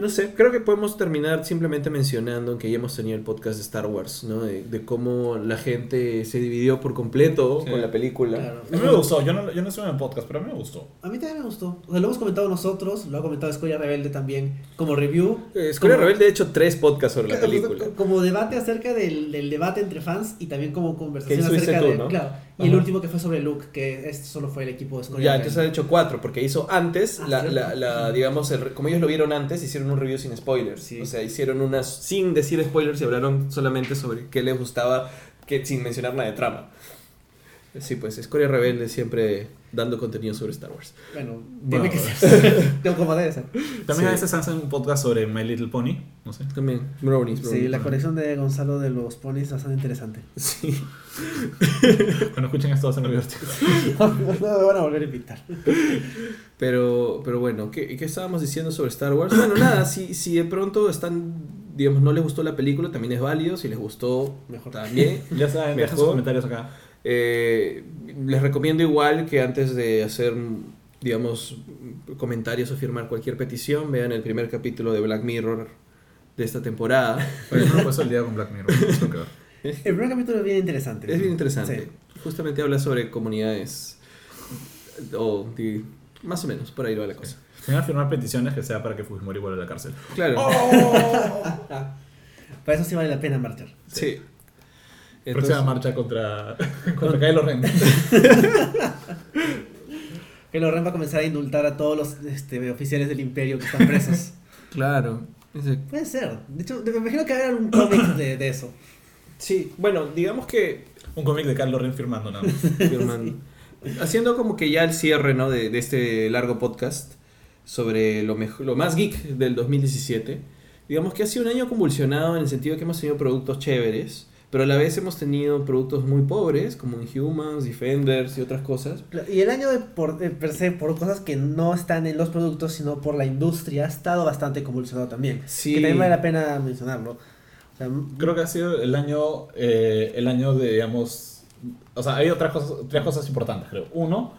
Speaker 1: No sé, creo que podemos terminar simplemente mencionando que ya hemos tenido el podcast de Star Wars, ¿no? De, de cómo la gente se dividió por completo
Speaker 2: Sí.
Speaker 1: con la película.
Speaker 3: Claro.
Speaker 2: A mí me gustó, yo no, yo no estuve en el podcast, pero a mí me gustó.
Speaker 3: A mí también me gustó. O sea, lo hemos comentado nosotros, lo ha comentado Escoria Rebelde también como review.
Speaker 1: Eh, Escuela
Speaker 3: Como-
Speaker 1: Rebelde ha hecho tres podcasts sobre la película.
Speaker 3: co- Como debate acerca del, del debate entre fans y también como conversación acerca
Speaker 1: tú,
Speaker 3: de.
Speaker 1: ¿no?
Speaker 3: Claro. Y el último que fue sobre Luke, que este solo fue el equipo de Escoria
Speaker 1: Ya,
Speaker 3: Rebelde.
Speaker 1: entonces han hecho cuatro, porque hizo antes,
Speaker 3: Ah,
Speaker 1: la,
Speaker 3: cierto.
Speaker 1: la, la, digamos, el- como ellos lo vieron antes, hicieron un review sin spoilers.
Speaker 3: Sí.
Speaker 1: O sea, hicieron unas sin decir spoilers y hablaron solamente sobre qué les gustaba, que, sin mencionar nada de trama. Sí, pues Escoria Rebelde siempre dando contenido sobre Star Wars.
Speaker 3: Bueno,
Speaker 2: Bueno,
Speaker 3: tiene que ser. Tengo como debe ser.
Speaker 2: También
Speaker 1: Sí.
Speaker 2: a veces hacen un podcast sobre My Little Pony, no sé.
Speaker 1: También, brownies,
Speaker 3: Sí, la colección de Gonzalo de los ponis es bastante interesante.
Speaker 1: Sí.
Speaker 2: Cuando escuchen esto va a ser muy divertido.
Speaker 3: no me van a volver a invitar.
Speaker 1: Pero, pero bueno, ¿qué, ¿qué estábamos diciendo sobre Star Wars? Bueno, nada, si, si de pronto están, digamos, no les gustó la película, también es válido. Si les gustó,
Speaker 3: Mejor.
Speaker 1: también.
Speaker 2: Ya saben, dejen sus comentarios acá.
Speaker 1: Eh, les recomiendo igual que antes de hacer, digamos, comentarios o firmar cualquier petición, vean el primer capítulo de Black Mirror de esta temporada.
Speaker 2: Oye, no el día con Black Mirror.
Speaker 3: El primer capítulo es bien interesante.
Speaker 1: Es bien interesante.
Speaker 3: Sí.
Speaker 1: Justamente habla sobre comunidades, o di- más o menos, por ahí va la cosa.
Speaker 2: Van a firmar peticiones, que sea para que Fujimori vuelva a la cárcel.
Speaker 1: Claro.
Speaker 3: Para eso sí vale la pena marchar.
Speaker 1: Sí. Entonces-
Speaker 2: marcha contra, contra Kylo Ren.
Speaker 3: Que Loren va a comenzar a indultar a todos los este, oficiales del imperio que están presos.
Speaker 1: Claro. Ese-
Speaker 3: Puede ser. De hecho, me imagino que habrá un cómic de, de eso.
Speaker 1: Sí, bueno, digamos que
Speaker 2: Un cómic de Kylo Ren firmando, ¿no?
Speaker 1: firmando. Haciendo como que ya el cierre ¿no? de, de este largo podcast sobre lo, mejor, lo más geek del 2017. Digamos que ha sido un año convulsionado en el sentido de que hemos tenido productos chéveres, pero a la vez hemos tenido productos muy pobres, como Inhumans, Defenders y otras cosas.
Speaker 3: Y el año de por, de per se, por cosas que no están en los productos, sino por la industria, ha estado bastante convulsionado también.
Speaker 1: Sí.
Speaker 3: Que también vale la pena mencionarlo. O sea,
Speaker 2: Creo que ha sido el año, eh, el año de, digamos... O sea, hay otras cosas, tres cosas importantes, creo. Uno,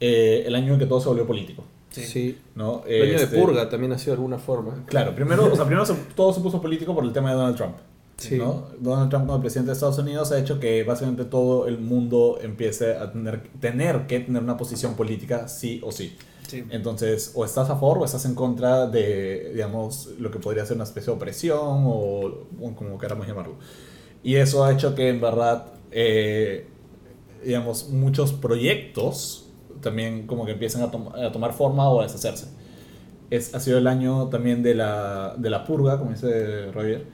Speaker 2: eh, el año en que todo se volvió político,
Speaker 3: Sí.
Speaker 2: ¿no?
Speaker 1: El año
Speaker 2: Este,
Speaker 1: de purga también ha sido de alguna forma.
Speaker 2: Claro, primero, o sea, primero se- todo se puso político por el tema de Donald Trump.
Speaker 1: Sí.
Speaker 2: ¿no? Donald Trump como presidente de Estados Unidos ha hecho que básicamente todo el mundo empiece a tener, tener que tener una posición política sí o sí.
Speaker 3: sí.
Speaker 2: Entonces, o estás a favor o estás en contra de, digamos, lo que podría ser una especie de opresión o, o como queramos llamarlo. Y eso ha hecho que en verdad, eh, digamos, muchos proyectos también como que empiecen a, tom- a tomar forma o a deshacerse. Es, ha sido el año también de la, de la purga, como dice Roger,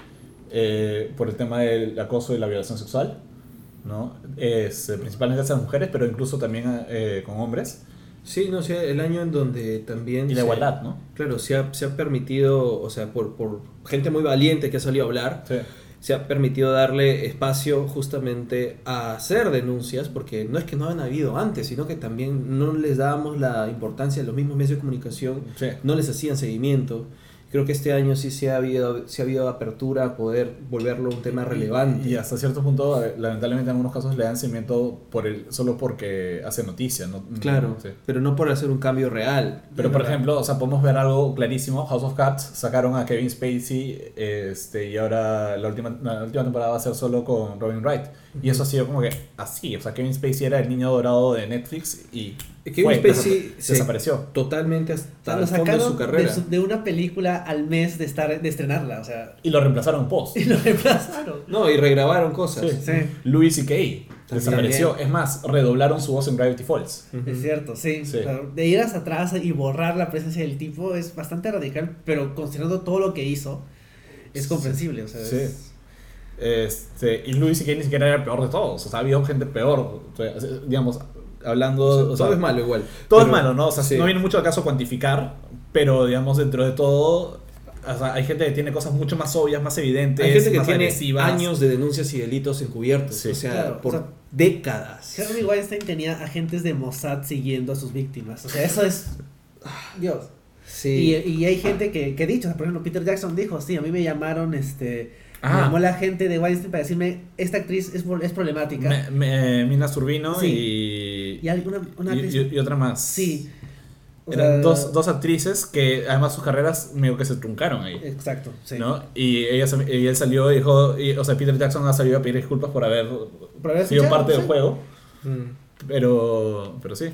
Speaker 2: eh, por el tema del acoso y la violación sexual. ¿no? Es, eh, principalmente hacia las mujeres, pero incluso también eh, con hombres.
Speaker 1: Sí, no sé, el año en donde también...
Speaker 2: Y la igualdad, ¿no?
Speaker 1: Claro, se ha, se ha permitido, o sea, por, por gente muy valiente que ha salido a hablar,
Speaker 2: Sí.
Speaker 1: se ha permitido darle espacio justamente a hacer denuncias, porque no es que no han habido antes, sino que también no les dábamos la importancia, los mismos medios de comunicación
Speaker 2: Sí.
Speaker 1: no les hacían seguimiento. Creo que este año sí se ha habido, sí ha habido apertura a poder volverlo un tema relevante.
Speaker 2: Y hasta cierto punto, eh, lamentablemente en algunos casos le dan seguimiento por el, solo porque hace noticia. ¿no?
Speaker 1: Claro,
Speaker 2: Sí.
Speaker 1: pero no por hacer un cambio real.
Speaker 2: Pero por
Speaker 1: ¿verdad?
Speaker 2: ejemplo, o sea, podemos ver algo clarísimo. House of Cards sacaron a Kevin Spacey este, y ahora la última, la última temporada va a ser solo con Robin Wright. Y eso ha sido como que así. O sea, Kevin Spacey era el niño dorado de Netflix y
Speaker 1: Kevin
Speaker 2: fue,
Speaker 1: Spacey se-
Speaker 2: desapareció.
Speaker 1: totalmente hasta el fondo de su carrera.
Speaker 3: de, su- de una película al mes de estar de estrenarla, o sea,
Speaker 2: Y lo reemplazaron post.
Speaker 3: y lo reemplazaron.
Speaker 1: No, y regrabaron cosas.
Speaker 2: Sí.
Speaker 3: Sí,
Speaker 2: Louis C.K. desapareció. Es más, redoblaron su voz en Gravity Falls.
Speaker 3: Es cierto, sí.
Speaker 2: Sí.
Speaker 3: O sea, de ir hacia atrás y borrar la presencia del tipo es bastante radical, pero considerando todo lo que hizo, es comprensible. O sea,
Speaker 2: Sí.
Speaker 3: es-
Speaker 2: Este, y Louis C.K. ni siquiera era el peor de todos. O sea, había gente peor. O sea, digamos, hablando.
Speaker 1: O sea,
Speaker 2: o sea,
Speaker 1: todo es malo igual.
Speaker 2: Todo
Speaker 1: Pero-
Speaker 2: es malo, ¿no? O sea,
Speaker 1: sí.
Speaker 2: no viene mucho al caso cuantificar, pero digamos, dentro de todo, o sea, hay gente que tiene cosas mucho más obvias, más evidentes,
Speaker 1: Hay gente que
Speaker 2: más
Speaker 1: tiene
Speaker 2: agresivas.
Speaker 1: años de denuncias y delitos encubiertos.
Speaker 2: Sí.
Speaker 1: O sea,
Speaker 3: Claro, o
Speaker 1: por
Speaker 3: sea,
Speaker 1: décadas.
Speaker 3: Harvey Weinstein tenía agentes de Mossad siguiendo a sus víctimas. O sea, eso es. Dios.
Speaker 1: Sí.
Speaker 3: Y, y hay gente que, que ha dicho, por ejemplo, Peter Jackson dijo, sí, a mí me llamaron, este, me
Speaker 2: Ah.
Speaker 3: llamó la gente de Weinstein para decirme, esta actriz es, es problemática.
Speaker 2: Me- me- Mina Turbino
Speaker 3: Sí.
Speaker 2: y,
Speaker 3: y alguna una
Speaker 2: y-
Speaker 3: actriz-
Speaker 2: y- y otra más.
Speaker 3: Sí. O
Speaker 2: Eran
Speaker 3: sea,
Speaker 2: dos, dos actrices que además sus carreras medio que se truncaron ahí.
Speaker 3: Exacto, sí.
Speaker 2: ¿no? Y, ella, y él salió y dijo, y, o sea, Peter Jackson ha salido a pedir disculpas por haber
Speaker 3: Por haber
Speaker 2: sido parte del juego,
Speaker 1: Mm,
Speaker 2: pero, pero sí.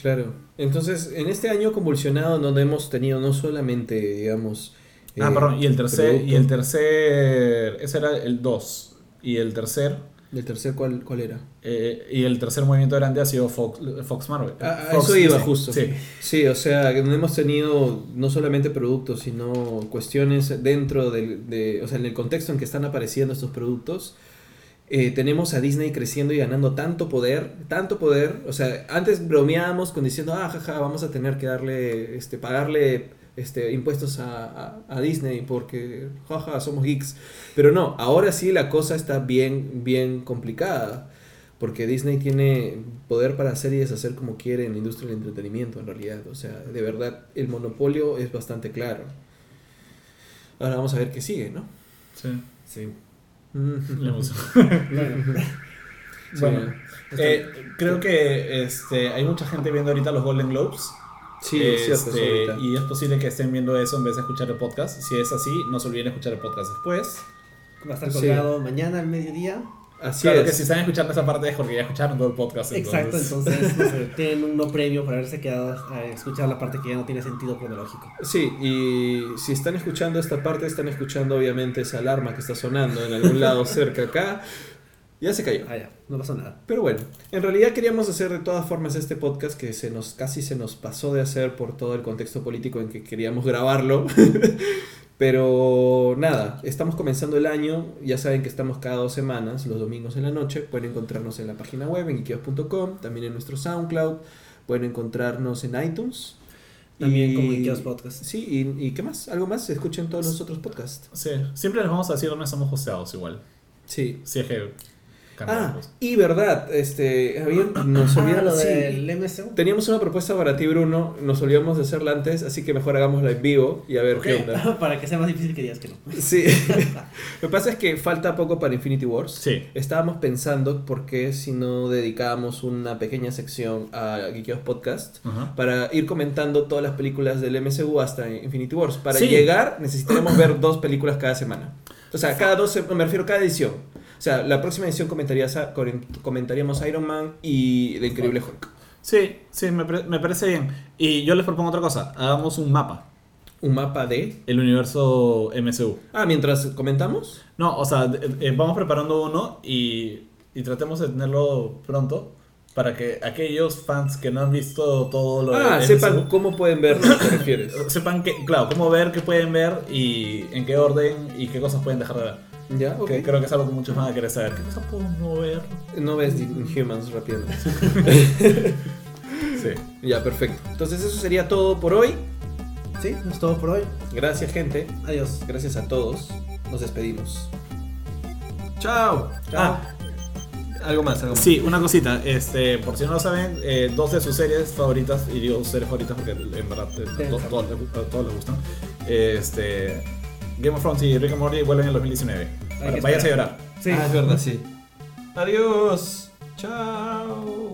Speaker 1: claro. Entonces, en este año convulsionado donde hemos tenido no solamente, digamos...
Speaker 2: Ah,
Speaker 1: eh,
Speaker 2: perdón, y el tercer,
Speaker 1: producto-
Speaker 2: y el tercer, ese era el 2. Y el tercer,
Speaker 1: ¿Y el tercer cuál, cuál era?
Speaker 2: eh, y el tercer movimiento grande ha sido Fox, Fox Marvel.
Speaker 1: Ah,
Speaker 2: Fox
Speaker 1: eso iba justo.
Speaker 2: Sí.
Speaker 1: Sí, o sea, que hemos tenido no solamente productos, sino cuestiones dentro del, de, o sea, en el contexto en que están apareciendo estos productos. eh, tenemos a Disney creciendo y ganando tanto poder, tanto poder. O sea, antes bromeábamos con diciendo, ah, jaja, vamos a tener que darle, este, pagarle este, impuestos a, a- a Disney porque, jaja, somos geeks. Pero no, ahora sí la cosa está bien, bien complicada. Porque Disney tiene poder para hacer y deshacer como quiere en la industria del entretenimiento, en realidad. O sea, de verdad, el monopolio es bastante claro. Ahora vamos a ver qué sigue, ¿no?
Speaker 2: Sí.
Speaker 3: Sí.
Speaker 1: Mm.
Speaker 2: Le emocionó.
Speaker 3: Bueno,
Speaker 1: Sí.
Speaker 2: Bueno, eh, creo que este, hay mucha gente viendo ahorita los Golden Globes.
Speaker 1: Sí, cierto,
Speaker 2: Este,
Speaker 1: ahorita.
Speaker 2: y es posible que estén viendo eso en vez de escuchar el podcast. Si es así, no se olviden escuchar el podcast después.
Speaker 3: va a estar
Speaker 1: Sí.
Speaker 3: colgado mañana al mediodía.
Speaker 1: Así
Speaker 2: claro
Speaker 1: es.
Speaker 2: que si están escuchando esa parte es porque ya escucharon todo el podcast.
Speaker 3: Exacto, entonces no sé, tienen un no premio por haberse quedado a escuchar la parte que ya no tiene sentido cronológico.
Speaker 1: Sí, y si están escuchando esta parte, están escuchando obviamente esa alarma que está sonando en algún lado cerca acá. Ya se cayó.
Speaker 3: Ah, ya, no pasó nada.
Speaker 1: Pero bueno, en realidad queríamos hacer de todas formas este podcast que se nos casi se nos pasó de hacer por todo el contexto político en que queríamos grabarlo. Pero nada, estamos comenzando el año, ya saben que estamos cada dos semanas, los domingos en la noche, pueden encontrarnos en la página web en ikios.com, también en nuestro SoundCloud, pueden encontrarnos en iTunes.
Speaker 3: También
Speaker 1: y-
Speaker 3: como Ikios Podcast.
Speaker 1: Sí, y, y ¿qué más? ¿Algo más? Escuchen todos los otros podcasts.
Speaker 2: Sí, siempre les vamos a decir dónde estamos hosteados igual.
Speaker 1: Sí.
Speaker 2: Si es que
Speaker 1: Ah,
Speaker 2: cambiamos.
Speaker 1: y verdad, este, habían- nos
Speaker 3: Ah,
Speaker 1: olvidamos sí.
Speaker 3: del MSU.
Speaker 1: Teníamos una propuesta para ti, Bruno. Nos olvidamos de hacerla antes, así que mejor hagámosla en vivo y a ver qué onda.
Speaker 3: Para que sea más difícil que digas que no.
Speaker 1: Sí. Lo que pasa es que falta poco para Infinity Wars.
Speaker 2: Sí.
Speaker 1: Estábamos pensando por qué si no dedicábamos una pequeña sección a Geekios Podcast para ir comentando todas las películas del MCU hasta Infinity Wars. Para
Speaker 2: Sí.
Speaker 1: llegar necesitaremos ver dos películas cada semana. O sea, cada dos, se- me refiero a cada edición. O sea, la próxima edición comentarías a- comentaríamos Iron Man y The Increíble Hulk.
Speaker 2: Sí, sí, me, me parece bien. Y yo les propongo otra cosa. Hagamos un mapa.
Speaker 1: Un mapa de...
Speaker 2: El universo MCU.
Speaker 1: Ah, mientras comentamos.
Speaker 2: No, o sea, eh, vamos preparando uno y, y tratemos de tenerlo pronto para que aquellos fans que no han visto todo lo
Speaker 1: Ah,
Speaker 2: de
Speaker 1: sepan
Speaker 2: MCU,
Speaker 1: cómo pueden ver lo que te refieres.
Speaker 2: sepan que, claro, cómo ver, qué pueden ver y en qué orden y qué cosas pueden dejar de ver.
Speaker 1: ¿Ya? Ok.
Speaker 2: Que creo que es algo que muchos van a querer saber. ¿Qué cosas puedo no ver?
Speaker 1: No ves The Inhumans rápidamente.
Speaker 2: Sí.
Speaker 1: ya, perfecto. Entonces eso sería todo por hoy.
Speaker 3: Sí, es todo por hoy.
Speaker 1: Gracias, gente.
Speaker 3: Adiós.
Speaker 1: Gracias a todos. nos despedimos. Chao.
Speaker 4: Ah, algo más, algo más.
Speaker 2: Sí, una cosita, este, por si no lo saben, eh, dos de sus series favoritas, y digo series favoritas porque en verdad eh, to- todos les gu- a todos les gustan, este, Game of Thrones y Rick and Morty vuelven en el 2019.
Speaker 3: Hay
Speaker 2: Bueno,
Speaker 3: que
Speaker 2: váyanse a llorar.
Speaker 3: Sí.
Speaker 4: Ah, es verdad, sí. Adiós. Chao.